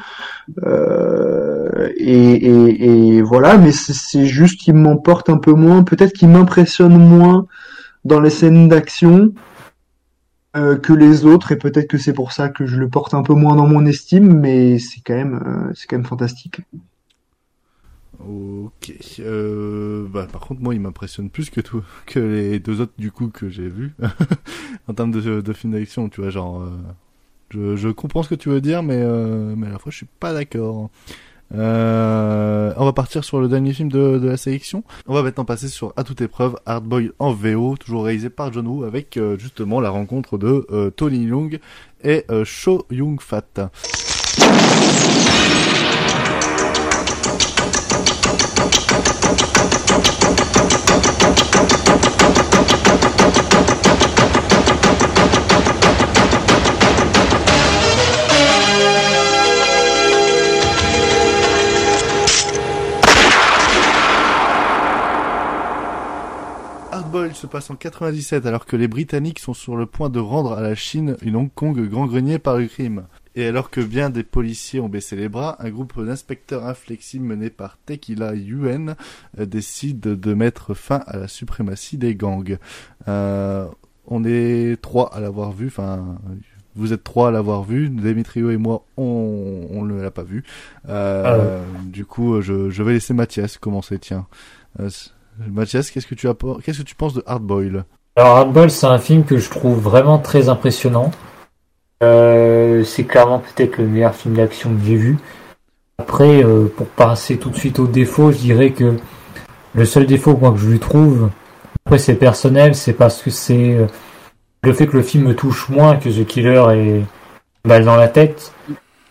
Et, et, voilà, mais c'est juste qu'il m'emporte un peu moins. Peut-être qu'il m'impressionne moins dans les scènes d'action euh, que les autres. Et peut-être que c'est pour ça que je le porte un peu moins dans mon estime. Mais c'est quand même, euh, c'est quand même fantastique. Ok. Euh, bah, par contre, moi, il m'impressionne plus que tout, que les deux autres du coup que j'ai vus en termes de, de films d'action. Tu vois, genre, euh, je, je comprends ce que tu veux dire, mais euh, mais à la fois, je suis pas d'accord. Euh, on va partir sur le dernier film de, de la sélection. On va maintenant passer sur À toute épreuve, Hardboil en VO, toujours réalisé par John Woo, avec euh, justement la rencontre de euh, Tony Leung et euh, Cho Young Fat. Se passe en 97 alors que les Britanniques sont sur le point de rendre à la Chine une Hong Kong grand grenier par le crime. Et alors que bien des policiers ont baissé les bras, un groupe d'inspecteurs inflexibles mené par Tequila Yuen euh, décide de mettre fin à la suprématie des gangs. Euh, on est trois à l'avoir vu, enfin vous êtes trois à l'avoir vu, Demetrio et moi on, on ne l'a pas vu. Euh, Ah ouais. Du coup je, je vais laisser Mathias commencer, tiens. Euh, Mathias, qu'est-ce que tu qu'est-ce que tu penses de Hardboil Alors Hardball, c'est un film que je trouve vraiment très impressionnant. Euh, c'est clairement peut-être le meilleur film d'action que j'ai vu. Après, euh, pour passer tout de suite aux défauts, je dirais que le seul défaut moi, que je lui trouve, après c'est personnel, c'est parce que c'est euh, le fait que le film me touche moins que The Killer et Balle dans la tête.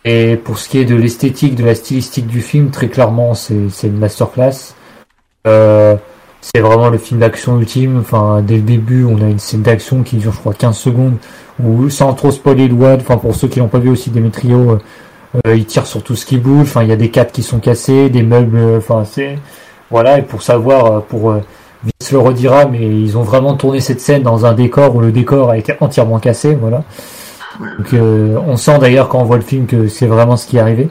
Et pour ce qui est de l'esthétique, de la stylistique du film, très clairement, c'est une masterclass. C'est vraiment le film d'action ultime. Enfin, dès le début, on a une scène d'action qui dure, je crois, 15 secondes, sans trop spoiler le WAD, enfin, pour ceux qui l'ont pas vu aussi, Demetrio, euh, euh, il tire sur tout ce qui bouge. Enfin, il y a des cadres qui sont cassés, des meubles, euh, enfin, c'est, voilà, et pour savoir, euh, pour, Vince le redira, mais ils ont vraiment tourné cette scène dans un décor où le décor a été entièrement cassé, voilà. Donc, on sent d'ailleurs quand on voit le film que c'est vraiment ce qui est arrivé.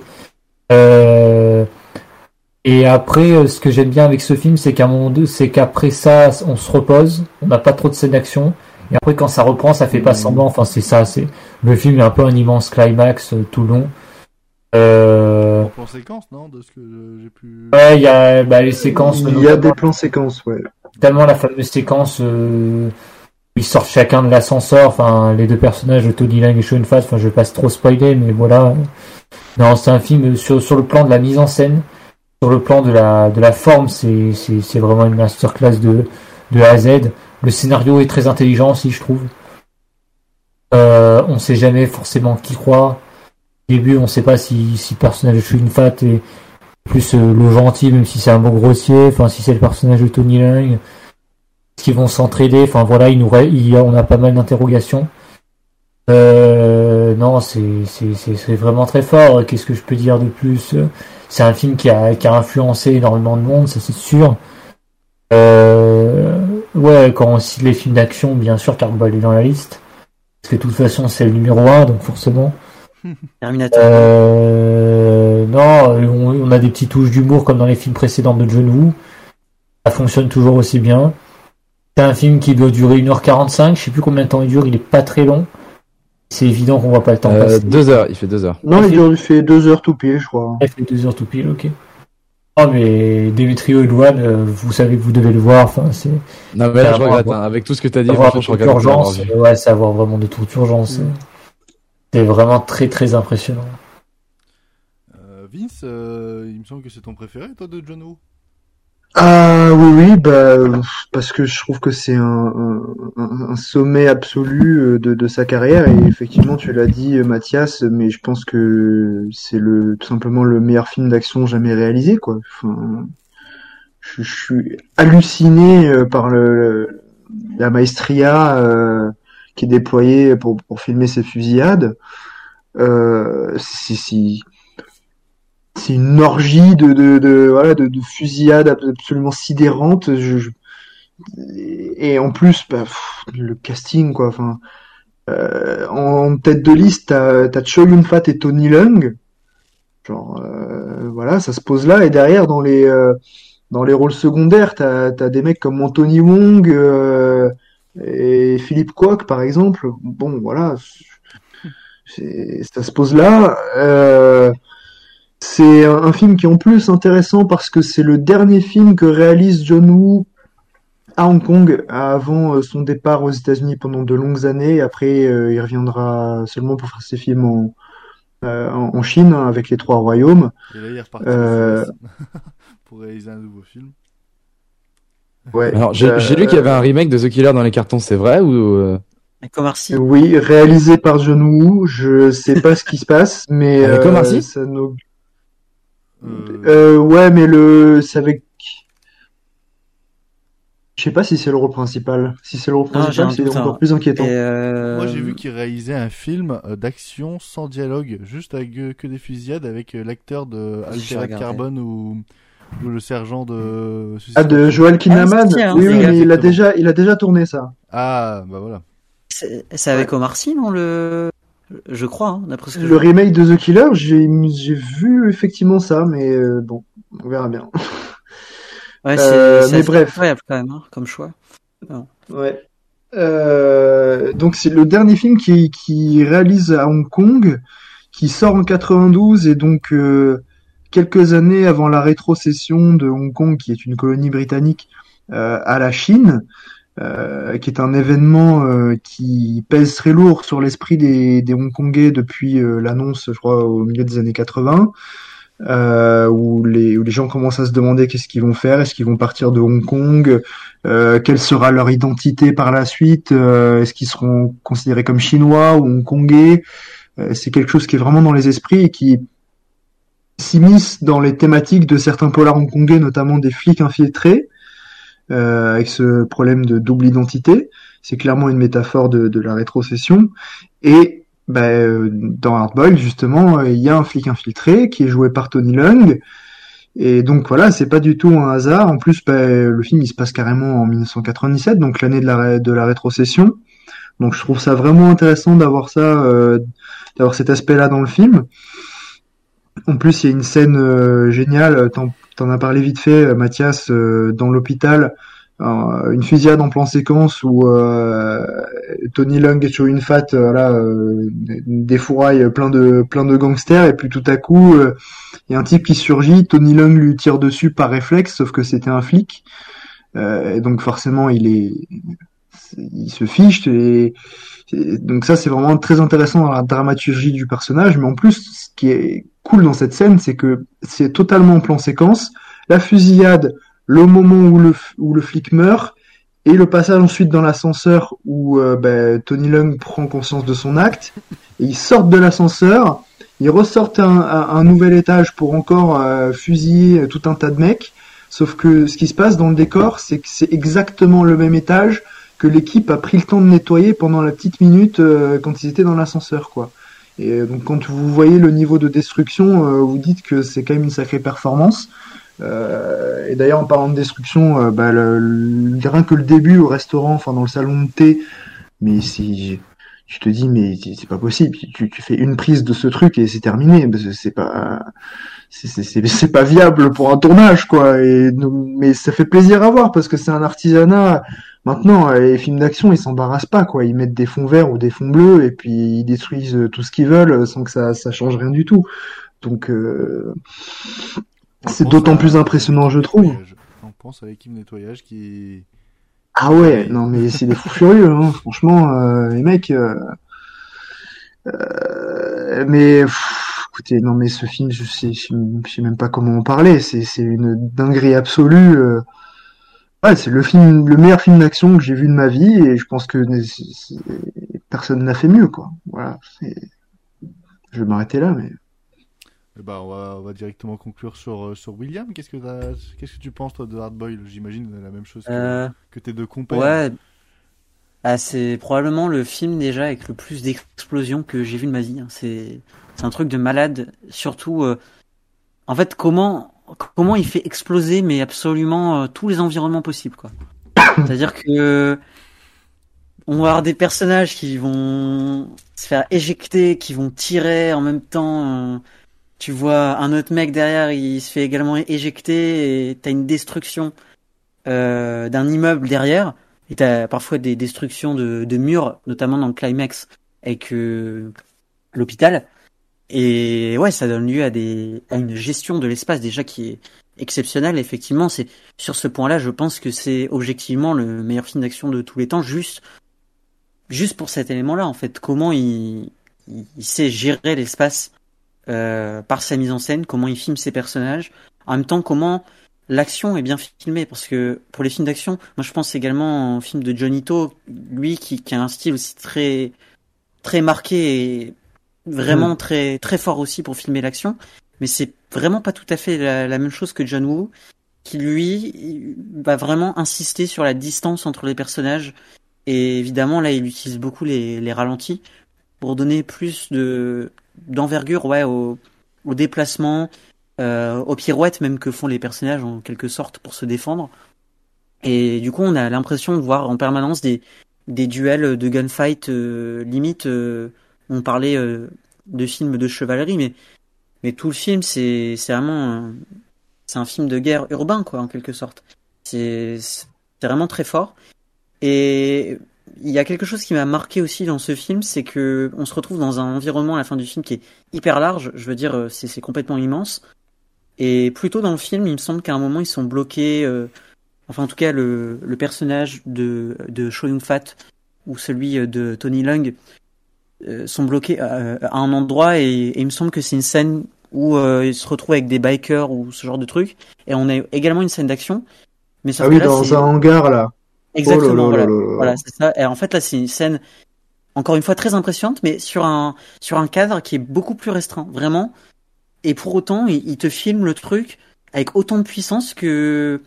Et après, euh, ce que j'aime bien avec ce film, c'est qu'à un moment donné, c'est qu'après ça, on se repose, on n'a pas trop de scènes d'action. Et après, quand ça reprend, ça fait pas semblant. Enfin, c'est ça. C'est le film est un peu un immense climax euh, tout long. Euh... En plan séquence, non De ce que j'ai pu. Ouais, il y a bah, les séquences. Il y a des plans séquences, ouais. Notamment la fameuse séquence euh, où ils sortent chacun de l'ascenseur. Enfin, les deux personnages, Tony Lang et Sean Fat. Enfin, je vais pas trop spoiler, mais voilà. Non, c'est un film sur sur le plan de la mise en scène, sur le plan de la de la forme, c'est vraiment une masterclass de de A à Z. Le scénario est très intelligent aussi, je trouve. Euh, on sait jamais forcément qui croire. Au début, on sait pas si, si le personnage de Sean Fat est plus euh, le gentil, même si c'est un mot grossier, enfin si c'est le personnage de Tony Lang. Est-ce qu'ils vont s'entraider? Enfin voilà, il nous il on a pas mal d'interrogations. Euh, non, c'est vraiment très fort. Qu'est-ce que je peux dire de plus? C'est un film qui a qui a influencé énormément de monde, ça c'est sûr. Euh, ouais, quand on cite les films d'action, bien sûr, Carball est dans la liste. Parce que de toute façon, c'est le numéro 1, donc forcément. Terminator. Euh, non, on, on a des petites touches d'humour comme dans les films précédents de John Woo. Ça fonctionne toujours aussi bien. C'est un film qui doit durer 1h45, je sais plus combien de temps il dure, il est pas très long. C'est évident qu'on voit pas le temps Euh, passer. deux heures, il fait deux heures. Non, Il il, fait- fait deux heures tout pied, je crois. Il fait deux heures tout pile, ok. Oh mais Demetrio et Luan, euh, vous savez que vous devez le voir, enfin c'est... Non, mais là, je regrette, hein. Avec tout ce que t'as dit, Avoir je toute regrette. urgence, vu. ouais, c'est avoir vraiment de toute urgence. C'est vraiment très très impressionnant. Euh, Vince, euh, il me semble que c'est ton préféré, toi, de John Woo Ah oui, oui, bah, parce que je trouve que c'est un, un, sommet absolu euh, de, de sa carrière et effectivement tu l'as dit euh, Mathias, mais je pense que c'est le tout simplement le meilleur film d'action jamais réalisé quoi. Je, suis halluciné euh, par le, la maestria euh, qui est déployée pour, pour filmer ces fusillades. Euh, c'est c'est- c'est une orgie de, de, de, voilà, de, de fusillades ab- absolument sidérantes. Je, je- Et en plus, bah, le casting, quoi. Enfin, euh, en, tête de liste, t'as as Cho Yun Fat et Tony Leung. Genre, euh, voilà, ça se pose là. Et derrière, dans les euh, dans les rôles secondaires, t'as as des mecs comme Anthony Wong euh, et Philippe Kwok, par exemple. Bon, voilà, ça se pose là. C'est un, un film qui est en plus intéressant parce que c'est le dernier film que réalise John Woo à Hong Kong avant euh, son départ aux États-Unis pendant de longues années. Après, euh, il reviendra seulement pour faire ses films en, euh, en en Chine avec les Trois Royaumes. Et là, il est reparti Euh, pour réaliser un nouveau film. ouais. Alors, j'ai j'ai lu qu'il y avait un remake de The Killer dans les cartons, c'est vrai ou. Oui, réalisé par John Woo. Je sais pas ce qui se passe, mais Avec euh, ça Euh, ouais, mais le, c'est avec. Je sais pas si c'est le rôle principal. Si c'est le rôle principal, c'est encore hein. plus inquiétant. Euh, Moi, j'ai vu qu'il réalisait un film euh, d'action sans dialogue, juste avec euh, que des fusillades, avec euh, l'acteur de Altered. Carbone ou, ou le sergent de. Ah, de Joel Kinnaman. Ah, hein, oui, oui, mais il a déjà, il a déjà tourné ça. Ah, bah voilà. C'est c'est avec Omar Sy, non le... Je crois, hein, d'après ce que Le remake de The Killer, j'ai, vu effectivement ça, mais euh, bon, on verra bien. Ouais, c'est Euh, mais bref. incroyable quand même, hein, comme choix. Non. Ouais. Euh, donc c'est le dernier film qui, qui réalise à Hong Kong, qui sort en 92 et donc euh, quelques années avant la rétrocession de Hong Kong, qui est une colonie britannique, à la Chine, euh, qui est un événement euh, qui pèse très lourd sur l'esprit des, des Hongkongais depuis euh, l'annonce, je crois, au milieu des années 80 euh, où, les, où les gens commencent à se demander qu'est-ce qu'ils vont faire, est-ce qu'ils vont partir de Hong Kong, euh, quelle sera leur identité par la suite, est-ce qu'ils seront considérés comme chinois ou hongkongais? C'est quelque chose qui est vraiment dans les esprits et qui s'immisce dans les thématiques de certains polars hongkongais, notamment des flics infiltrés, euh, avec ce problème de double identité. C'est clairement une métaphore de, de la rétrocession. Et bah, euh, dans Hardboiled, justement, euh, il y a un flic infiltré qui est joué par Tony Leung. Et donc voilà, c'est pas du tout un hasard. En plus, bah, le film il se passe carrément en 1997, donc l'année de la, de la rétrocession. Donc je trouve ça vraiment intéressant d'avoir ça, euh, d'avoir cet aspect-là dans le film. En plus, il y a une scène euh, géniale. T'en, t'en as parlé vite fait, euh, Mathias, euh, dans l'hôpital. Euh, une fusillade en plan séquence où euh, Tony Leung et Cho Yun Fat euh, voilà, euh, défouraillent plein de plein de gangsters et puis tout à coup euh, il y a un type qui surgit, Tony Leung lui tire dessus par réflexe sauf que c'était un flic Euh, et donc forcément il est il se fiche donc ça c'est vraiment très intéressant dans la dramaturgie du personnage mais en plus ce qui est cool dans cette scène c'est que c'est totalement en plan séquence. La fusillade le moment où le, où le flic meurt et le passage ensuite dans l'ascenseur où euh, ben, Tony Leung prend conscience de son acte ils sortent de l'ascenseur ils ressortent un, un, un nouvel étage pour encore euh, fusiller tout un tas de mecs. Sauf que ce qui se passe dans le décor c'est que c'est exactement le même étage que l'équipe a pris le temps de nettoyer pendant la petite minute euh, quand ils étaient dans l'ascenseur quoi et euh, donc quand vous voyez le niveau de destruction euh, vous dites que c'est quand même une sacrée performance euh, et d'ailleurs, en parlant de destruction, euh, bah, le, le- rien que le début au restaurant, enfin dans le salon de thé, mais si tu te dis mais c'est pas possible, tu, tu fais une prise de ce truc et c'est terminé, parce que c'est pas c'est- pas viable pour un tournage quoi. Et mais ça fait plaisir à voir parce que c'est un artisanat Maintenant, euh, les films d'action, ils s'embarrassent pas, quoi. Ils mettent des fonds verts ou des fonds bleus et puis ils détruisent euh, tout ce qu'ils veulent euh, sans que ça, ça change rien du tout. Donc, euh, c'est d'autant plus impressionnant, je trouve. On pense à l'équipe nettoyage qui. Ah ouais, non mais c'est des fous furieux, hein. franchement, euh, les mecs. euh, euh, mais pff, écoutez, non mais ce film, je sais, je sais, même pas comment en parler. C'est c'est une dinguerie absolue. Ouais, c'est le film, le meilleur film d'action que j'ai vu de ma vie et je pense que personne n'a fait mieux, quoi. Voilà. c'est- Je vais m'arrêter là, mais. Eh ben, on va, on va directement conclure sur, euh, sur William. Qu'est-ce que t'as- qu'est-ce que tu penses toi de Hardboil J'imagine la même chose que, Euh, que tes deux compères. Ouais. Ah, c'est probablement le film déjà avec le plus d'explosions que j'ai vu de ma vie. hein. C'est c'est un truc de malade. Surtout, euh, en fait, comment comment il fait exploser mais absolument euh, tous les environnements possibles quoi. C'est-à-dire que on va avoir des personnages qui vont se faire éjecter, qui vont tirer en même temps. euh, tu vois un autre mec derrière, il se fait également éjecter et t'as une destruction euh, d'un immeuble derrière. Et t'as parfois des destructions de, de murs, notamment dans le climax avec euh, l'hôpital. Et ouais, ça donne lieu à des à une gestion de l'espace déjà qui est exceptionnelle. Effectivement, c'est sur ce point-là, je pense que c'est objectivement le meilleur film d'action de tous les temps, juste juste pour cet élément-là en fait. Comment il il, sait gérer l'espace euh, par sa mise en scène, comment il filme ses personnages, en même temps comment l'action est bien filmée parce que pour les films d'action, moi je pense également au film de Johnny To, lui qui, qui a un style aussi très très marqué et vraiment très très fort aussi pour filmer l'action, mais c'est vraiment pas tout à fait la, la même chose que John Woo qui lui va vraiment insister sur la distance entre les personnages et évidemment là il utilise beaucoup les, les ralentis pour donner plus de d'envergure ouais au, au déplacement euh, aux pirouettes même que font les personnages en quelque sorte pour se défendre. Et du coup, on a l'impression de voir en permanence des, des duels de gunfight euh, limite. euh, on parlait euh, de films de chevalerie, mais mais tout le film, c'est vraiment c'est un film de guerre urbain quoi en quelque sorte. C'est vraiment très fort. Et il y a quelque chose qui m'a marqué aussi dans ce film, c'est que on se retrouve dans un environnement à la fin du film qui est hyper large. Je veux dire, euh, c'est complètement immense. Et plutôt dans le film, il me semble qu'à un moment ils sont bloqués. euh, enfin, en tout cas, le, le personnage de de Yun Fat ou celui de Tony Leung euh, sont bloqués euh, à un endroit et, et il me semble que c'est une scène où euh, ils se retrouvent avec des bikers ou ce genre de trucs. Et on a également une scène d'action. Mais Ah oui, là, dans un hangar là. Exactement, Oh là là voilà. là là là. Voilà, c'est ça. Et en fait, là, c'est une scène, encore une fois, très impressionnante, mais sur un, sur un cadre qui est beaucoup plus restreint, vraiment. Et pour autant, il, il te filme le truc avec autant de puissance que,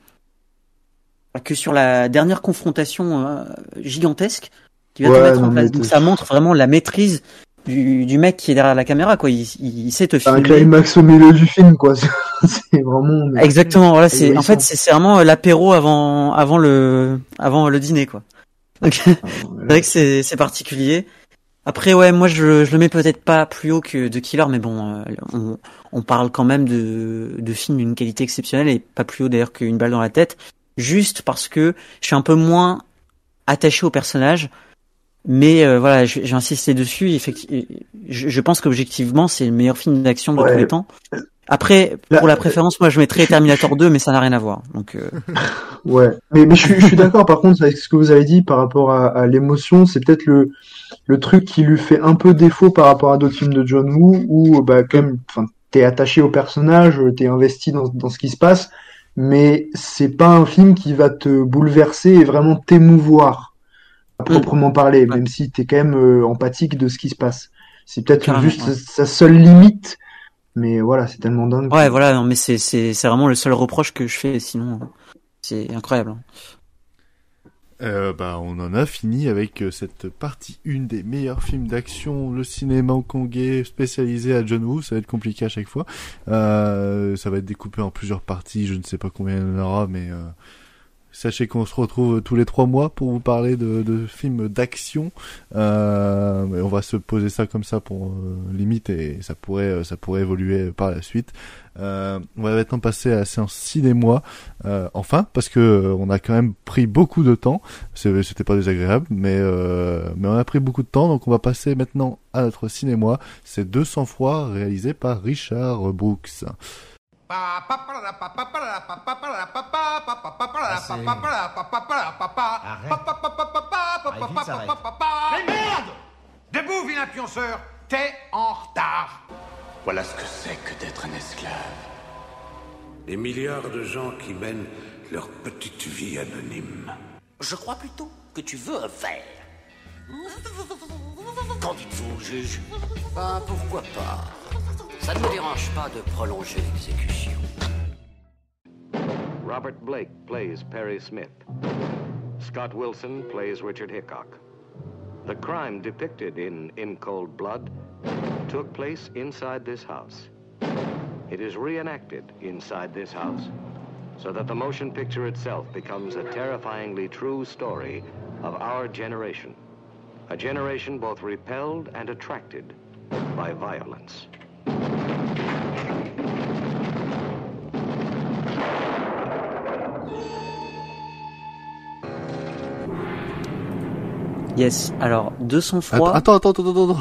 que sur la dernière confrontation euh, gigantesque qui va Ouais, te mettre non, en place. mais Donc ça montre vraiment la maîtrise du, du mec qui est derrière la caméra, quoi. Il, il, il sait te Un filmer. climax au milieu du film, quoi. C'est vraiment. Exactement, voilà, c'est en fait c'est vraiment euh, l'apéro avant avant le avant le dîner quoi. Donc Ah, c'est vrai que c'est c'est particulier. Après ouais, moi je je le mets peut-être pas plus haut que The Killer mais bon euh, on on parle quand même de de films d'une qualité exceptionnelle et pas plus haut d'ailleurs qu'une balle dans la tête juste parce que je suis un peu moins attaché au personnage mais euh, voilà, j'ai insisté dessus. Effectivement, je, je pense qu'objectivement, c'est le meilleur film d'action de Ouais. tous les temps. Après, Là, pour la préférence, moi, je mettrais Terminator 2, mais ça n'a rien à voir. Donc, euh, Ouais, mais, mais je, suis- je suis d'accord par contre avec ce que vous avez dit par rapport à, à l'émotion, c'est peut-être le, le truc qui lui fait un peu défaut par rapport à d'autres films de John Woo où bah quand même, enfin, t'es attaché au personnage, t'es investi dans, dans ce qui se passe, mais c'est pas un film qui va te bouleverser et vraiment t'émouvoir à proprement parler, même si t'es quand même euh, empathique de ce qui se passe. C'est peut-être juste ouais. sa seule limite, mais voilà, c'est tellement dingue. ouais, voilà, non, mais c'est c'est c'est vraiment le seul reproche que je fais. Sinon, c'est incroyable. hein. Euh, bah, on en a fini avec euh, cette partie une des meilleurs films d'action, le cinéma hongkongais spécialisé à John Woo. Ça va être compliqué à chaque fois. Euh, ça va être découpé en plusieurs parties. Je ne sais pas combien il y en aura, mais euh, Sachez qu'on se retrouve tous les trois mois pour vous parler de, de films d'action. Euh, on va se poser ça comme ça pour euh, limite et ça pourrait ça pourrait évoluer par la suite. Euh, on va maintenant passer à la séance cinéma. Euh, enfin, parce que euh, on a quand même pris beaucoup de temps. C'était pas désagréable, mais euh, mais on a pris beaucoup de temps, donc on va passer maintenant à notre cinéma. C'est 200 fois réalisé par Richard Brooks. Mais merde Debout, vilain pionceur T'es en retard Voilà ce que c'est que d'être un esclave. Des milliards de gens qui mènent leur petite vie anonyme. Je crois plutôt que tu veux un verre. Qu'en dites-vous, juge? Ben, pourquoi pas? Ça ne me dérange pas de prolonger l'exécution. Robert Blake plays Perry Smith. Scott Wilson plays Richard Hickok. The crime depicted in In Cold Blood took place inside this house. It is reenacted inside this house so that the motion picture itself becomes a terrifyingly true story of our generation. A generation both repelled and attracted by violence. Yes. Alors 200 fois. Attends, attends, attends, attends, attends.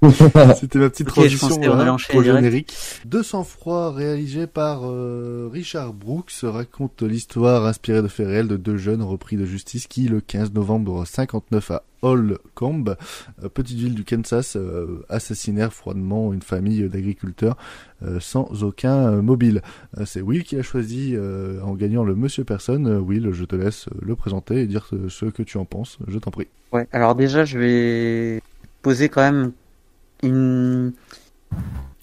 C'était ma petite transition voilà, pour direct. générique. 200 fois réalisé par euh, Richard Brooks raconte l'histoire inspirée de faits réels de deux jeunes repris de justice qui, le 15 novembre 59 à Holcomb, euh, petite ville du Kansas, euh, assassinèrent froidement une famille d'agriculteurs euh, sans aucun mobile. C'est Will qui l'a choisi en gagnant le Monsieur Personne. Will, je te laisse le présenter et dire ce- que tu en penses. Je t'en prie. Ouais. Alors déjà, je vais poser quand même une.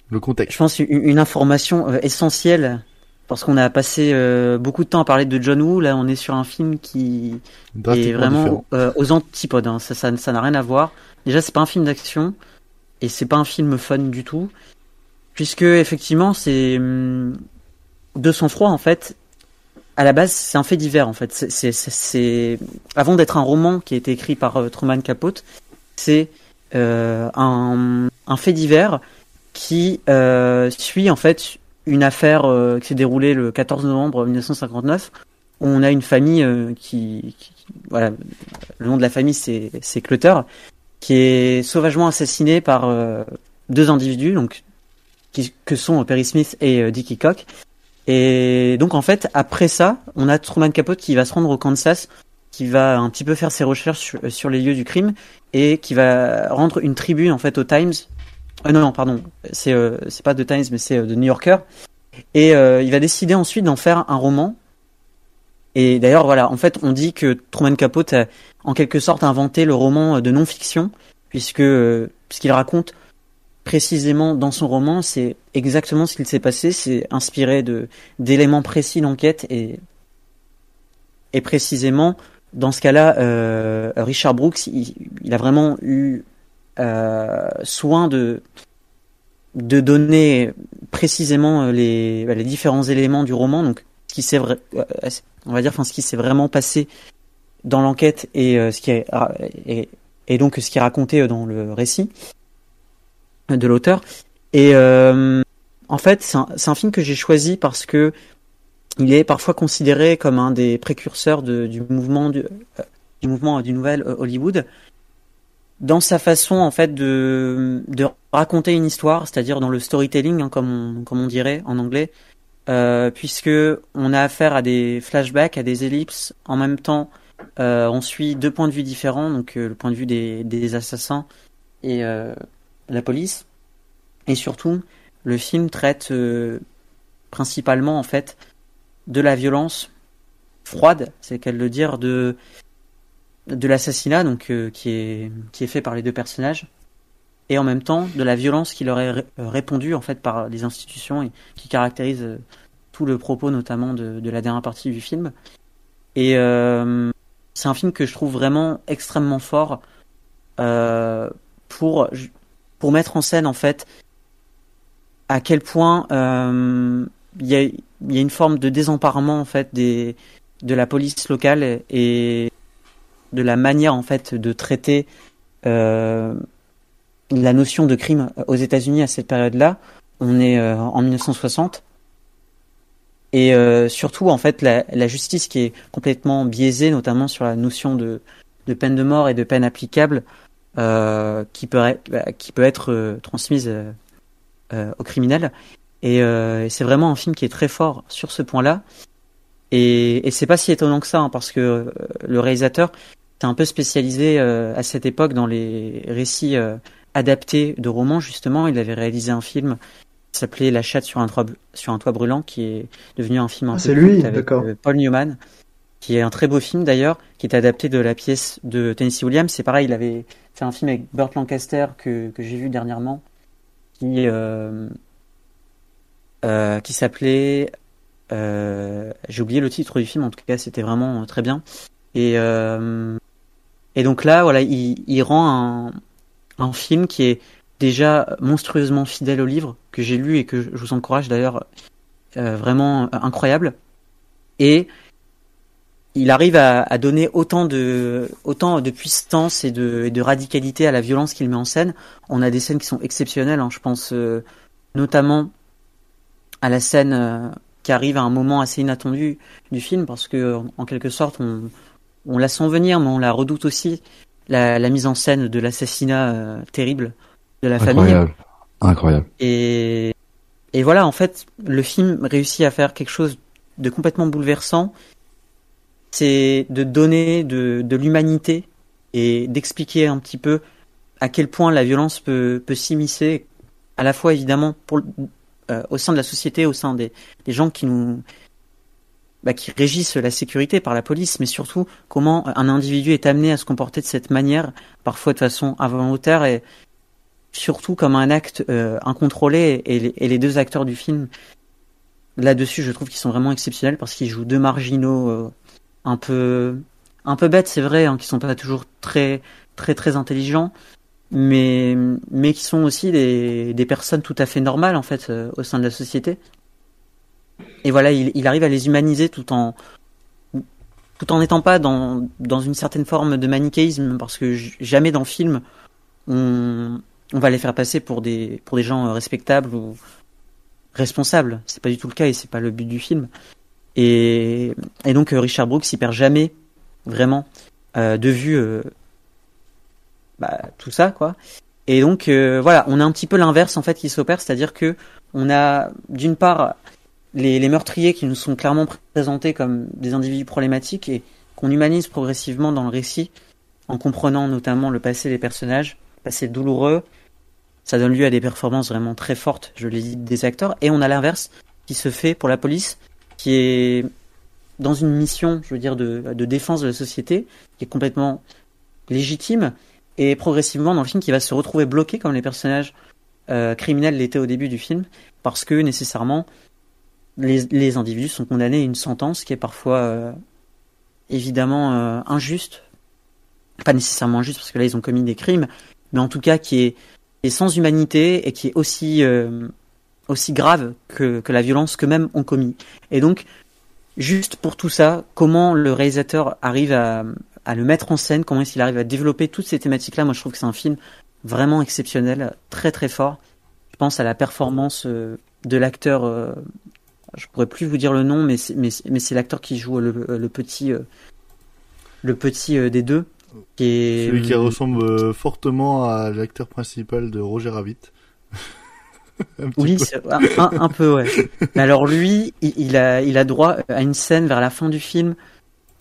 Le contexte. Je pense une, une information essentielle parce qu'on a passé euh, beaucoup de temps à parler de John Woo. Là, on est sur un film qui est vraiment euh, aux antipodes. hein. Ça, ça, ça n'a rien à voir. Déjà, c'est pas un film d'action et c'est pas un film fun du tout, puisque effectivement, c'est hum, de sang froid en fait. À la base, c'est un fait divers en fait. C'est, avant d'être un roman qui a été écrit par euh, Truman Capote, c'est un, un fait divers qui suit en fait une affaire euh, qui s'est déroulée le 14 novembre 1959 où on a une famille euh, qui, qui- voilà le nom de la famille c'est c'est Clutter qui est sauvagement assassiné par euh, deux individus donc qui, que sont Perry Smith et Dickie Cock. Et donc en fait après ça on a Truman Capote qui va se rendre au Kansas qui va un petit peu faire ses recherches sur, sur les lieux du crime et qui va rendre une tribune en fait au Times euh, non non pardon. C'est euh, c'est pas The Times mais c'est euh, The New Yorker. Et il va décider ensuite d'en faire un roman. Et d'ailleurs voilà en fait on dit que Truman Capote a en quelque sorte inventé le roman de non-fiction puisque ce qu'il raconte précisément dans son roman c'est exactement ce qu'il s'est passé. C'est inspiré de d'éléments précis d'enquête et et précisément dans ce cas-là, Richard Brooks, il, a vraiment eu soin de de donner précisément les, les différents éléments du roman, donc ce qui s'est euh, on va dire, enfin ce qui s'est vraiment passé dans l'enquête et euh, ce qui est et, et donc ce qui est raconté dans le récit de l'auteur. Et euh, en fait, c'est un, film que j'ai choisi parce que il est parfois considéré comme un des précurseurs du mouvement du, euh, du mouvement du nouvel Hollywood dans sa façon en fait de, de raconter une histoire, c'est-à-dire dans le storytelling hein, comme on, comme on dirait en anglais, euh, puisque on a affaire à des flashbacks, à des ellipses. En même temps, euh, on suit deux points de vue différents, donc euh, le point de vue des, des assassins et euh, la police, et surtout le film traite euh, principalement en fait de la violence froide, c'est qu'elle le dire, de de l'assassinat donc euh, qui est qui est fait par les deux personnages et en même temps de la violence qui leur est ré- répondue en fait par les institutions et qui caractérise euh, tout le propos notamment de, de la dernière partie du film. Et euh, c'est un film que je trouve vraiment extrêmement fort euh, pour pour mettre en scène en fait à quel point euh, il y a y a une forme de désemparement en fait des de la police locale et de la manière en fait de traiter euh, la notion de crime aux États-Unis à cette période-là. On est euh, en 1960 et euh, surtout en fait la, justice qui est complètement biaisée, notamment sur la notion de, peine de mort et de peine applicable, qui peut être, qui peut être transmise aux criminels. Et, et c'est vraiment un film qui est très fort sur ce point-là. Et, et c'est pas si étonnant que ça, hein, parce que le réalisateur s'est un peu spécialisé à cette époque dans les récits adaptés de romans. Justement, il avait réalisé un film s'appelait La chatte sur un, toit, sur un toit brûlant, qui est devenu un film un ah, peu c'est lui, avec Paul Newman, qui est un très beau film d'ailleurs, qui est adapté de la pièce de Tennessee Williams. C'est pareil, il avait fait un film avec Burt Lancaster que, que j'ai vu dernièrement, qui euh, euh, qui s'appelait, euh, j'ai oublié le titre du film, en tout cas c'était vraiment très bien. Et et donc là, voilà, il, rend un, film qui est déjà monstrueusement fidèle au livre que j'ai lu et que je vous encourage d'ailleurs euh, vraiment incroyable et il arrive à, donner autant de autant de puissance et de, radicalité à la violence qu'il met en scène. On a des scènes qui sont exceptionnelles. Hein. Je pense euh, notamment à la scène euh, qui arrive à un moment assez inattendu du film parce que en quelque sorte on, on la sent venir mais on la redoute aussi. La, la mise en scène de l'assassinat euh, terrible de la Incroyable. famille. Incroyable. Et, et voilà, en fait, le film réussit à faire quelque chose de complètement bouleversant. C'est de donner de, de l'humanité et d'expliquer un petit peu à quel point la violence peut, peut s'immiscer, à la fois évidemment pour, euh, au sein de la société, au sein des, des gens qui nous, bah, qui régissent la sécurité par la police, mais surtout comment un individu est amené à se comporter de cette manière, parfois de façon involontaire et, surtout comme un acte euh, incontrôlé et les, deux acteurs du film. Là-dessus je trouve qu'ils sont vraiment exceptionnels parce qu'ils jouent deux marginaux euh, un peu bêtes c'est vrai hein, qui sont pas toujours très très intelligents mais qui sont aussi des, des personnes tout à fait normales en fait euh, au sein de la société et voilà il, arrive à les humaniser tout en tout en n'étant pas dans dans une certaine forme de manichéisme parce que jamais dans le film on on va les faire passer pour des pour des gens respectables ou responsables. C'est pas du tout le cas et c'est pas le but du film. Et, et donc Richard Brooks il perd jamais vraiment euh, de vue euh, bah, tout ça quoi. Et donc euh, voilà, on a un petit peu l'inverse en fait qui s'opère, c'est-à-dire que on a d'une part les, meurtriers qui nous sont clairement présentés comme des individus problématiques et qu'on humanise progressivement dans le récit en comprenant notamment le passé des personnages, passé douloureux, ça donne lieu à des performances vraiment très fortes, je l'ai dit, des acteurs. Et on a l'inverse qui se fait pour la police, qui est dans une mission, je veux dire, de, de défense de la société, qui est complètement légitime, et progressivement dans le film qui va se retrouver bloqué comme les personnages euh, criminels l'étaient au début du film, parce que nécessairement les, individus sont condamnés à une sentence qui est parfois euh, évidemment euh, injuste, pas nécessairement injuste parce que là ils ont commis des crimes, mais en tout cas qui est est sans humanité et qui est aussi euh, aussi grave que, que la violence qu'eux-mêmes ont commis. Et donc, juste pour tout ça, comment le réalisateur arrive à, à le mettre en scène, comment est-ce qu'il arrive à développer toutes ces thématiques-là, moi je trouve que c'est un film vraiment exceptionnel, très très fort. Je pense à la performance euh, de l'acteur, euh, je pourrais plus vous dire le nom, mais c'est, mais, mais c'est l'acteur qui joue le, le petit, euh, le petit euh, des deux. Qui est... Celui qui ressemble euh, fortement à l'acteur principal de Roger Rabbit. oui, un, un, un, peu, ouais. Mais alors lui, il, il, a, il a droit à une scène vers la fin du film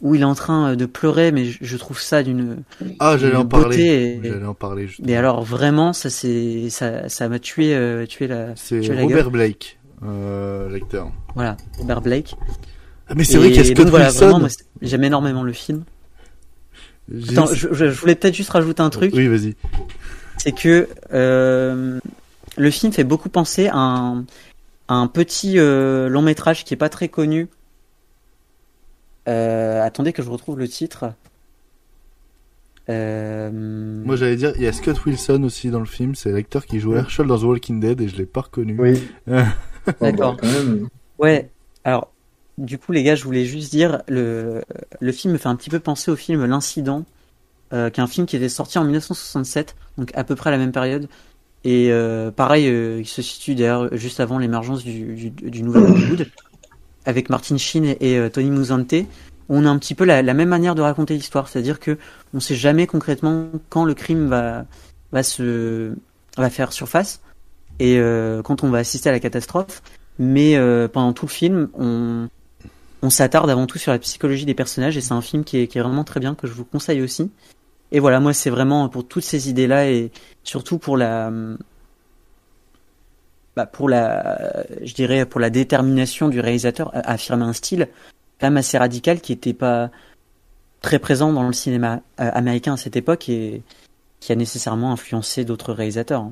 où il est en train de pleurer, mais je, trouve ça d'une ah j'allais en parler. Et... J'allais en parler. Justement. Mais alors vraiment, ça c'est ça ça m'a tué euh, tué la. C'est Robert Blake, euh, l'acteur. Voilà, Robert Blake. Ah mais c'est vrai qu'il y a Scott donc, voilà, Wilson. Vraiment, moi, j'aime énormément le film. Attends, je, je, voulais peut-être juste rajouter un truc. Oui, vas-y. C'est que euh, le film fait beaucoup penser à un, à un petit euh, long métrage qui est pas très connu. Euh, attendez que je retrouve le titre. Euh, Moi j'allais dire, il y a Scott Wilson aussi dans le film, c'est l'acteur qui joue Herschel dans The Walking Dead et je l'ai pas reconnu. Oui. D'accord. Ouais, alors du coup, les gars, je voulais juste dire, le, le film me fait un petit peu penser au film L'Incident, euh, qui est un film qui était sorti en 1967, donc à peu près à la même période. Et euh, pareil, euh, il se situe d'ailleurs juste avant l'émergence du, du, du nouvel Hollywood, avec Martin Sheen et, Tony Musante. On a un petit peu la, la même manière de raconter l'histoire, c'est-à-dire que on sait jamais concrètement quand le crime va va se va faire surface et euh, quand on va assister à la catastrophe. Mais euh, pendant tout le film, on s'attarde avant tout sur la psychologie des personnages et c'est un film qui est, qui est vraiment très bien que je vous conseille aussi. Et voilà, moi c'est vraiment pour toutes ces idées-là et surtout pour la, bah pour la, je dirais pour la détermination du réalisateur à affirmer un style quand même assez radical qui était pas très présent dans le cinéma euh, américain à cette époque et qui a nécessairement influencé d'autres réalisateurs.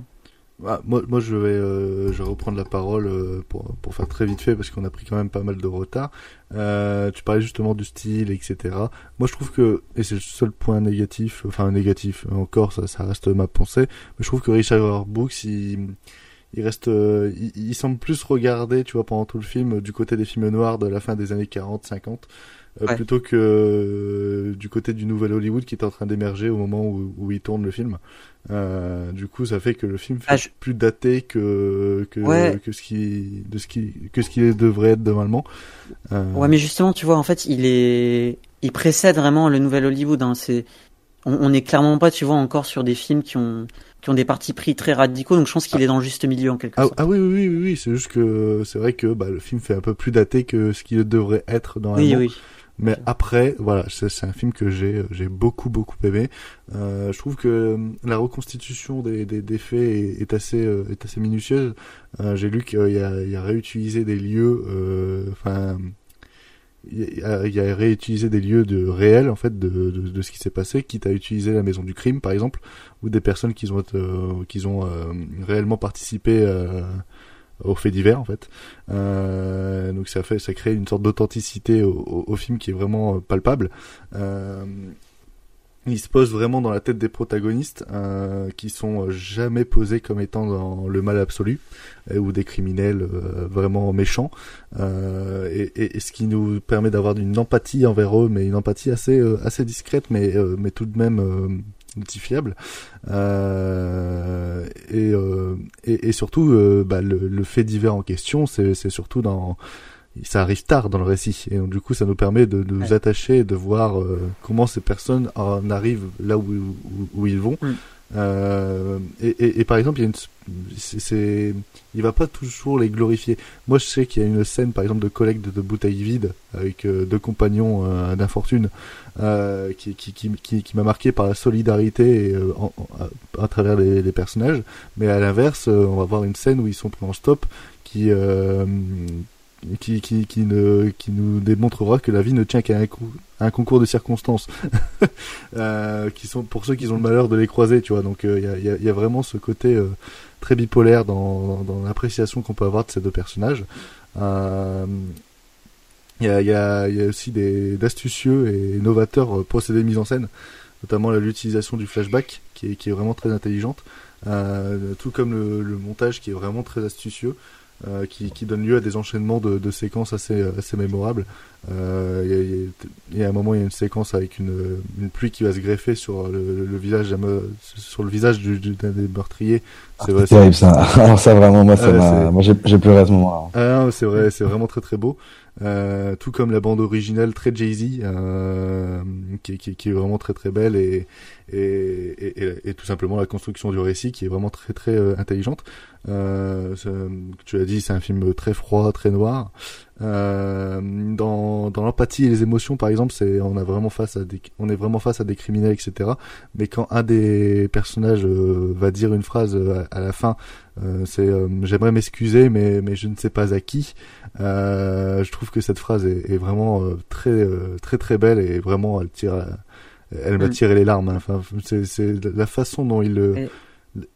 Ah, moi, moi, je vais, euh, je vais reprendre la parole euh, pour, pour faire très vite fait parce qu'on a pris quand même pas mal de retard. Euh, tu parlais justement du style, etc. Moi, je trouve que, et c'est le seul point négatif, enfin négatif, encore, ça, ça reste ma pensée, mais je trouve que Richard Brooks, il, il reste, euh, il, il, semble plus regarder, tu vois, pendant tout le film, du côté des films noirs de la fin des années 40, 50. Euh, ouais. plutôt que euh, du côté du nouvel Hollywood qui est en train d'émerger au moment où, où il tourne le film. Euh, du coup, ça fait que le film fait ah, je... plus daté que que, ouais. que ce qui de ce qui que ce qu'il devrait être normalement. Ouais, mais justement, tu vois, en fait, il est il précède vraiment le nouvel Hollywood. Hein. C'est on, on est clairement pas, tu vois, encore sur des films qui ont qui ont des partis pris très radicaux, donc je pense qu'il ah. est dans le juste milieu en quelque ah, sorte. Ah oui, oui, oui, oui, c'est juste que c'est vrai que bah, le film fait un peu plus daté que ce qu'il devrait être normalement. Oui, oui. Mais après, voilà, c'est un film que j'ai j'ai beaucoup beaucoup aimé. Euh, je trouve que la reconstitution des, des, des faits est, est, assez euh, est assez minutieuse. Euh, j'ai lu qu'il y a, il y a réutilisé des lieux, enfin, il, y a, il y a réutilisé des lieux de réels en fait de, de, de ce qui s'est passé, quitte à utiliser la maison du crime par exemple, ou des personnes qui ont qui ont réellement participé aux faits divers en fait. Euh, donc ça fait, ça crée une sorte d'authenticité au, film qui est vraiment palpable. Euh, il se pose vraiment dans la tête des protagonistes euh, qui sont jamais posés comme étant dans le mal absolu euh, ou des criminels euh, vraiment méchants euh, et, et, et, ce qui nous permet d'avoir une empathie envers eux mais une empathie assez assez discrète mais mais tout de même notifiable euh, et, euh, et, et surtout euh, bah, le, le, fait divers en question c'est surtout dans ça arrive tard dans le récit. Et donc du coup ça nous permet de, de nous attacher et de voir euh, comment ces personnes en arrivent là où, où, où ils vont. Mm. Euh, et, par exemple, il y va pas toujours les glorifier. Moi, je sais qu'il y a une scène, par exemple, de collecte de, bouteilles vides avec euh, deux compagnons euh, d'infortune, qui, m'a marqué par la solidarité à travers les, les, personnages. Mais à l'inverse, on va voir une scène où ils sont pris en stop, qui qui, qui, qui, ne, qui nous démontrera que la vie ne tient qu'à un, concours de circonstances, euh, qui sont pour ceux qui ont le malheur de les croiser, tu vois. Donc il euh, y, a, y, a, vraiment ce côté euh, très bipolaire dans, dans, l'appréciation qu'on peut avoir de ces deux personnages. Il y, a, y, a, y a aussi des d'astucieux et novateurs procédés de mise en scène, notamment l'utilisation du flashback, qui est, qui est vraiment très intelligente, tout comme le montage qui est vraiment très astucieux. Euh, qui, qui, donne lieu à des enchaînements de, de séquences assez, assez mémorables. Il euh, y, y, a un moment, il y a une séquence avec une, une pluie qui va se greffer sur le, le visage, sur le visage du, du, d'un des meurtriers. C'est ah, terrible ça. Alors ça vraiment, moi, ça euh, moi j'ai pleuré à ce moment-là. Ah, c'est vrai, c'est vraiment très très beau. Euh, tout comme la bande originale très Jay-Z, euh, qui, qui, qui, est vraiment très très belle et, et, et, et, tout simplement la construction du récit qui est vraiment très très euh, intelligente. Euh, tu l'as dit, c'est un film très froid, très noir. Euh, dans dans l'empathie et les émotions, par exemple, c'est on a vraiment face à des on est vraiment face à des criminels, etc. Mais quand un des personnages va dire une phrase à, à la fin, c'est j'aimerais m'excuser, mais mais je ne sais pas à qui. Euh, je trouve que cette phrase est, est vraiment euh, très euh, très très belle et vraiment elle tire, elle m'a mm. tiré les larmes. Hein. Enfin, c'est la façon dont il et...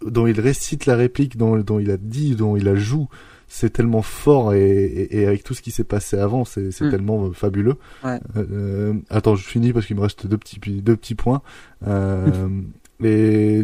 dont il récite la réplique, dont, dont il a dit, dont il la joue c'est tellement fort et, et, et, avec tout ce qui s'est passé avant, c'est mm. tellement fabuleux. Ouais. Euh, attends, je finis parce qu'il me reste deux petits deux petits points. Euh, et,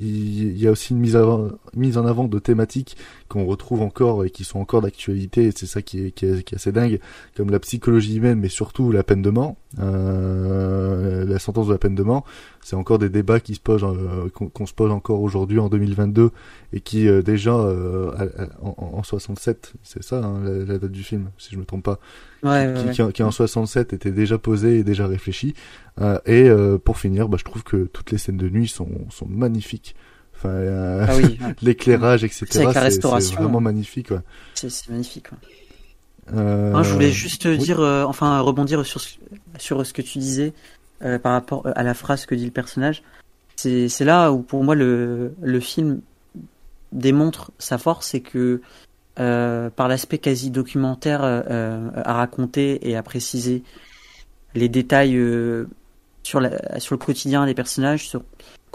il y a aussi une mise, avant, mise en avant de thématiques qu'on retrouve encore et qui sont encore d'actualité et c'est ça qui est, qui, est, qui est, assez dingue comme la psychologie humaine mais surtout la peine de mort euh, la sentence de la peine de mort c'est encore des débats qui se posent euh, qu'on se pose encore aujourd'hui en 2022 et qui euh, déjà euh, en, en, 67 c'est ça hein, la, la, date du film si je me trompe pas ouais, qui, ouais, qui, qui, en 67 était déjà posé et déjà réfléchi euh, et pour finir bah, je trouve que toutes les scènes de nuit sont, sont magnifiques Enfin, euh, ah oui, l'éclairage, etc. C'est vraiment magnifique. Ouais. C'est magnifique. Ouais. Euh... Je voulais juste oui. dire, euh, enfin, rebondir sur sur ce que tu disais euh, par rapport à la phrase que dit le personnage. C'est là où pour moi le film démontre sa force, c'est que euh, par l'aspect quasi documentaire à raconter et à préciser les détails sur sur le quotidien des personnages, sur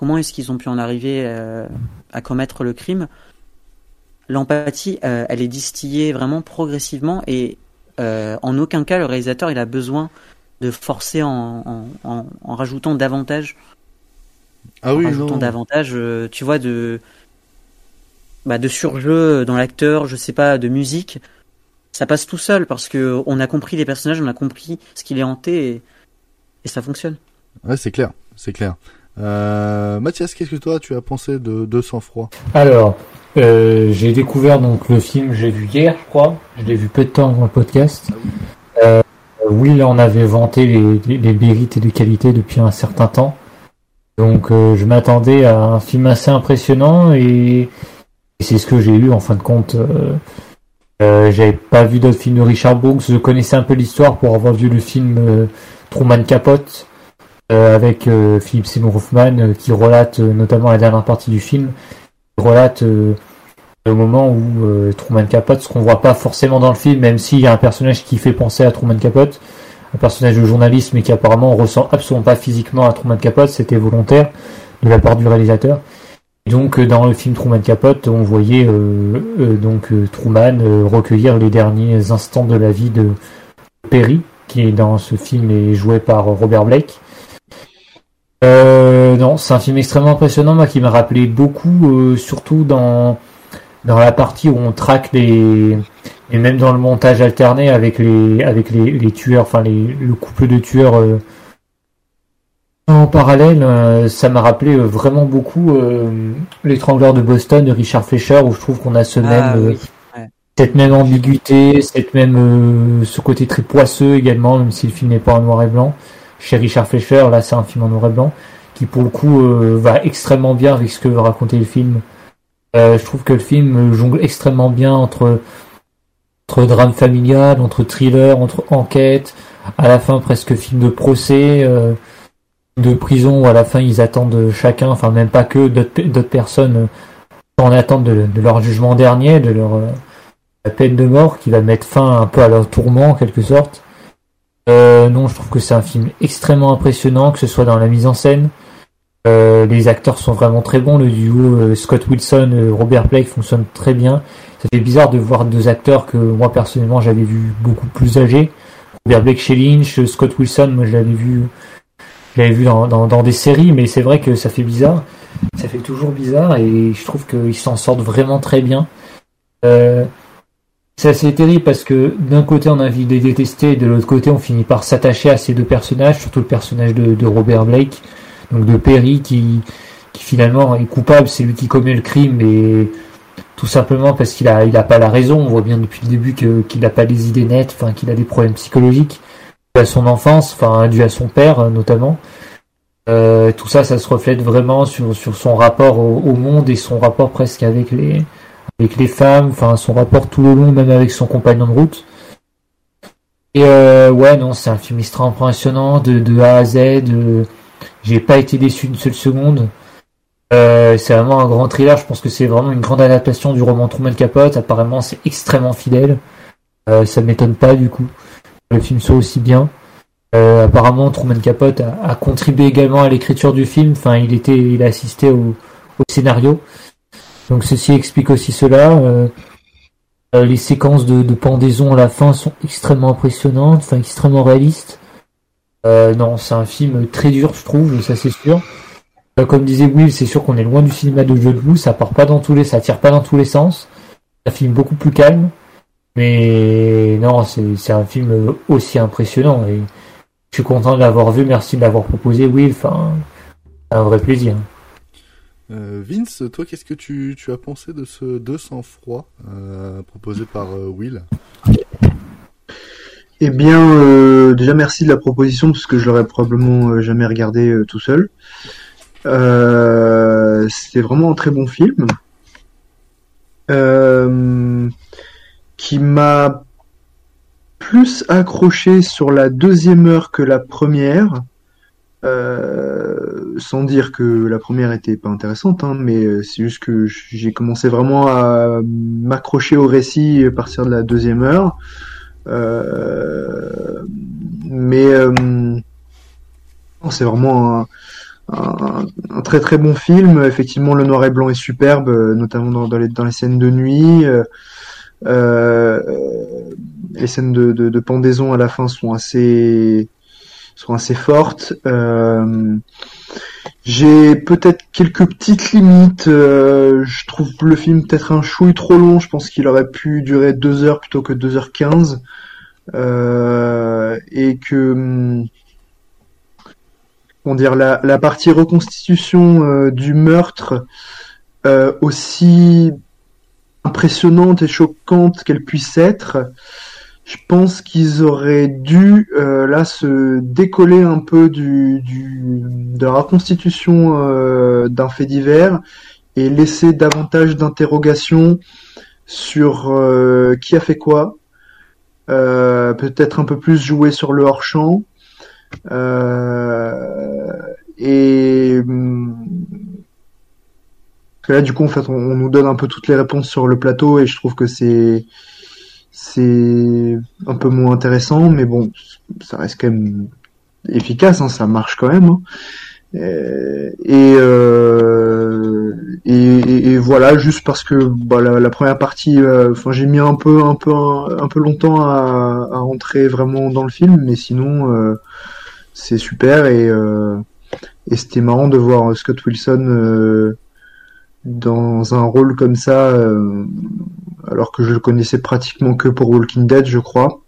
comment est-ce qu'ils ont pu en arriver euh, à commettre le crime. L'empathie, euh, elle est distillée vraiment progressivement et euh, en aucun cas le réalisateur il a besoin de forcer en, en, en, en rajoutant davantage. Ah oui, en rajoutant davantage, tu vois, de bah, de surjeu dans l'acteur, je sais pas, de musique. Ça passe tout seul parce que on a compris les personnages, on a compris ce qui les hantait et, et ça fonctionne. Ouais, c'est clair, c'est clair. Euh, Mathias, qu'est-ce que toi tu as pensé de, de Sang Froid Alors, euh, j'ai découvert donc le film, j'ai vu hier, je crois. Je l'ai vu peu de temps dans le podcast. Euh, Will en avait vanté les, les, mérites et les qualités depuis un certain temps. Donc, euh, je m'attendais à un film assez impressionnant et, c'est ce que j'ai eu en fin de compte. Euh, J'avais pas vu d'autres films de Richard Brooks. Je connaissais un peu l'histoire pour avoir vu le film Truman Capote euh, avec euh, Philippe Seymour Hoffman euh, qui relate notamment la dernière partie du film, qui relate le moment où Truman Capote, ce qu'on voit pas forcément dans le film, même s'il y a un personnage qui fait penser à Truman Capote, un personnage de journaliste mais qui apparemment ressent absolument pas physiquement à Truman Capote, c'était volontaire de la part du réalisateur. Donc dans le film Truman Capote, on voyait euh, euh, donc Truman euh, recueillir les derniers instants de la vie de Perry, qui est dans ce film est joué par Robert Blake. Euh, non, c'est un film extrêmement impressionnant, moi, qui m'a rappelé beaucoup, euh, surtout dans dans la partie où on traque les et même dans le montage alterné avec les avec les, les tueurs, enfin les, le couple de tueurs euh, en parallèle, euh, ça m'a rappelé euh, vraiment beaucoup l'étrangleur de Boston de Richard Fleischer, où je trouve qu'on a ce Ah, même oui. ouais. cette même ambiguïté, cette même ce côté très poisseux également, même si le film n'est pas en noir et blanc chez Richard Fleischer, là c'est un film en noir et blanc, qui pour le coup euh, va extrêmement bien avec ce que veut raconter le film. Euh, je trouve que le film jongle extrêmement bien entre, entre drame familial, entre thriller, entre enquête, à la fin presque film de procès, euh, de prison où à la fin ils attendent chacun, enfin même pas que d'autres personnes en attente de, leur jugement dernier, de leur peine de mort qui va mettre fin un peu à leur tourment en quelque sorte. Euh, non, je trouve que c'est un film extrêmement impressionnant, que ce soit dans la mise en scène. Euh, les acteurs sont vraiment très bons. Le duo euh, Scott Wilson, euh, Robert Blake fonctionne très bien. Ça fait bizarre de voir deux acteurs que moi personnellement j'avais vu beaucoup plus âgés. Robert Blake chez Lynch, Scott Wilson, moi je l'avais vu, je vu dans, dans, des séries, mais c'est vrai que ça fait bizarre. Ça fait toujours bizarre et je trouve qu'ils s'en sortent vraiment très bien. C'est assez terrible parce que d'un côté on a envie de les détester et de l'autre côté on finit par s'attacher à ces deux personnages, surtout le personnage de, Robert Blake, donc de Perry qui, finalement est coupable, c'est lui qui commet le crime et tout simplement parce qu'il a il a pas la raison, on voit bien depuis le début qu'il n'a pas les idées nettes, enfin qu'il a des problèmes psychologiques dû à son enfance, enfin dû à son père notamment. Euh, tout ça, ça se reflète vraiment sur, sur son rapport au, monde et son rapport presque avec les, avec les femmes, enfin son rapport tout le long, même avec son compagnon de route. Et euh, ouais, non, c'est un film extrêmement impressionnant de, de A à Z. De... J'ai pas été déçu une seule seconde. Euh, c'est vraiment un grand thriller. Je pense que c'est vraiment une grande adaptation du roman Truman Capote. Apparemment, c'est extrêmement fidèle. Euh, ça m'étonne pas du coup. Le film soit aussi bien. Euh, apparemment, Truman Capote a, contribué également à l'écriture du film. Enfin, il était, il a assisté au, scénario. Donc ceci explique aussi cela. Euh, les séquences de, pendaison à la fin sont extrêmement impressionnantes, extrêmement réalistes. Euh, non, c'est un film très dur, je trouve, ça c'est sûr. Euh, Comme disait Will, c'est sûr qu'on est loin du cinéma de John Woo, ça part pas dans tous les, ça tire pas dans tous les sens. C'est un film beaucoup plus calme, mais non, c'est un film aussi impressionnant et je suis content de l'avoir vu. Merci de l'avoir proposé, Will. Un vrai plaisir. Euh, Vince, toi, qu'est-ce que tu, as pensé de ce 200 froid proposé par Will? Eh bien, euh, déjà merci de la proposition parce que je l'aurais probablement euh, jamais regardé euh, tout seul. C'était vraiment un très bon film qui m'a plus accroché sur la deuxième heure que la première. Sans dire que la première était pas intéressante, hein, mais c'est juste que j'ai commencé vraiment à m'accrocher au récit à partir de la deuxième heure. Euh, mais euh, c'est vraiment un, un, un très très bon film. Effectivement, le noir et blanc est superbe, euh, notamment dans, dans les, dans les scènes de nuit. Euh, les scènes de, de, de pendaison à la fin sont assez sont assez fortes. Euh, j'ai peut-être quelques petites limites. euh, je trouve le film peut-être un chouille trop long. Je pense qu'il aurait pu durer deux heures plutôt que 2h15. Euh, et que hum, comment dire la, la partie reconstitution euh, du meurtre euh, aussi impressionnante et choquante qu'elle puisse être, je pense qu'ils auraient dû euh, là se décoller un peu du, du de la reconstitution euh, d'un fait divers et laisser davantage d'interrogations sur euh, qui a fait quoi, euh, peut-être un peu plus jouer sur le hors champ euh, et hum, que là du coup en fait on nous donne un peu toutes les réponses sur le plateau et je trouve que c'est c'est un peu moins intéressant mais bon ça reste quand même efficace hein, ça marche quand même hein. Euh, et, euh, et, voilà juste parce que bah, la, première partie euh, enfin j'ai mis un peu un peu un, peu longtemps à, à rentrer vraiment dans le film mais sinon euh, c'est super et euh, et c'était marrant de voir Scott Wilson dans un rôle comme ça alors que je le connaissais pratiquement que pour Walking Dead je crois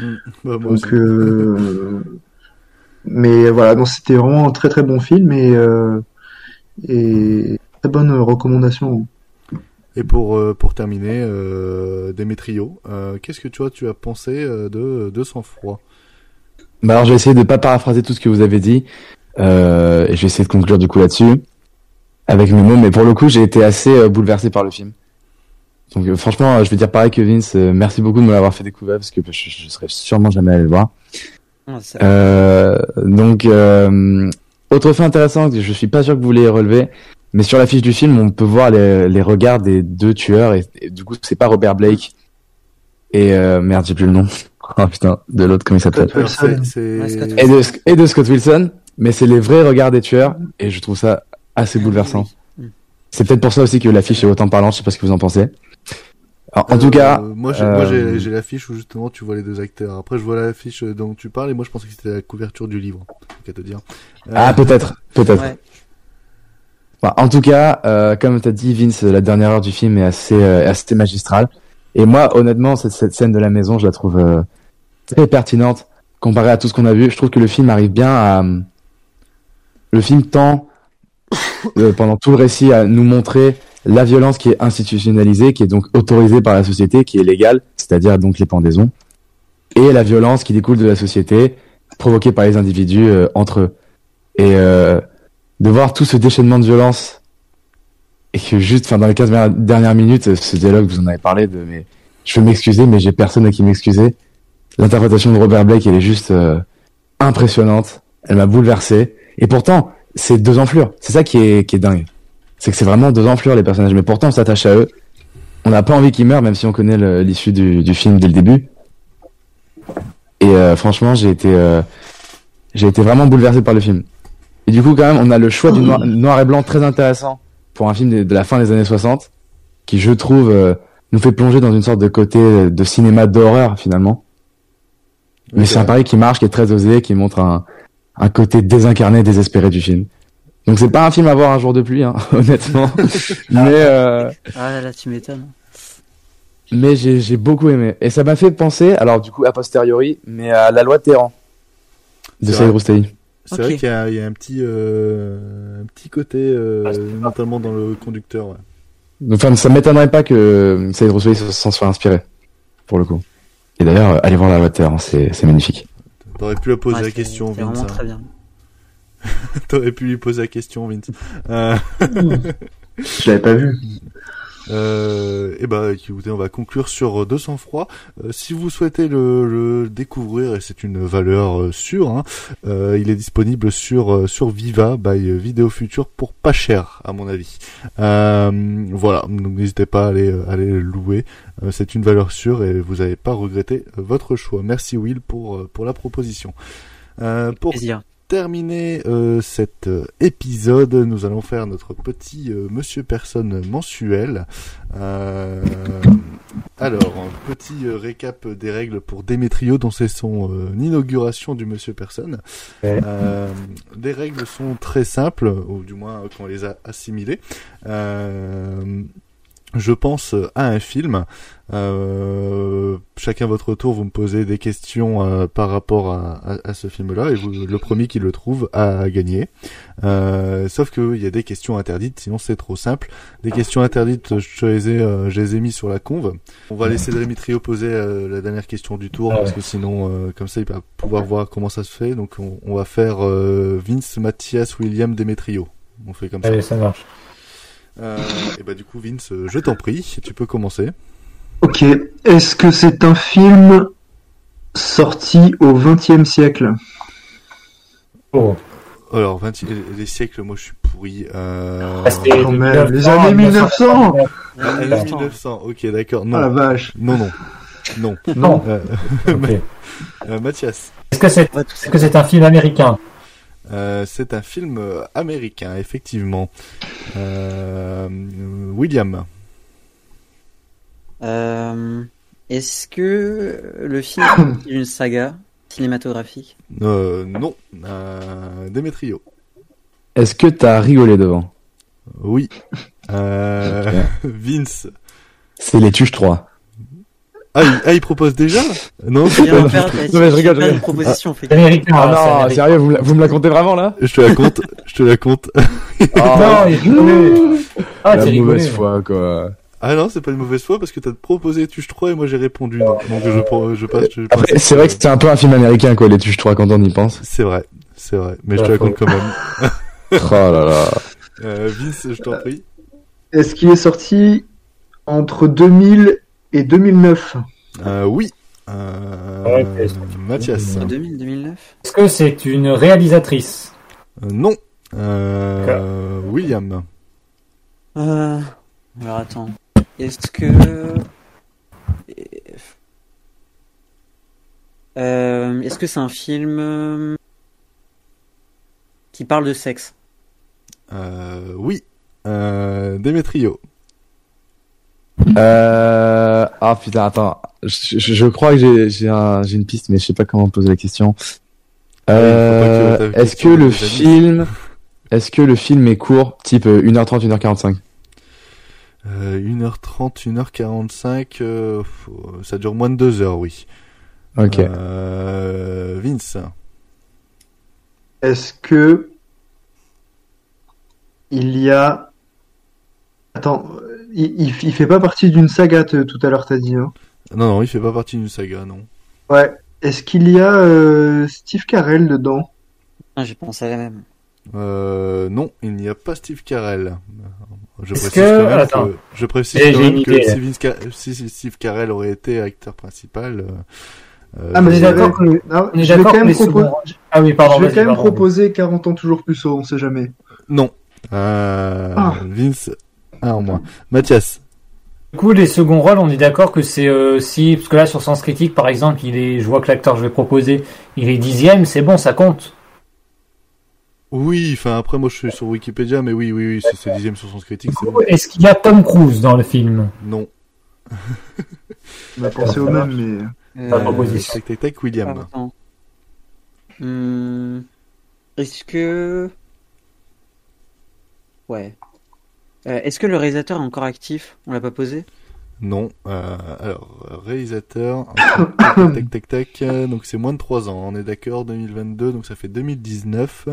Mm. Bah, donc euh, mais voilà, non, c'était vraiment un très très bon film et, euh, et très bonne recommandation. Et pour, euh, pour terminer, euh, Demetrio, euh, qu'est-ce que tu, vois, tu as pensé euh, de, de Sang Froid? Bah alors je vais essayer de pas paraphraser tout ce que vous avez dit euh, et je vais essayer de conclure du coup là-dessus avec mes mots. Mais pour le coup, j'ai été assez bouleversé par le film. Donc euh, franchement, euh, je vais dire pareil que Vince. euh, merci beaucoup de me l'avoir fait découvrir parce que je, je serais sûrement jamais allé le voir. Ah, Euh, donc euh, autre fait intéressant que je suis pas sûr que vous l'ayez relevé, mais sur la fiche du film, on peut voir les, les regards des deux tueurs et, et du coup, c'est pas Robert Blake et euh, merde, j'ai plus le nom. Oh putain, de l'autre comment il s'appelle? Et de, et de Scott Wilson, mais c'est les vrais regards des tueurs, et je trouve ça assez bouleversant. C'est peut-être pour ça aussi que l'affiche est autant parlante, je sais pas ce que vous en pensez. Alors, en tout Euh, cas, moi j'ai moi, euh, j'ai- j'ai l'affiche où justement tu vois les deux acteurs. Après je vois l'affiche dont tu parles et moi je pensais que c'était la couverture du livre. Donc à te dire. Euh, Ah, peut-être, peut-être. Ouais. Bah, en tout cas, euh, comme t'as dit, Vince, la dernière heure du film est assez, euh, assez magistrale. Et moi, honnêtement, cette, cette scène de la maison, je la trouve euh, très pertinente comparée à tout ce qu'on a vu. Je trouve que le film arrive bien à... euh, Le film tend, euh, pendant tout le récit, à nous montrer la violence qui est institutionnalisée, qui est donc autorisée par la société, qui est légale, c'est-à-dire donc les pendaisons, et la violence qui découle de la société, provoquée par les individus euh, entre eux. Et euh, de voir tout ce déchaînement de violence et que juste, enfin, dans les 15 dernières- minutes, ce dialogue, vous en avez parlé de, mais je veux m'excuser, mais j'ai personne à qui m'excuser. L'interprétation de Robert Blake, elle est juste euh, impressionnante. Elle m'a bouleversé. Et pourtant, c'est deux enflures. C'est ça qui est, qui est dingue. C'est que c'est vraiment deux enflures, les personnages. Mais pourtant, on s'attache à eux. On n'a pas envie qu'ils meurent, même si on connaît l'issue du, du film dès le début. Et euh, franchement, j'ai été, euh, j'ai été vraiment bouleversé par le film. Et du coup, quand même, on a le choix du noir, noir et blanc très intéressant pour un film de, de la fin des années 60, qui, je trouve, euh, nous fait plonger dans une sorte de côté de cinéma d'horreur, finalement. Mais c'est un pari qui marche, qui est très osé, qui montre un, un côté désincarné, désespéré du film. Donc c'est pas un film à voir un jour de pluie, hein, honnêtement. mais euh, Ah là là, tu m'étonnes. mais j'ai beaucoup aimé et ça m'a fait penser, alors du coup a posteriori, mais à la loi de Téhéran de Saïd. Roustei. C'est vrai qu'il y, a il y a un petit, euh, un petit côté, euh, notamment dans le conducteur. Ouais. Donc, Enfin, ça m'étonnerait pas que Saïd Roustei s'en soit inspiré pour le coup. Et d'ailleurs, allez voir la loi de Téhéran, c'est magnifique. T'aurais pu la poser Ouais, la c'est- question, vraiment hein. très bien. T'aurais pu lui poser la question, Vince. Euh... Je l'avais pas vu. Euh, et bah écoutez, on va conclure sur euh, 200 froid. Euh, si vous souhaitez le, le découvrir, et c'est une valeur euh, sûre, hein, euh, il est disponible sur euh, sur Viva by Vidéo Future pour pas cher à mon avis. Euh, voilà, donc n'hésitez pas à aller, à aller le louer. Euh, c'est une valeur sûre et vous n'allez pas regretter euh, votre choix. Merci Will pour euh, pour la proposition. Euh, pour Plaisir. Terminer euh, cet euh, épisode, nous allons faire notre petit euh, Monsieur Personne mensuel. Alors, un petit récap des règles pour Démétrio, dont c'est son inauguration du Monsieur Personne. Les règles sont très simples, ou du moins qu'on les a assimilées. Euh, je pense à un film. Euh, chacun votre tour, vous me posez des questions euh, par rapport à, à- à ce film-là, et vous, le premier qui le trouve a gagné. Euh, sauf qu'il y a des questions interdites, sinon c'est trop simple. Des questions interdites, je les ai, euh, je les ai mis sur la conve. On va laisser Dimitrio poser euh, la dernière question du tour, parce que sinon, euh, comme ça, il va pouvoir voir comment ça se fait. Donc, on, on va faire euh, Vince, Mathias, William, Demetrio. On fait comme Allez, ça. ça marche. Euh, et bah du coup, Vince, euh, je t'en prie, tu peux commencer. Ok. Est-ce que c'est un film sorti au XXe siècle? Oh. Alors, 20, les siècles, moi je suis pourri. Euh... Ah, Quand même, 1900, les années 1900 Ah, les 1900, ok, d'accord. Non. Ah la vache. Non, non. Non. Non. Euh, euh, Mathias. Est-ce que c'est est-ce que c'est un film américain? Euh, c'est un film euh, américain, effectivement. Euh, William. Euh, Est-ce que le film est une saga cinématographique? Euh, non. Euh, Demetrio. Est-ce que t'as rigolé devant? Oui. Euh, Vince. C'est les Tuches 3. Ah il, ah, il propose déjà Non, c'est pas- faire- Non, mais je rigole, je plein de rigole. propositions. Ah c'est non, sérieux, vous me la, vous me la comptez vraiment là Je te la compte, je te la compte. Non, il rigolait. Ah, La mauvaise foi, quoi. Ah non, c'est pas une mauvaise foi parce que t'as proposé Tuche 3 et moi j'ai répondu non. Donc je, passe. Je passe Après, c'est vrai que c'est un peu un film américain, quoi, les Tuches 3, quand on y pense. C'est vrai, c'est vrai. Mais je te la compte quand même. Oh là là. Euh, Vince, je t'en prie. Est-ce qu'il est sorti entre 2000 et 2009 Euh, oui. Euh, Ouais, Mathias. 2000, 2009 Est-ce que c'est une réalisatrice? Euh, non. Euh, William. Euh, alors attends. Est-ce que. Euh, Est-ce que c'est un film qui parle de sexe? Euh, oui. Euh, Demetrio. Euh... Ah putain, attends. Je, je- je crois que j'ai j'ai un, j'ai une piste, mais je sais pas comment poser la question. Euh, que ta est-ce que question le film, est-ce que le film est court, type euh, 1h30, 1h45 Euh, 1h30, 1h45, euh, faut- ça dure moins de 2 heures, oui. Ok. Euh, Vince. Est-ce que il y a Attends, il, il, il fait pas partie d'une saga te- tout à l'heure t'as dit hein Non, non, il fait pas partie d'une saga, non. Ouais. Est-ce qu'il y a euh, Steve Carell dedans? Ah, J'ai pensé à la même. Euh, non, il n'y a pas Steve Carell. Je précise que- quand même attends. que, je précise Eh, quand même que si, Vince Ca- si- si Steve Carell aurait été acteur principal, euh, euh, Ah mais je d'accord que- je vais quand même proposer- seconds- Ah oui, pardon, je vais vas-y, quand même pardon. proposer 40 ans toujours plus haut, on sait jamais. non. Euh, Ah. Vince, un en moins. Mathias. Du coup, les seconds rôles, on est d'accord que c'est euh, si, parce que là sur Sens Critique, par exemple, il est, je vois que l'acteur que je vais proposer, il est dixième, c'est bon, ça compte. Oui, enfin après moi je suis sur Wikipédia, mais oui, oui, oui, c'est dixième sur son critique, c'est bon. Est-ce qu'il y a Tom Cruise dans le film? Non. On a pensé au même, mais Pas Euh, proposition. Tac, tac, tac, William. Hmm, Est-ce que. Ouais. Euh, Est-ce que le réalisateur est encore actif? On l'a pas posé? Non. Euh, alors, réalisateur. tac, tac, tac, tac. euh, Donc, c'est moins de 3 ans. On est d'accord, 2022. Donc, ça fait 2019.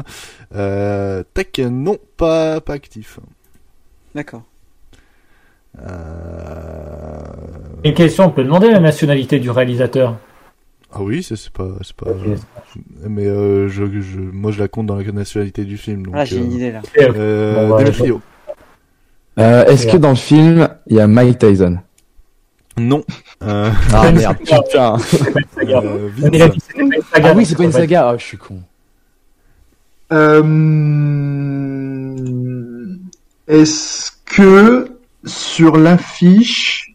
Euh, tac, non, pas, pas actif. D'accord. Euh... Une question, on peut demander la nationalité du réalisateur? Ah oui, c'est pas, pas. Mais euh, je, je, moi, je la compte dans la nationalité du film. Donc, Ah, j'ai euh, une idée là. Euh, Bon, bah. Euh, Est-ce que dans le film, il y a Mike Tyson? Non. Euh... Ah merde, putain. Euh, Ah oui, c'est pas une saga. Ah, je suis con. Euh, Est-ce que sur l'affiche,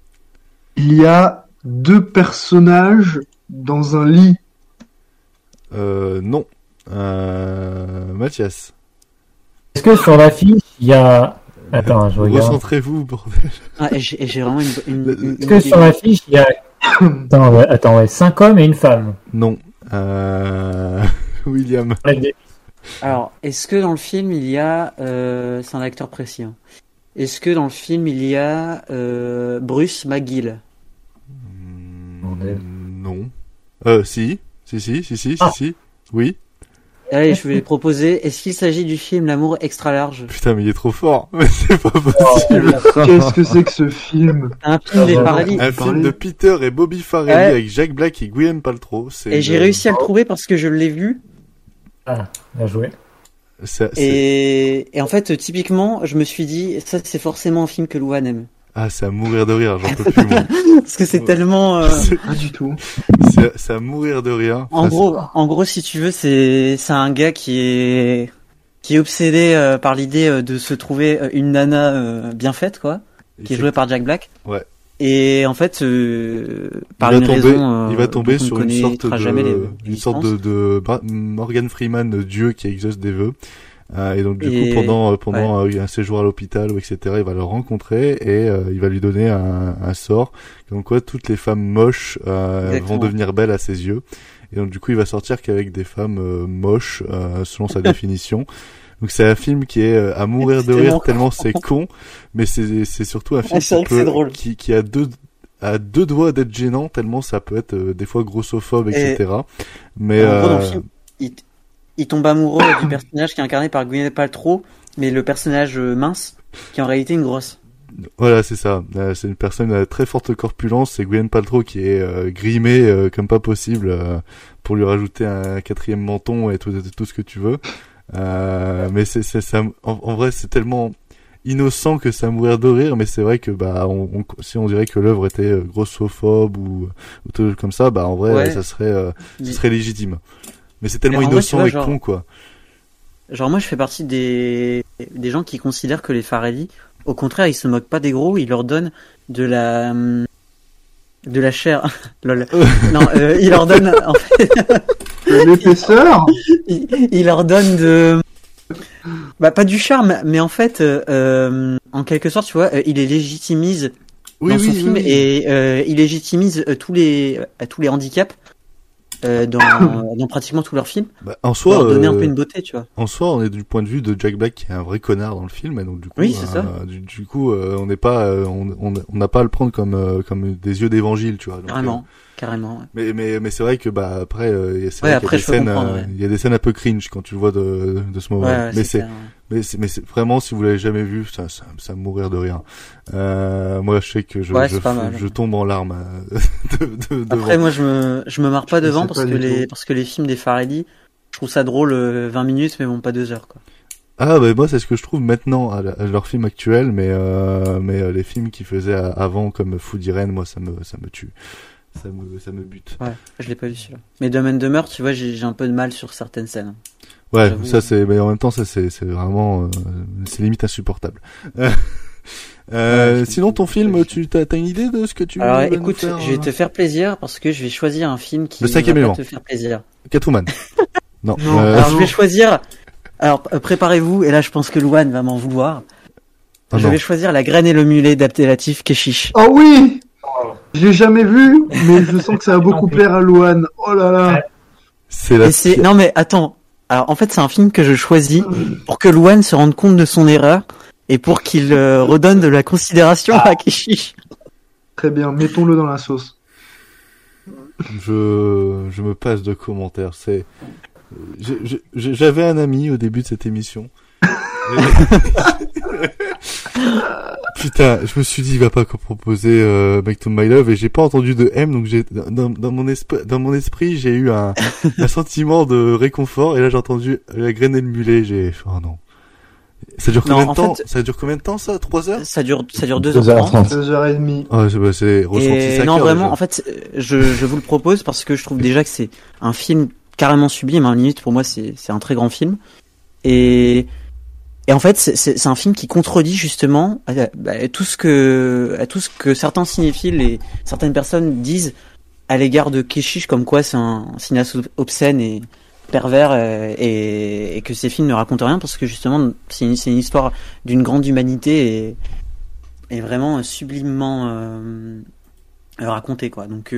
il y a deux personnages dans un lit? Euh, non. Euh, Mathias. Est-ce que sur l'affiche, il y a... Attends, je regarde. Recentrez-vous, bordel. Ah, et j'ai et j'ai vraiment une. une, une- Est-ce que sur l'affiche, il y a... Attends, ouais, attends, ouais, cinq hommes et une femme. Non. Euh... William. Alors, est-ce que dans le film il y a. Euh, c'est un acteur précis. hein. Est-ce que dans le film il y a euh, Bruce McGill? Non. Euh, si. Si, si, si, si, si, Ah. si. Oui. Allez, je vais proposer. Est-ce qu'il s'agit du film L'amour extra large? Putain, mais il est trop fort. Mais c'est pas possible. Qu'est-ce que c'est que ce film? Un film des Farrelly. Un film de Peter et Bobby Farrelly Ouais. avec Jack Black et Gwyneth Paltrow. Et j'ai réussi à le trouver parce que je l'ai vu. Ah, bien joué. Et, et en fait, typiquement, je me suis dit, ça c'est forcément un film que Louane aime. Ah, c'est à mourir de rire, j'en peux plus, moi. Parce que c'est tellement. euh, C'est- Pas du tout. C'est à mourir de rire. En Enfin, gros, en gros, si tu veux, c'est c'est un gars qui est qui est obsédé euh, par l'idée euh, de se trouver euh, une nana euh, bien faite, quoi, qui est jouée par Jack Black. Ouais. Et en fait, euh, par il une va tomber, raison, euh, il va tomber sur une ne sorte de, jamais les- les une sorte de, de Morgan Freeman dieu qui exauce des vœux. Euh, et donc du Et- coup pendant euh, pendant euh, un séjour à l'hôpital ou etc il va le rencontrer et euh, il va lui donner un, un sort. Comme quoi toutes les femmes moches euh, vont devenir belles à ses yeux. Et donc du coup il va sortir qu'avec des femmes euh, moches euh, selon sa définition. Donc c'est un film qui est à mourir de rire tellement c'est con mais c'est c'est surtout un film Ah, vrai qui, peut- qui qui a deux à deux doigts d'être gênant tellement ça peut être euh, des fois grossophobe etc mais gros, euh, film, il, il tombe amoureux du personnage qui est incarné par Gwyneth Paltrow, mais le personnage euh, mince, qui est en réalité une grosse. Voilà, c'est ça. Euh, c'est une personne à très forte corpulence. C'est Gwen Paltrow qui est euh, grimée euh, comme pas possible euh, pour lui rajouter un quatrième menton et tout, tout ce que tu veux. Euh, mais c'est, c'est, ça, en, en vrai, c'est tellement innocent que ça mourir de rire. Mais c'est vrai que bah, on, on- si on dirait que l'œuvre était euh, grossophobe ou, ou tout comme ça, bah en vrai, Ouais. ça serait, euh, Mais- ça serait légitime. Mais c'est tellement innocent vois, et genre- con quoi. Genre moi je fais partie des des gens qui considèrent que les Farelli, au contraire, ils se moquent pas des gros, ils leur donnent de la hum, de la chair. Lol. non, euh, ils leur donnent en fait, De l'épaisseur ils, ils leur donnent de bah pas du charme, mais en fait euh, euh, en quelque sorte, tu vois, euh, il les légitimise Oui, dans oui, son oui, film oui. et euh, il légitimise euh, tous les euh, tous les handicaps euh, dans dans pratiquement tous leurs films. Bah, en Pour soi, leur donner un euh, peu une beauté, tu vois. En soi, on est du point de vue de Jack Black qui est un vrai connard dans le film, et donc du coup, Oui, c'est ça. euh, du, du coup, euh, on n'est pas, euh, on on on n'a pas à le prendre comme euh, comme des yeux d'évangile, tu vois. Donc, euh, carrément. ouais. mais mais mais c'est vrai que bah après, euh, il y a- c'est Ouais, vrai qu'il y a des scènes, euh, ouais. il y a des scènes un peu cringe quand tu le vois de de ce moment. Mais c'est c'est clair, ouais. mais c'est mais c'est vraiment si vous l'avez jamais vu, ça ça, mourir de rien. Euh, moi, je sais que je mal. tombe en larmes euh, de, de, devant. Après, moi, je me, je me marre pas Je devant parce pas que les, tout. parce que les films des Farelli, je trouve ça drôle euh, 20 minutes, mais bon, pas 2 heures, quoi. Ah bah moi c'est ce que je trouve maintenant à, la- à leur film actuel mais euh, mais euh, les films qu'ils faisaient avant comme Food Irene moi ça me ça me tue ça me ça me bute Ouais, je l'ai pas vu celui-là. Mais Domaine de meurtre, tu vois, j'ai un peu de mal sur certaines scènes. ouais ça c'est mais en même temps ça c'est c'est vraiment euh, c'est limite insupportable euh, Ouais, sinon ton film tu t'as t'as une idée de ce que tu Alors, vas nous écoute, faire, je vais euh te faire plaisir parce que je vais choisir un film qui Le cinquième va élément. te faire plaisir. Catwoman non, Non, euh, Alors, je vais choisir. Alors, préparez-vous, et là, je pense que Louane va m'en vouloir. Ah je non. vais choisir La graine et le mulet d'Aptelatif Keshish. Oh oui Je l'ai jamais vu, mais je sens que ça va beaucoup plaire à Louane. Oh là là c'est la c'est, non mais attends. Alors, en fait, c'est un film que je choisis pour que Louane se rende compte de son erreur et pour qu'il euh, redonne de la considération à Keshish. Très bien, mettons-le dans la sauce. Je, je me passe de commentaires. C'est, je- je- j'avais un ami au début de cette émission. Putain, je me suis dit, il va pas proposer euh, Make to My Love et j'ai pas entendu de M, donc j'ai dans, dans mon esprit, dans mon esprit, j'ai eu un, un sentiment de réconfort et là j'ai entendu la graine et le mulet, j'ai oh non. Ça dure Non, combien de temps fait- Ça dure combien de temps ça? Trois heures? Ça dure, ça dure 2h30. 2h30. Deux heures et demie. Ah, c'est bah, c'est ressenti Et 5 non, heures, vraiment, déjà. en fait, je, je vous le propose parce que je trouve déjà que c'est un film carrément sublime. À limite, pour moi, c'est c'est un très grand film. Et, et en fait, c'est- un film qui contredit justement euh, bah, tout ce que à tout ce que certains cinéphiles et certaines personnes disent à l'égard de Keshish, comme quoi c'est un cinéaste obscène et pervers euh, et, que ces films ne racontent rien parce que justement c'est une, histoire d'une grande humanité et, vraiment sublimement euh, raconté quoi. Donc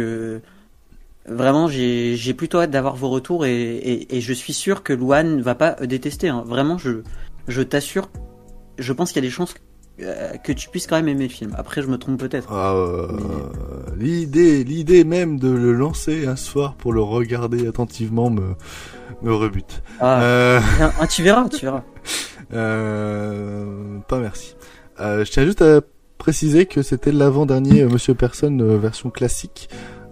vraiment j'ai plutôt hâte d'avoir vos retours et, et, et je suis sûr que Luan va pas détester. hein. Vraiment je je t'assure, je pense qu'il y a des chances euh, que tu puisses quand même aimer le film. Après je me trompe peut-être. Ah, euh, l'idée, l'idée même de le lancer un soir pour le regarder attentivement me, me rebute. Ah, Euh, ah, tu verras, tu verras. euh, pas merci. Je tiens juste à préciser que c'était l'avant-dernier Monsieur Personne version classique.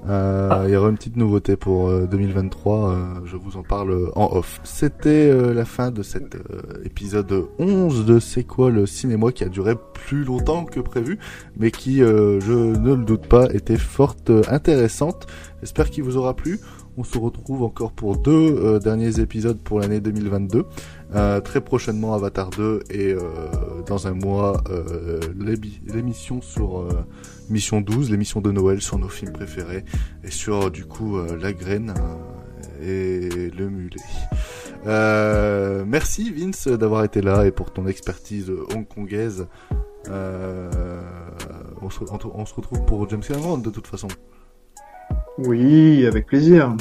Euh, Il y aura une petite nouveauté pour euh, 2023, euh, je vous en parle euh, en off. C'était euh, la fin de cet euh, épisode 11 de C'est quoi le cinéma qui a duré plus longtemps que prévu, mais qui, euh, je ne le doute pas, était fort euh, intéressante. J'espère qu'il vous aura plu. On se retrouve encore pour deux euh, derniers épisodes pour l'année 2022. Euh, très prochainement Avatar 2 et euh, dans un mois euh, l'émission sur euh, Mission 12, l'émission de Noël sur nos films préférés et sur du coup La Graine et Le Mulet. Merci Vince d'avoir été là et pour ton expertise hongkongaise. On, se, on, on se retrouve pour James Cameron de toute façon. Oui, avec plaisir.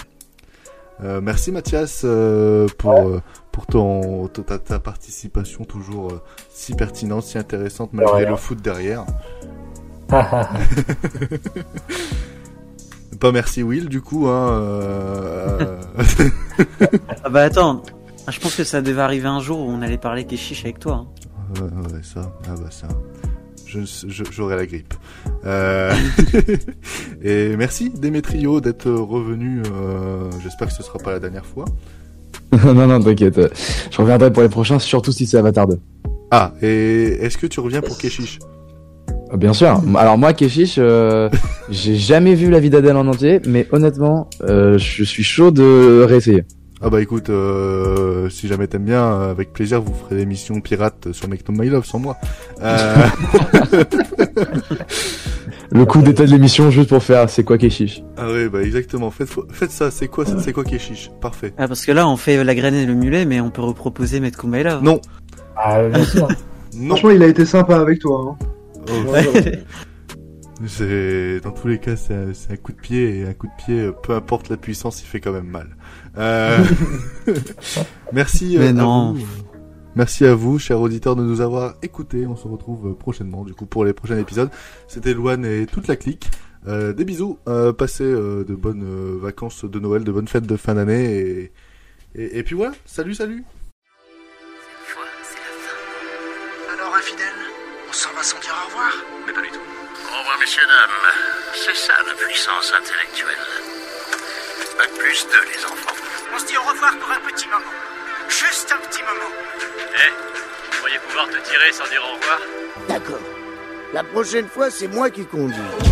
Euh, merci Mathias euh, pour euh, pour ton ta, ta participation toujours euh, si pertinente, si intéressante malgré le foot derrière. Ah, Pas merci Will du coup hein. euh, Ah bah attends, je pense que ça devait arriver un jour où on allait parler Keshish avec toi. hein. ouais, ouais, ça ah bah ça j'aurai la grippe. Euh, et merci Démétrio d'être revenu. euh, J'espère que ce sera pas la dernière fois. non, non, t'inquiète. euh, Je reviendrai pour les prochains, surtout si c'est Avatar 2. Ah et est-ce que tu reviens pour Keshish? Euh, Bien sûr. Alors moi, Keshish, euh, j'ai jamais vu la vie d'Adèle en entier, mais honnêtement, euh, je suis chaud de réessayer. Ah bah écoute, euh, si jamais t'aimes bien, euh, avec plaisir, vous ferez l'émission pirate sur Make No My Love sans moi. Le coup d'état de l'émission juste pour faire c'est quoi Keshish ah oui, bah exactement. Faites, faites ça. C'est quoi, c'est quoi Keshish Parfait. Ah parce que là on fait la graine et le mulet, mais on peut reproposer Mettre Kumaila. Non. Ah, bien sûr. Non. Franchement, il a été sympa avec toi. hein. Oh, Ouais. C'est dans tous les cas, c'est un, coup de pied et un coup de pied, euh, peu importe la puissance, il fait quand même mal. Euh... Merci. euh, Mais à non. vous. Merci à vous, chers auditeurs, de nous avoir écoutés. On se retrouve euh, prochainement, du coup, pour les prochains épisodes. C'était Loane et toute la clique. Euh, des bisous. Euh, passez euh, de bonnes euh, vacances de Noël, de bonnes fêtes de fin d'année et, et et puis voilà. Salut, salut. Alors, infidèle, on s'en va sans dire au revoir Mais pas du tout. Au revoir, messieurs, dames. C'est ça la puissance intellectuelle. Bac plus deux, les enfants. On se dit au revoir pour un petit moment. Juste un petit moment. Eh, vous croyez pouvoir te tirer sans dire au revoir D'accord. La prochaine fois, c'est moi qui conduis.